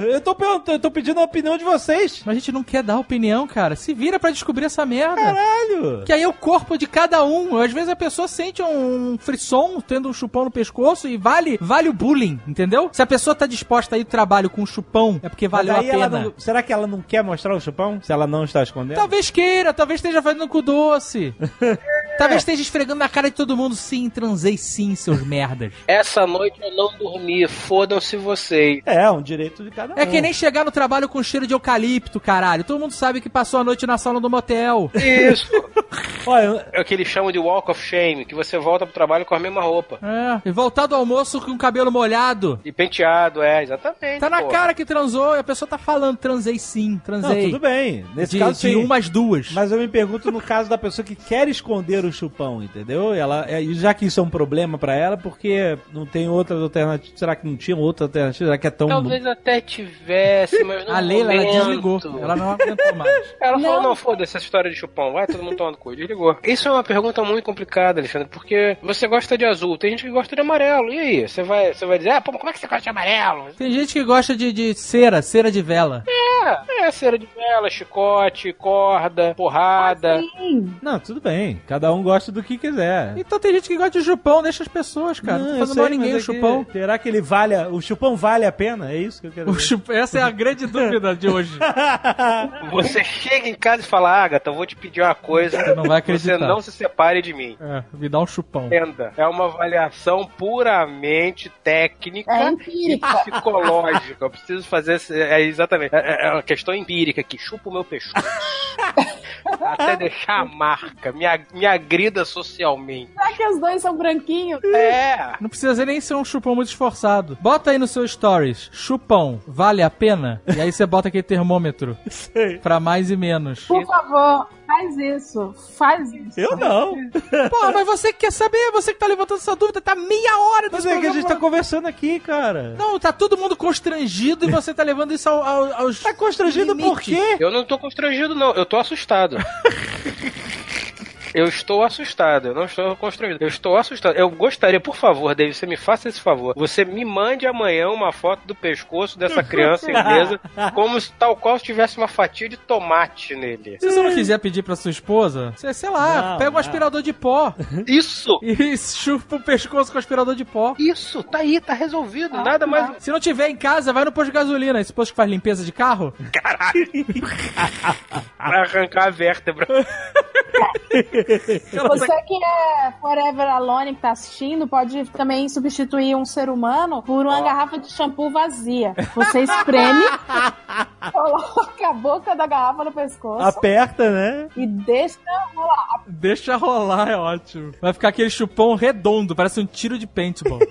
A: Eu tô perguntando, eu tô pedindo a opinião de vocês.
E: Mas a gente não quer dar opinião, cara. Se vira pra descobrir essa merda.
A: Caralho.
E: Que aí é o corpo de cada um. Às vezes a pessoa sente um frisson tendo um chupão no pescoço e vale, vale o bullying, entendeu? Se a pessoa tá disposta a ir trabalho com um chupão, é porque valeu a pena.
A: não- será que ela não quer mostrar o chupão? Se ela não está escondendo?
E: Talvez queira, talvez esteja fazendo com doce. *laughs* talvez esteja esfregando na cara de todo mundo. Sim, transei sim, seus merdas.
D: Essa noite eu não dormi, fodam-se vocês.
A: É, um direito de cada um.
E: É que nem chegar no trabalho com cheiro de eucalipto, caralho. Todo mundo sabe que passou a noite na sala do motel.
D: Isso! *laughs*
A: Olha,
D: É o que eles chamam de walk of shame, que você volta pro trabalho com a mesma roupa.
E: É, e voltar do almoço com o cabelo molhado.
D: E penteado, é, exatamente.
E: Tá na
D: pô.
E: cara que transou e a pessoa tá falando, transei sim,
A: não,
E: transei.
A: tudo bem. Nesse
E: de,
A: caso,
E: de
A: sim.
E: umas duas.
A: Mas eu me pergunto no caso da pessoa que quer esconder o chupão, entendeu? E ela, é, e já que isso é um problema pra ela, porque não tem outras alternativas. Será que não tinha outra alternativa? Que é tão.
D: Talvez até tivesse, mas *laughs* no
E: a Leila, ela
D: momento...
E: desligou. Ela não aguentou mais. *laughs*
D: Ela falou,
C: Não.
D: não, foda-se essa história de chupão, vai todo mundo tomando cu, desligou. Isso é uma pergunta muito complicada, Alexandre, porque você gosta de azul, tem gente que gosta de amarelo, e aí? Você vai, você vai dizer, ah, pô, como é que você gosta de amarelo?
E: Tem gente que gosta de, de cera, cera de vela.
D: É, é cera de vela, chicote, corda, porrada.
C: sim.
A: Não, tudo bem. Cada um gosta do que quiser.
E: Então tem gente que gosta de chupão, deixa as pessoas, cara. Não, tô fazendo
A: sei,
E: mal a ninguém o
A: mas é que-
E: chupão.
A: Será que ele vale. a- O chupão vale a pena? É isso que eu quero ver.
E: Essa é a grande dúvida de hoje. *laughs*
D: Você chega em casa e fala, Agatha, eu vou te pedir uma coisa.
E: Você não vai
D: Você
E: acreditar.
D: não se separe de mim.
E: É, me dá um chupão.
D: Entenda, é uma avaliação puramente técnica
C: É
D: e psicológica. Eu preciso fazer. esse- É exatamente. É, é uma questão empírica que chupa o meu pescoço. *laughs* Até deixar a marca. Me, ag- me agrida socialmente.
C: Será que os dois são branquinhos?
D: É.
E: Não precisa nem ser um chupão muito esforçado. Bota aí no seu stories, chupão, vale a pena? E aí você bota aquele termômetro *laughs* pra mais e menos.
C: Por favor, faz isso. Faz isso.
A: Eu não.
E: Pô, mas você que quer saber, você que tá levantando essa dúvida, tá meia hora
A: Mas
E: desse
A: é que a gente tá conversando aqui, cara.
E: Não, tá todo mundo constrangido e *laughs* você tá levando isso ao, ao, aos.
A: Tá constrangido por
E: limites.
A: quê?
D: Eu não tô constrangido, não. Eu tô assustado. *laughs* Eu estou assustado, eu não estou constrangido. Eu estou assustado. Eu gostaria, por favor, David, você me faça esse favor. Você me mande amanhã uma foto do pescoço dessa *laughs* criança inglesa, como se tal qual se tivesse uma fatia de tomate nele.
E: Se você não quiser pedir pra sua esposa, você, sei lá,
A: Não,
E: pega um
A: não.
E: aspirador de pó
D: Isso! *laughs*
E: e chupa o pescoço com o aspirador de pó.
D: Isso, tá aí, tá resolvido. Nada mais.
E: Se não tiver em casa, vai no posto de gasolina. Esse posto que faz limpeza de carro. *laughs*
D: Pra arrancar a vértebra. *laughs*
C: Você que é Forever Alone que tá assistindo, pode também substituir um ser humano por uma garrafa de shampoo vazia. Você espreme, *laughs* coloca a boca da garrafa no pescoço
A: Aperta, né?
C: e deixa rolar.
E: Deixa rolar, é ótimo. Vai ficar aquele chupão redondo, parece um tiro de paintball. *laughs*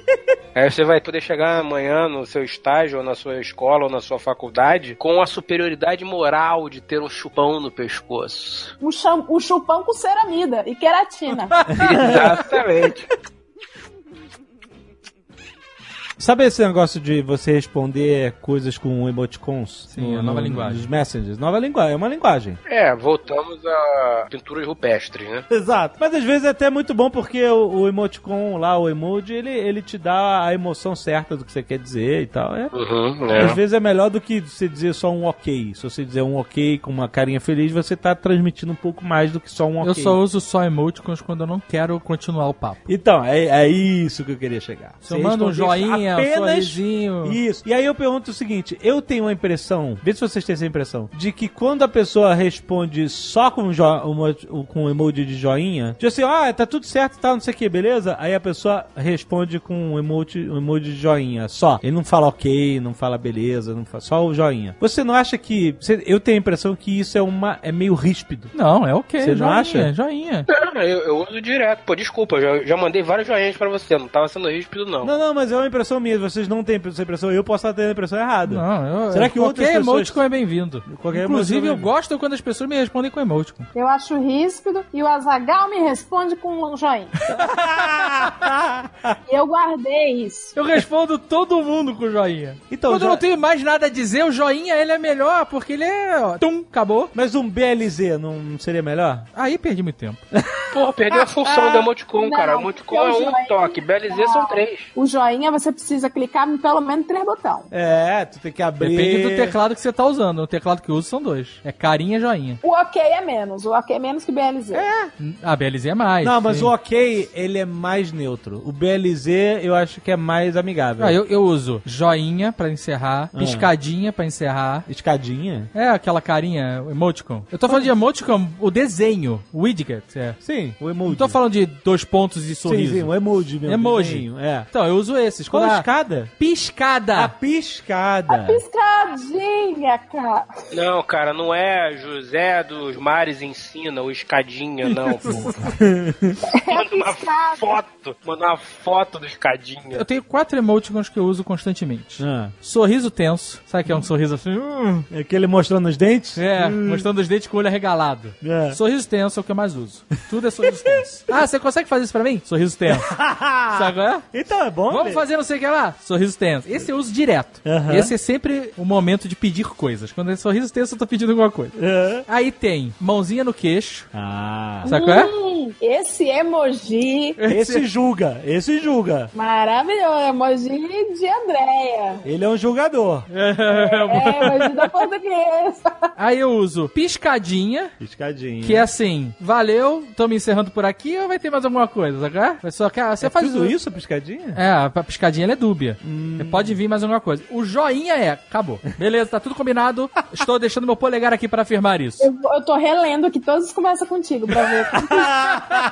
D: Aí você vai poder chegar amanhã no seu estágio, ou na sua escola, ou na sua faculdade, com a superioridade moral de ter um chupão no pescoço.
C: Um, cham- um chupão com ceramida e queratina. *laughs*
D: Exatamente.
A: Sabe esse negócio de você responder coisas com emoticons?
E: Sim, a nova linguagem.
A: Nos messages. Nova linguagem, é uma linguagem.
D: É, voltamos a pinturas rupestres, né? *laughs*
A: Exato. Mas às vezes é até muito bom porque o, o emoticon lá, o emoji, ele, ele te dá a emoção certa do que você quer dizer e tal. É.
D: Uhum,
A: Às
D: é.
A: vezes é melhor do que você dizer só um ok. Se você dizer um ok com uma carinha feliz, você tá transmitindo um pouco mais do que só um ok.
E: Eu só uso só emoticons quando eu não quero continuar o papo.
A: Então, é, é isso que eu queria chegar.
E: Se eu mando um joinha, um sorrisinho.
A: Isso. E aí eu pergunto o seguinte: eu tenho a impressão, vê se vocês têm essa impressão, de que quando a pessoa responde só com, jo um, com emoji de joinha, de assim, ah, tá tudo certo e tal, não sei o que, beleza? Aí a pessoa responde com um emoji, um emoji de joinha, só. Ele não fala ok, não fala beleza, não fala, só o joinha. Você não acha que. você- eu tenho a impressão que isso é uma. é meio ríspido.
E: Não, é ok.
A: Você não
E: joinha,
A: acha?
E: Joinha.
D: Não, eu, eu uso direto. Pô, desculpa, já, já mandei vários joinhas pra você. Não tava sendo ríspido, não.
A: Não, não, mas é uma impressão minha. Vocês não têm essa impressão. Eu posso estar tendo a impressão errada.
E: Não, eu,
A: Será que
E: qualquer
A: outras pessoas-
E: emoticon é bem-vindo. Inclusive,
A: é
E: eu gosto quando as pessoas me respondem com emoticon.
C: Eu acho ríspido e o Azagal me responde com um joinha. *laughs* eu guardei isso.
E: Eu respondo todo mundo com joinha.
A: Então,
E: Quando
A: já-
E: eu não tenho mais nada a dizer, o joinha ele é melhor, porque ele é. Ó, tum, acabou.
A: Mas um BLZ não seria melhor?
E: Aí perdi muito tempo. *laughs*
D: Pô, perdeu a função do emoticon,
C: Não,
D: cara. O emoticon é
C: o
D: um
C: joinha-
D: toque. BLZ são três.
C: O joinha você precisa clicar em pelo menos três botões.
A: É, tu tem que abrir.
E: Depende do teclado que você tá usando. O teclado que eu uso são dois. É carinha e joinha.
C: O ok é menos, o ok é menos que BLZ.
E: A BLZ é mais.
A: Não, mas
E: sim.
A: o ok, ele é mais neutro. O BLZ eu acho que é mais amigável.
E: Ah, eu, eu uso joinha pra encerrar,
A: Ah.
E: piscadinha pra encerrar.
A: Escadinha?
E: É aquela carinha, o emoticon. Eu tô falando de emoticon, o desenho, o widget. É.
A: Sim, o emoji.
E: Não tô falando de dois pontos e
A: sim,
E: sorriso.
A: sim, o emoji mesmo.
E: Emoji.
A: desenho, É.
E: Então, eu uso esses.
A: Qual
E: Quando
A: a
E: a-? Piscada.
A: A piscada.
C: Piscadinha, cara.
D: Não, cara, não é José dos Mares ensina ou escadinha, não. *laughs* Manda uma
C: piscada.
D: foto. Manda uma foto do escadinha.
E: Eu tenho quatro emoticons que eu uso constantemente.
A: Ah,
E: Sorriso tenso. Sabe que é um sorriso assim? hum,
A: é aquele mostrando os dentes?
E: É, mostrando os dentes com o olho arregalado.
A: É.
E: Sorriso tenso é o que eu mais uso. Tudo é sorriso tenso. *laughs* Ah, você consegue fazer isso pra mim? Sorriso tenso. *laughs* Sabe qual é?
A: Então é bom.
E: Vamos
A: né?
E: fazer não sei o que lá? Sorriso tenso. Esse eu uso direto.
A: Aham.
E: Esse é sempre o momento de pedir coisas. Quando é sorriso tenso, eu tô pedindo alguma coisa.
A: É.
E: Aí tem mãozinha no queixo.
A: Ah.
E: Sabe qual é?
C: Hum, esse emoji
A: Esse julga, esse julga.
C: maravilhoso. Emoji de Andréia.
A: Ele é um julgador.
C: É, emoji da portuguesa.
E: Aí eu uso piscadinha.
A: Piscadinha.
E: Que é assim, valeu, tô me encerrando por aqui ou vai ter mais alguma coisa, sabe? é? Só que ah, você
A: É
E: faz
A: tudo isso, piscadinha?
E: É, a piscadinha ela é dúbia. Pode vir mais alguma coisa. O joinha é, acabou. Beleza, tá tudo combinado. Estou deixando meu polegar aqui pra afirmar isso.
C: Eu, eu tô relendo aqui todas as conversas contigo pra ver. *laughs*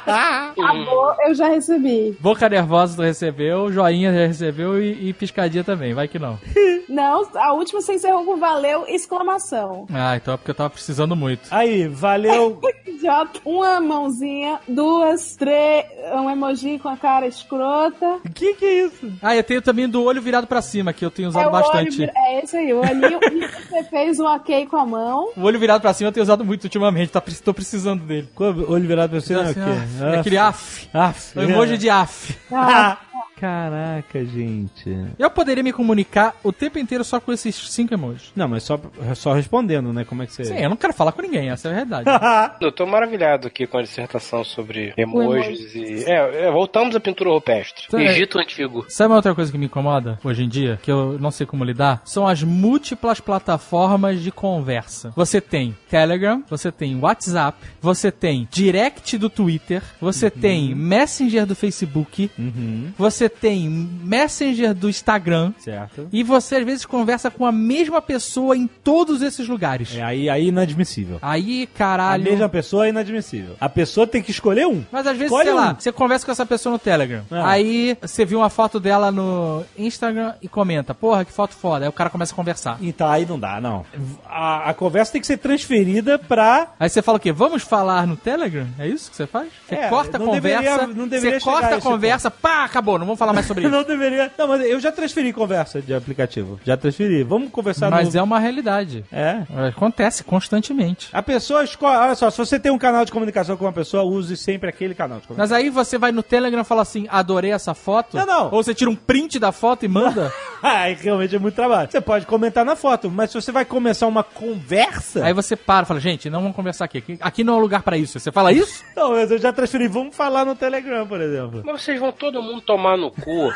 C: Acabou, eu já recebi.
E: Boca nervosa tu recebeu, joinha já recebeu e, e piscadinha também, vai que não. *laughs*
C: Não, a última você encerrou com valeu, exclamação.
E: Ah, então é porque eu tava precisando muito.
A: Aí, valeu. *laughs*
C: Idiota. Uma mãozinha, duas, três, um emoji com a cara escrota.
A: O que que é isso?
E: Ah, eu tenho também do olho virado pra cima, que eu tenho usado
C: é, o
E: bastante.
C: olho, é esse aí, o olhinho. *laughs* você fez um ok com a mão.
E: O olho virado pra cima eu tenho usado muito ultimamente, tá, tô precisando dele.
A: Qual- Olho virado pra você não é o
E: Assim,
A: quê?
E: aquele af.
A: Af.
E: O emoji de af.
C: Ah, *laughs*
A: Caraca, gente.
E: Eu poderia me comunicar o tempo inteiro só com esses cinco emojis.
A: Não, mas só, só respondendo, né? Como é que você...
E: Sim, eu não quero falar com ninguém, essa é a verdade. *laughs*
D: Eu tô maravilhado aqui com a dissertação sobre emojis e. É, é, voltamos à pintura rupestre.
E: Então, é-
D: Egito Antigo.
E: Sabe uma outra coisa que me incomoda hoje em dia, que eu não sei como lidar? São as múltiplas plataformas de conversa. Você tem Telegram, você tem WhatsApp, você tem Direct do Twitter, você tem Messenger do Facebook,
A: Uhum,
E: você tem Messenger do Instagram.
A: certo.
E: E você às vezes conversa com a mesma pessoa em todos esses lugares.
A: É, aí, aí inadmissível.
E: Aí,
A: A
E: caralho.
A: mesma pessoa é inadmissível. A pessoa tem que escolher um.
E: Mas às vezes,
A: Escolhe
E: sei lá,
A: um.
E: você conversa com essa pessoa no Telegram.
A: Ah.
E: Aí você viu uma foto dela no Instagram e comenta, porra, que foto foda. Aí o cara começa a conversar.
A: Então aí não dá, não. A, a conversa tem que ser transferida pra.
E: Aí você fala o quê? Vamos falar no Telegram? É isso que você faz? Você
A: É,
E: corta a conversa,
A: deveria- não deveria
E: você corta
A: a
E: a conversa, pá, acabou, não vamos vamos falar mais sobre *laughs* isso.
A: Não deveria. Não, mas eu já transferi conversa de aplicativo. Já transferi. Vamos conversar
E: Mas
A: no...
E: é uma realidade.
A: É.
E: Acontece constantemente.
A: A pessoa escolhe. Olha só, se você tem um canal de comunicação com uma pessoa, use sempre aquele canal de comunicação.
E: Mas aí você vai no Telegram e fala assim, adorei essa foto.
A: Não, não.
E: Ou você tira um print da foto e manda.
A: Aí *laughs* realmente é muito trabalho. Você pode comentar na foto, mas se você vai começar uma conversa.
E: aí você para e fala, gente, não vamos conversar aqui. Aqui, aqui não é um lugar pra isso. Você fala isso?
A: Não, mas eu já transferi. Vamos falar no Telegram, por exemplo.
D: Mas vocês vão todo mundo tomar no cu.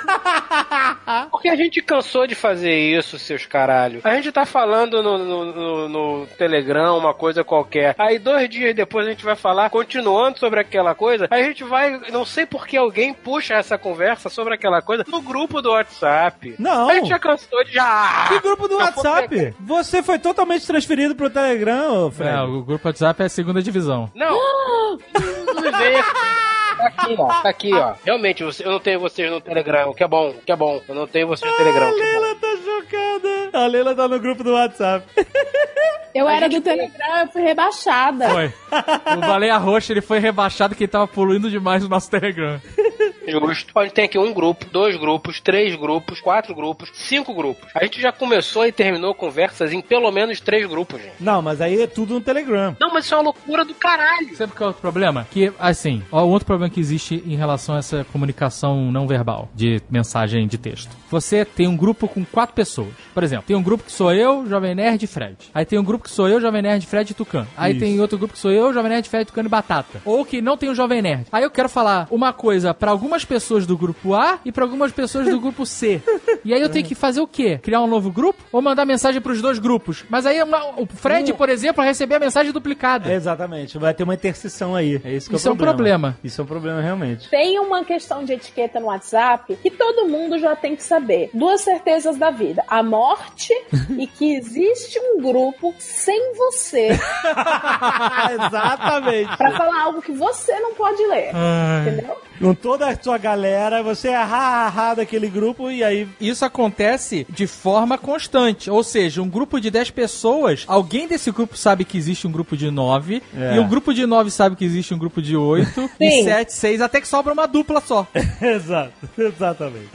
D: Porque a gente cansou de fazer isso, seus caralho. A gente tá falando no, no, no- no Telegram uma coisa qualquer. Aí dois dias depois a gente vai falar, continuando sobre aquela coisa. Aí a gente vai, não sei por que alguém puxa essa conversa sobre aquela coisa no grupo do WhatsApp.
A: Não.
D: A gente já cansou de já.
A: Que grupo do WhatsApp? Você foi totalmente transferido pro Telegram, ô Fred.
E: É, o grupo WhatsApp é a segunda divisão.
D: Não! *gasps* Não. Tá aqui, ó. Tá aqui, ó. Realmente, você- eu não tenho vocês no Telegram, o que é bom, o que é bom. Eu não tenho vocês no Telegram.
A: A
D: é bom.
A: Leila tá chocada. A Leila tá no grupo do WhatsApp. *laughs*
C: Eu
D: A
C: era do Telegram, eu fui rebaixada.
E: Foi. o Baleia Roxa, ele foi rebaixado que ele tava poluindo demais o nosso Telegram. *laughs*
D: Justo. A gente tem aqui um grupo, dois grupos, três grupos, quatro grupos, cinco grupos. A gente já começou e terminou conversas em pelo menos três grupos, gente.
A: Não, mas aí é tudo no Telegram.
D: Não, mas isso é uma loucura do caralho.
E: Sabe qual é o outro problema? Que, assim, ó, o outro problema que existe em relação a essa comunicação não verbal, de mensagem de texto. Você tem um grupo com quatro pessoas. Por exemplo, tem um grupo que sou eu, Jovem Nerd e Fred. Aí tem um grupo que sou eu, Jovem Nerd, Fred e Tucano. Aí
A: Isso.
E: tem outro grupo que sou eu, Jovem Nerd, Fred, Tucano e Batata. Ou que não tem o Jovem Nerd. Aí eu quero falar uma coisa pra algumas pessoas do grupo A e pra algumas pessoas do grupo C. *laughs* E aí eu tenho que fazer o quê? Criar um novo grupo? Ou mandar mensagem pros dois grupos? Mas aí uma- o Fred, por exemplo, vai receber a mensagem duplicada.
A: É, exatamente, vai ter uma interseção aí. É isso que
E: Isso é
A: é
E: um
A: o problema.
E: problema.
A: Isso é um problema realmente.
C: Tem uma questão de etiqueta no WhatsApp que todo mundo já tem que saber. Duas certezas da vida: a morte *laughs* e que existe um grupo sem você *laughs*
A: Exatamente.
C: pra falar algo que você não pode ler. Entendeu?
A: Com toda a sua galera, você é ha, ha, ha daquele grupo e aí.
E: Isso acontece de forma constante. Ou seja, um grupo de 10 pessoas, alguém desse grupo sabe que existe um grupo de 9,
A: É.
E: e um grupo de 9 sabe que existe um grupo de 8, *laughs* e
C: Sim.
E: 7, 6, até que sobra uma dupla só. *laughs*
A: Exato, *laughs* exatamente.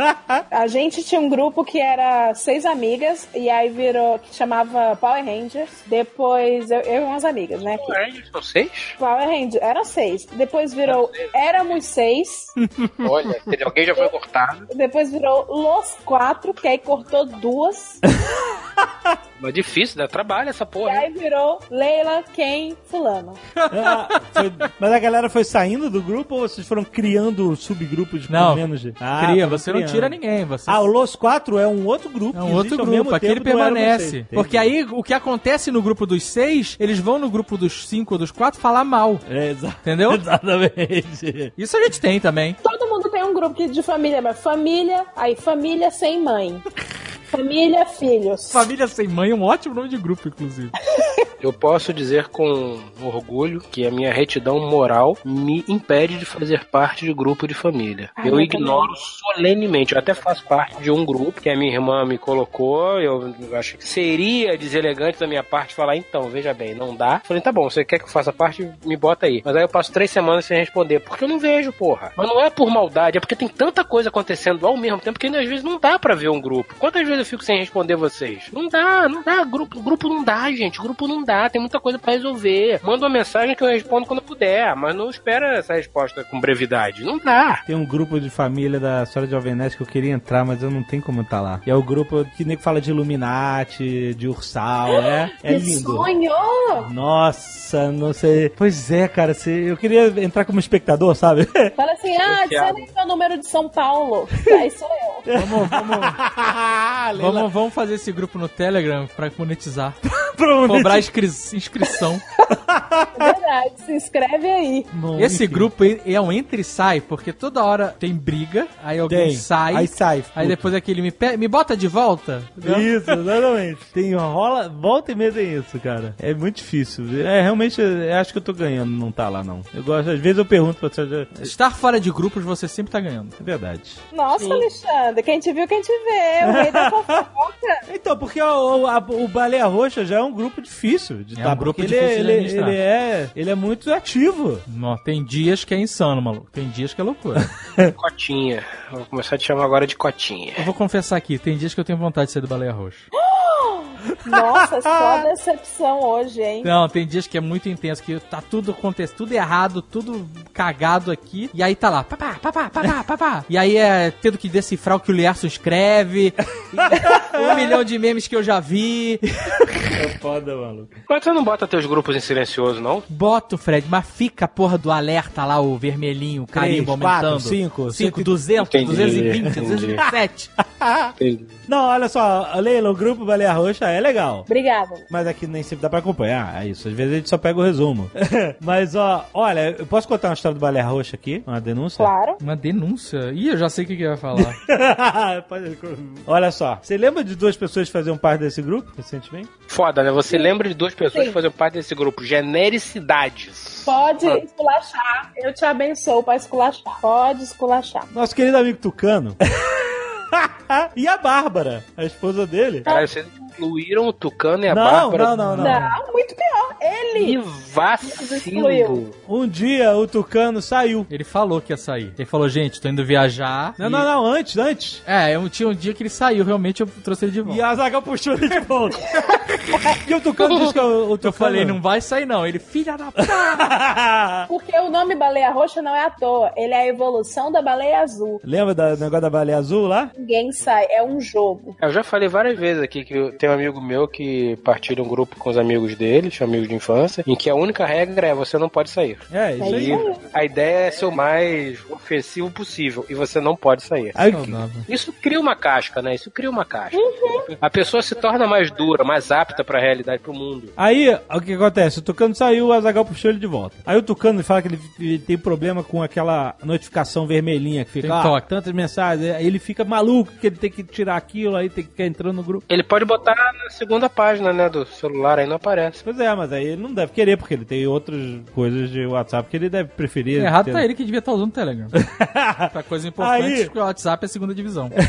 C: A gente tinha um grupo que era seis amigas e aí virou que chamava Power Rangers. Depois eu, eu e umas amigas, né? que-
D: Ué, São seis?
C: Power Rangers, eram seis. Depois virou Éramos Seis. *laughs*
D: Olha, entendeu? alguém já foi cortado.
C: Depois virou Los Quatro, que aí cortou duas. *laughs*
D: Mas difícil, dá trabalho essa
C: E
D: porra. hein?
C: aí virou Leila, quem, fulano.
A: Ah, foi- Mas a galera foi saindo do grupo ou vocês foram criando subgrupos
E: Não,
A: menos de. Ah,
E: Cria, você não
A: criando.
E: tira ninguém. Você...
A: Ah, o Los 4 é um outro grupo.
E: É um outro grupo, aquele
A: Era
E: permanece. Porque aí o que acontece no grupo dos seis, eles vão no grupo dos cinco ou dos quatro falar mal.
A: É, exa-
E: Entendeu? *laughs*
A: Exatamente.
E: Isso a gente tem também.
C: Todo mundo tem um grupo de família, mas família, aí família sem mãe. Família, filhos.
E: Família sem mãe é um ótimo nome de grupo, inclusive. *laughs*
D: Eu posso dizer com orgulho que a minha retidão moral me impede de fazer parte de grupo de família.
C: Ah,
D: eu
C: eu
D: ignoro solenemente. Eu até faço parte de um grupo que a minha irmã me colocou. Eu acho que seria deselegante da minha parte falar, então, veja bem, não dá. Falei, tá bom, você quer que eu faça parte? Me bota aí. Mas aí eu passo três semanas sem responder, porque eu não vejo, porra. Mas não é por maldade, é porque tem tanta coisa acontecendo ao mesmo tempo que às vezes não dá pra ver um grupo. Quantas vezes eu fico sem responder vocês? Não dá, não dá. Grupo, grupo não dá, gente. Grupo não dá. Tem muita coisa pra resolver. Manda uma mensagem que eu respondo quando eu puder, mas não espera essa resposta com brevidade. Não dá.
A: Tem um grupo de família da história de Nerd que eu queria entrar, mas eu não tenho como estar lá. E é o grupo que nem fala de Illuminati, de Ursal, *gasps* é, é
C: Que
A: lindo.
C: sonho!
A: Nossa, não sei. Pois é, cara, se, eu queria entrar como espectador, sabe? *laughs*
C: Fala assim, ah, adiciona aí meu número de São Paulo. *laughs* Aí sou eu.
E: Vamos, vamos, *laughs* vamos, vamos fazer esse grupo no Telegram pra monetizar. *laughs*
A: Provavelmente-
E: Cobrar inscri- inscrição.
C: É *laughs* verdade, se inscreve aí.
A: Bom,
E: Esse
A: enfim.
E: grupo é um entra e sai, porque toda hora tem briga, aí alguém
A: Tem.
E: sai,
A: Aí sai.
E: aí
A: puta.
E: depois aquele me, me bota de volta.
A: Isso, *laughs* exatamente. Tem rola, volta e meia tem isso, cara. É muito difícil. É, realmente, eu acho que eu tô ganhando não tá lá, não. Eu gosto, às vezes eu pergunto pra você, é
E: Estar fora de grupos, você sempre tá ganhando.
A: verdade.
C: Nossa, Alexandre, quem te viu, quem te vê. O rei da.
A: Então, porque o, o, a- o Baleia Roxa já é um grupo difícil de
E: É
A: tá,
E: um grupo
A: porque
E: difícil de
A: ele, ele,
E: administrar.
A: ele é, ele é muito ativo.
E: Não, tem dias que é insano, maluco. Tem dias que é loucura. *laughs*
D: Cotinha. Vou começar a te chamar agora de Cotinha.
E: eu vou confessar aqui, tem dias que eu tenho vontade de ser do Baleia Roxa. *gasps* *laughs*
C: Nossa, só *laughs* decepção hoje, hein?
E: Não, tem dias que é muito intenso, que tá tudo acontecendo, tudo errado, tudo cagado aqui. E aí tá lá, papá, papá, papá, papá. E aí é tendo que decifrar o que o Lierson escreve. *laughs* um milhão de memes que eu já vi.
A: É foda, maluco.
D: Mas você não bota teus grupos em silencioso, não?
E: Boto, Fred, mas fica a porra do alerta lá, o vermelhinho, o carimbo
A: Três, quatro,
E: aumentando.
A: cinco,
E: 5,
A: cento e-
E: 200,
D: Entendi,
E: 220,
D: entendi.
E: 227. *laughs*
A: Não, olha só, Leila, o grupo Baleia Roxa é legal.
C: Obrigada.
A: Mas aqui nem sempre dá pra acompanhar. É isso. Às vezes a gente só pega o resumo. *laughs* Mas, ó, olha, eu posso contar uma história do Baleia Roxa aqui? Uma denúncia?
C: Claro.
E: Uma denúncia? Ih, eu já sei o que, que vai falar. *laughs*
A: Olha só, você lembra de duas pessoas que faziam parte desse grupo recentemente?
D: Foda, né? Você lembra de duas pessoas
C: Sim.
D: que fazem parte desse grupo. Genericidades.
C: Pode esculachar. Eu te abençoo pra esculachar. Pode esculachar.
A: Nosso querido amigo Tucano. *laughs* e a Bárbara, a esposa dele.
D: Caralho, vocês incluíram o Tucano e a
A: Não,
D: Bárbara.
A: não, não, não.
C: Não, muito pior. Ele.
D: Que vacilo.
A: Um dia o Tucano saiu.
E: Ele falou que ia sair. Ele falou, gente, tô indo viajar.
A: Não,
E: e-
A: não, não, antes, antes.
E: É, eu tinha um dia que ele saiu, realmente eu trouxe ele de volta.
A: E a Zagal puxou ele de volta. *laughs* e o Tucano disse que o, o Tucano...
E: Eu falei, não vai sair não. Ele, filha da puta. *laughs*
C: Porque o nome baleia roxa não é à toa. Ele é a evolução da baleia azul.
A: Lembra do negócio da baleia azul lá?
C: Ninguém sai. É um jogo.
D: Eu já falei várias vezes aqui que eu tenho um amigo meu que partilha um grupo com os amigos dele, amigos de infância, em que a única regra é você não pode sair.
A: É, isso
C: É
A: aí.
D: E
C: isso aí.
D: a ideia é ser o mais ofensivo possível e você não pode sair.
E: Saudável.
D: Isso cria uma casca, né? Isso cria uma casca. A pessoa se torna mais dura, mais apta pra realidade, pro mundo.
A: Aí, o que acontece? O Tucano saiu, o Azagal puxou ele de volta. Aí o Tucano fala que ele, ele tem problema com aquela notificação vermelhinha que fica,
E: Tem
A: ah,
E: toque.
A: tantas mensagens. Aí ele fica maluco que ele tem que tirar aquilo, aí tem que ficar entrando no grupo.
D: Ele pode botar na segunda página, né, do celular, aí não aparece.
A: Pois é, mas aí ele não deve querer, porque ele tem outras coisas de WhatsApp que ele deve preferir.
E: Errado
A: ter-
E: tá ele que devia estar usando o Telegram. *laughs* pra coisa importante,
A: Aí-
E: porque o WhatsApp é a segunda divisão. *laughs*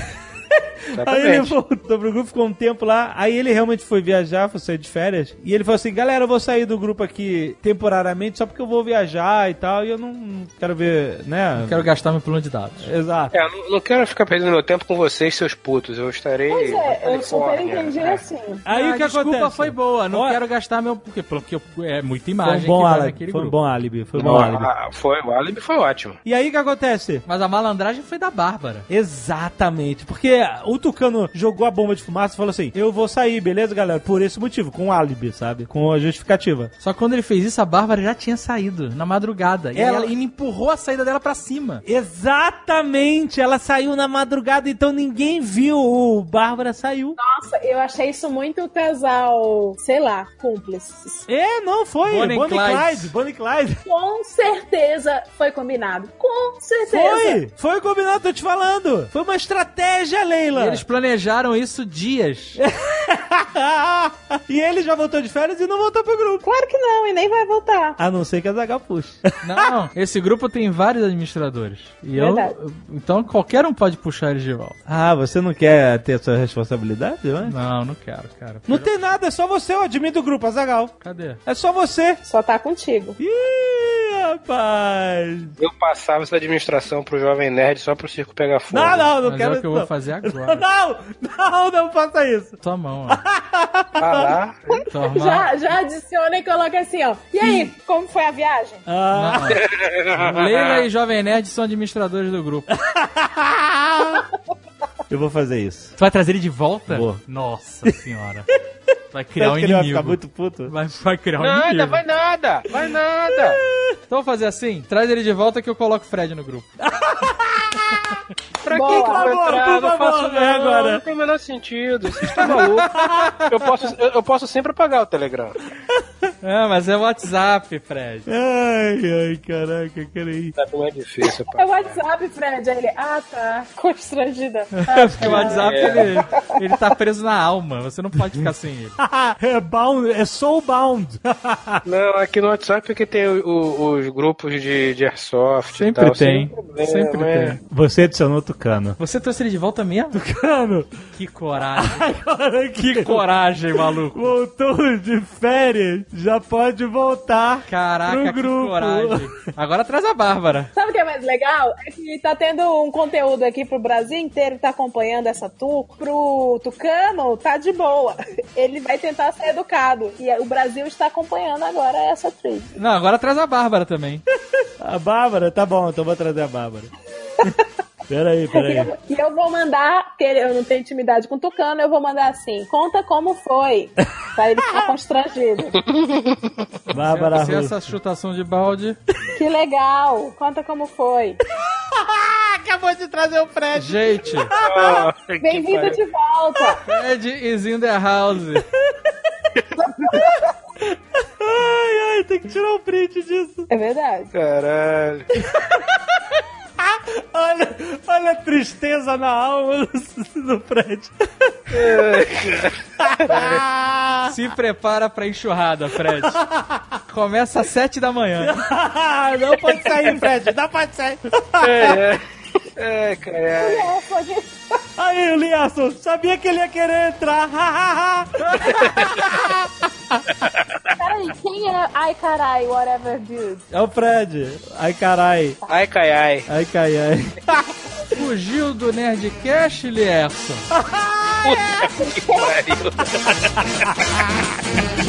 A: Aí ele voltou pro grupo, ficou um tempo lá. Aí ele realmente foi viajar, foi sair de férias. E ele falou assim: galera, eu vou sair do grupo aqui temporariamente só porque eu vou viajar e tal. E eu não, não quero ver, né?
E: Não quero gastar meu plano de dados.
A: Exato.
D: É, eu não, não quero ficar perdendo meu tempo com vocês, seus putos. Eu estarei.
C: Pois é, eu super entendi
D: É.
C: assim.
A: Aí
E: Ah,
A: o que
E: desculpa
A: acontece?
E: foi boa, não quero gastar meu... Porque, porque é muita
A: Foi um
E: imagem
A: bom álibi. Foi um bom álibi. Foi um bom álibi.
D: ah, foi, o álibi foi ótimo.
A: E aí o que acontece?
E: Mas a malandragem foi da Bárbara.
A: Exatamente, porque o Tucano jogou a bomba de fumaça e falou assim: Eu vou sair, beleza, galera? Por esse motivo, com álibi, sabe? Com a justificativa.
E: Só que quando ele fez isso, a Bárbara já tinha saído, na madrugada. E
A: Ela-
E: ela... ele empurrou a saída dela pra cima.
A: Exatamente, ela saiu na madrugada, então ninguém viu. O Bárbara saiu.
C: Nossa, eu achei isso muito casal, sei lá, cúmplices.
A: É, não, foi.
E: Bonnie
A: Bonnie, Clyde.
E: Clyde.
A: Bonnie e Clyde.
C: Com certeza foi combinado. Com certeza.
A: Foi! Foi combinado, tô te falando. Foi uma estratégia, Leila.
E: Eles planejaram isso dias. *laughs*
A: e ele já voltou de férias e não voltou pro grupo.
C: Claro que não, e nem vai voltar.
A: A não ser que a Zagal puxe. *laughs*
E: Não, esse grupo tem vários administradores. E eu,
C: Verdade.
E: então qualquer um pode puxar eles de volta.
A: ah, você não quer ter sua responsabilidade, né?
E: Não, não quero, cara.
A: Não tem nada, é só você, o admin do grupo, Azagal.
E: Cadê?
A: É só você.
C: Só tá contigo.
A: Ih, rapaz.
D: Eu passava essa administração pro Jovem Nerd só pro circo pegar fogo.
A: Não, não, não
E: Mas
A: quero
E: é o que eu
A: não.
E: vou fazer *laughs* agora.
A: Não, não, não faça isso.
E: Tua mão, ó. *laughs*
D: Ah.
C: Já, já adiciona e coloca assim, ó. E aí, como foi a viagem?
A: Ah,
E: Não. Leila e Jovem Nerd são administradores do grupo. *laughs*
A: eu vou fazer isso.
E: Tu vai trazer ele de volta?
A: Vou.
E: Nossa senhora. Vai criar um
A: ele vai
E: inimigo.
A: ficar muito puto.
E: Vai, vai criar um
D: Nada,
E: inimigo.
D: vai nada, vai nada.
E: Então vamos fazer assim? Traz ele de volta que eu coloco o Fred no grupo. *laughs*
D: Pra que
C: Boa.
D: que
A: favor,
D: entrar?
A: por
D: Não
A: favor,
D: faço
A: é
D: não,
A: agora.
D: Não tem o menor sentido. Você está maluco. *laughs* eu, posso, eu, eu posso sempre apagar o Telegram.
E: É, *laughs* mas é o WhatsApp, Fred.
A: Ai, ai, caraca, peraí.
D: Tá como é difícil,
C: É
D: pá.
C: o WhatsApp, Fred. Aí ele, ah, tá. *laughs* Constrangida.
E: É porque o WhatsApp, ele, ele tá preso na alma. Você não pode ficar sem ele.
A: é bound, é soulbound.
D: Não, aqui no WhatsApp é que tem o- o- os grupos de, de airsoft. e
E: Sempre
D: tal,
E: tem. Sempre
D: é.
E: tem.
A: Você adicionou o Tucano.
E: Você trouxe ele de volta mesmo?
A: Tucano!
E: Que coragem. *laughs*
A: Agora
E: Que coragem, maluco.
A: voltou de férias, já pode voltar
E: Caraca,
A: pro
E: que coragem. Agora traz a Bárbara.
C: Sabe o que é mais legal? É que tá tendo um conteúdo aqui pro Brasil inteiro que tá acompanhando essa tour. Pro Tucano, tá de boa. *laughs* Ele vai tentar ser educado. E o Brasil está acompanhando agora essa trilha.
E: Não, agora traz a Bárbara também. *laughs*
A: A Bárbara? Tá bom, então vou trazer a Bárbara. Peraí, *laughs* peraí.
C: eu, e eu vou mandar, porque eu não tenho intimidade com o Tucano, eu vou mandar assim: conta como foi. Pra ele ficar *laughs* constrangido.
A: Bárbara
E: Se
A: Russo.
E: essa chutação de balde.
C: Que legal, conta como foi. *laughs*
A: Acabou de trazer o Fred.
E: Gente,
C: Bem-vindo de volta.
E: Fred is in the house.
A: Ai, ai, tem que tirar o print disso.
C: É verdade.
D: Caralho. *laughs*
A: Olha, olha a tristeza na alma do, Fred. *laughs*
E: Se prepara pra enxurrada, Fred. Começa às sete da manhã. *laughs*
A: não pode sair, Fred. Não pode sair.
D: É, é, caralho.
A: Aí, o Liasson, sabia que ele ia querer entrar.
C: Peraí, quem é ai carai, whatever dude?
A: é o Fred. Ai, carai.
D: Ai, cai, ai.
A: Ai, cai, ai.
E: Fugiu do Nerdcast, Lierson?
D: Que pariu. *laughs*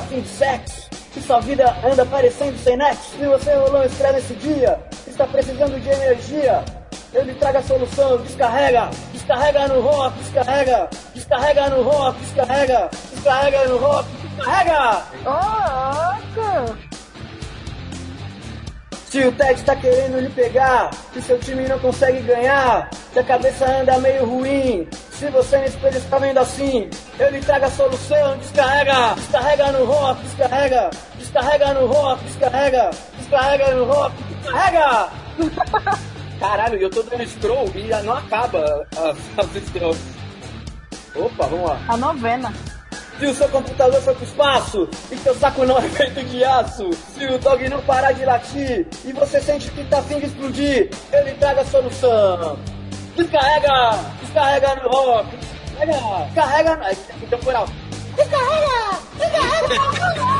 B: afim de sexo, se sua vida anda parecendo sem nexo, se você rolou estresse nesse dia, está precisando de energia, eu lhe trago a solução, descarrega, descarrega no rock, descarrega, descarrega no rock, descarrega, descarrega no rock, descarrega! Se o Ted tá querendo lhe pegar, se seu time não consegue ganhar, se a cabeça anda meio ruim, se você no espelho está vendo assim, eu lhe trago a solução, descarrega, descarrega no rock, descarrega, descarrega no rock, descarrega, descarrega no rock, descarrega! Caralho, eu tô dando scroll e não acaba as, as scrolls. Opa, vamos lá.
C: A novena.
B: Se o seu computador foi pro espaço e seu saco não é feito de aço, se o dog não parar de latir e você sente que tá afim de explodir, eu lhe trago a solução. Descarrega, descarrega no rock, descarrega, carrega. Ai, aqui temporal. Descarrega, descarrega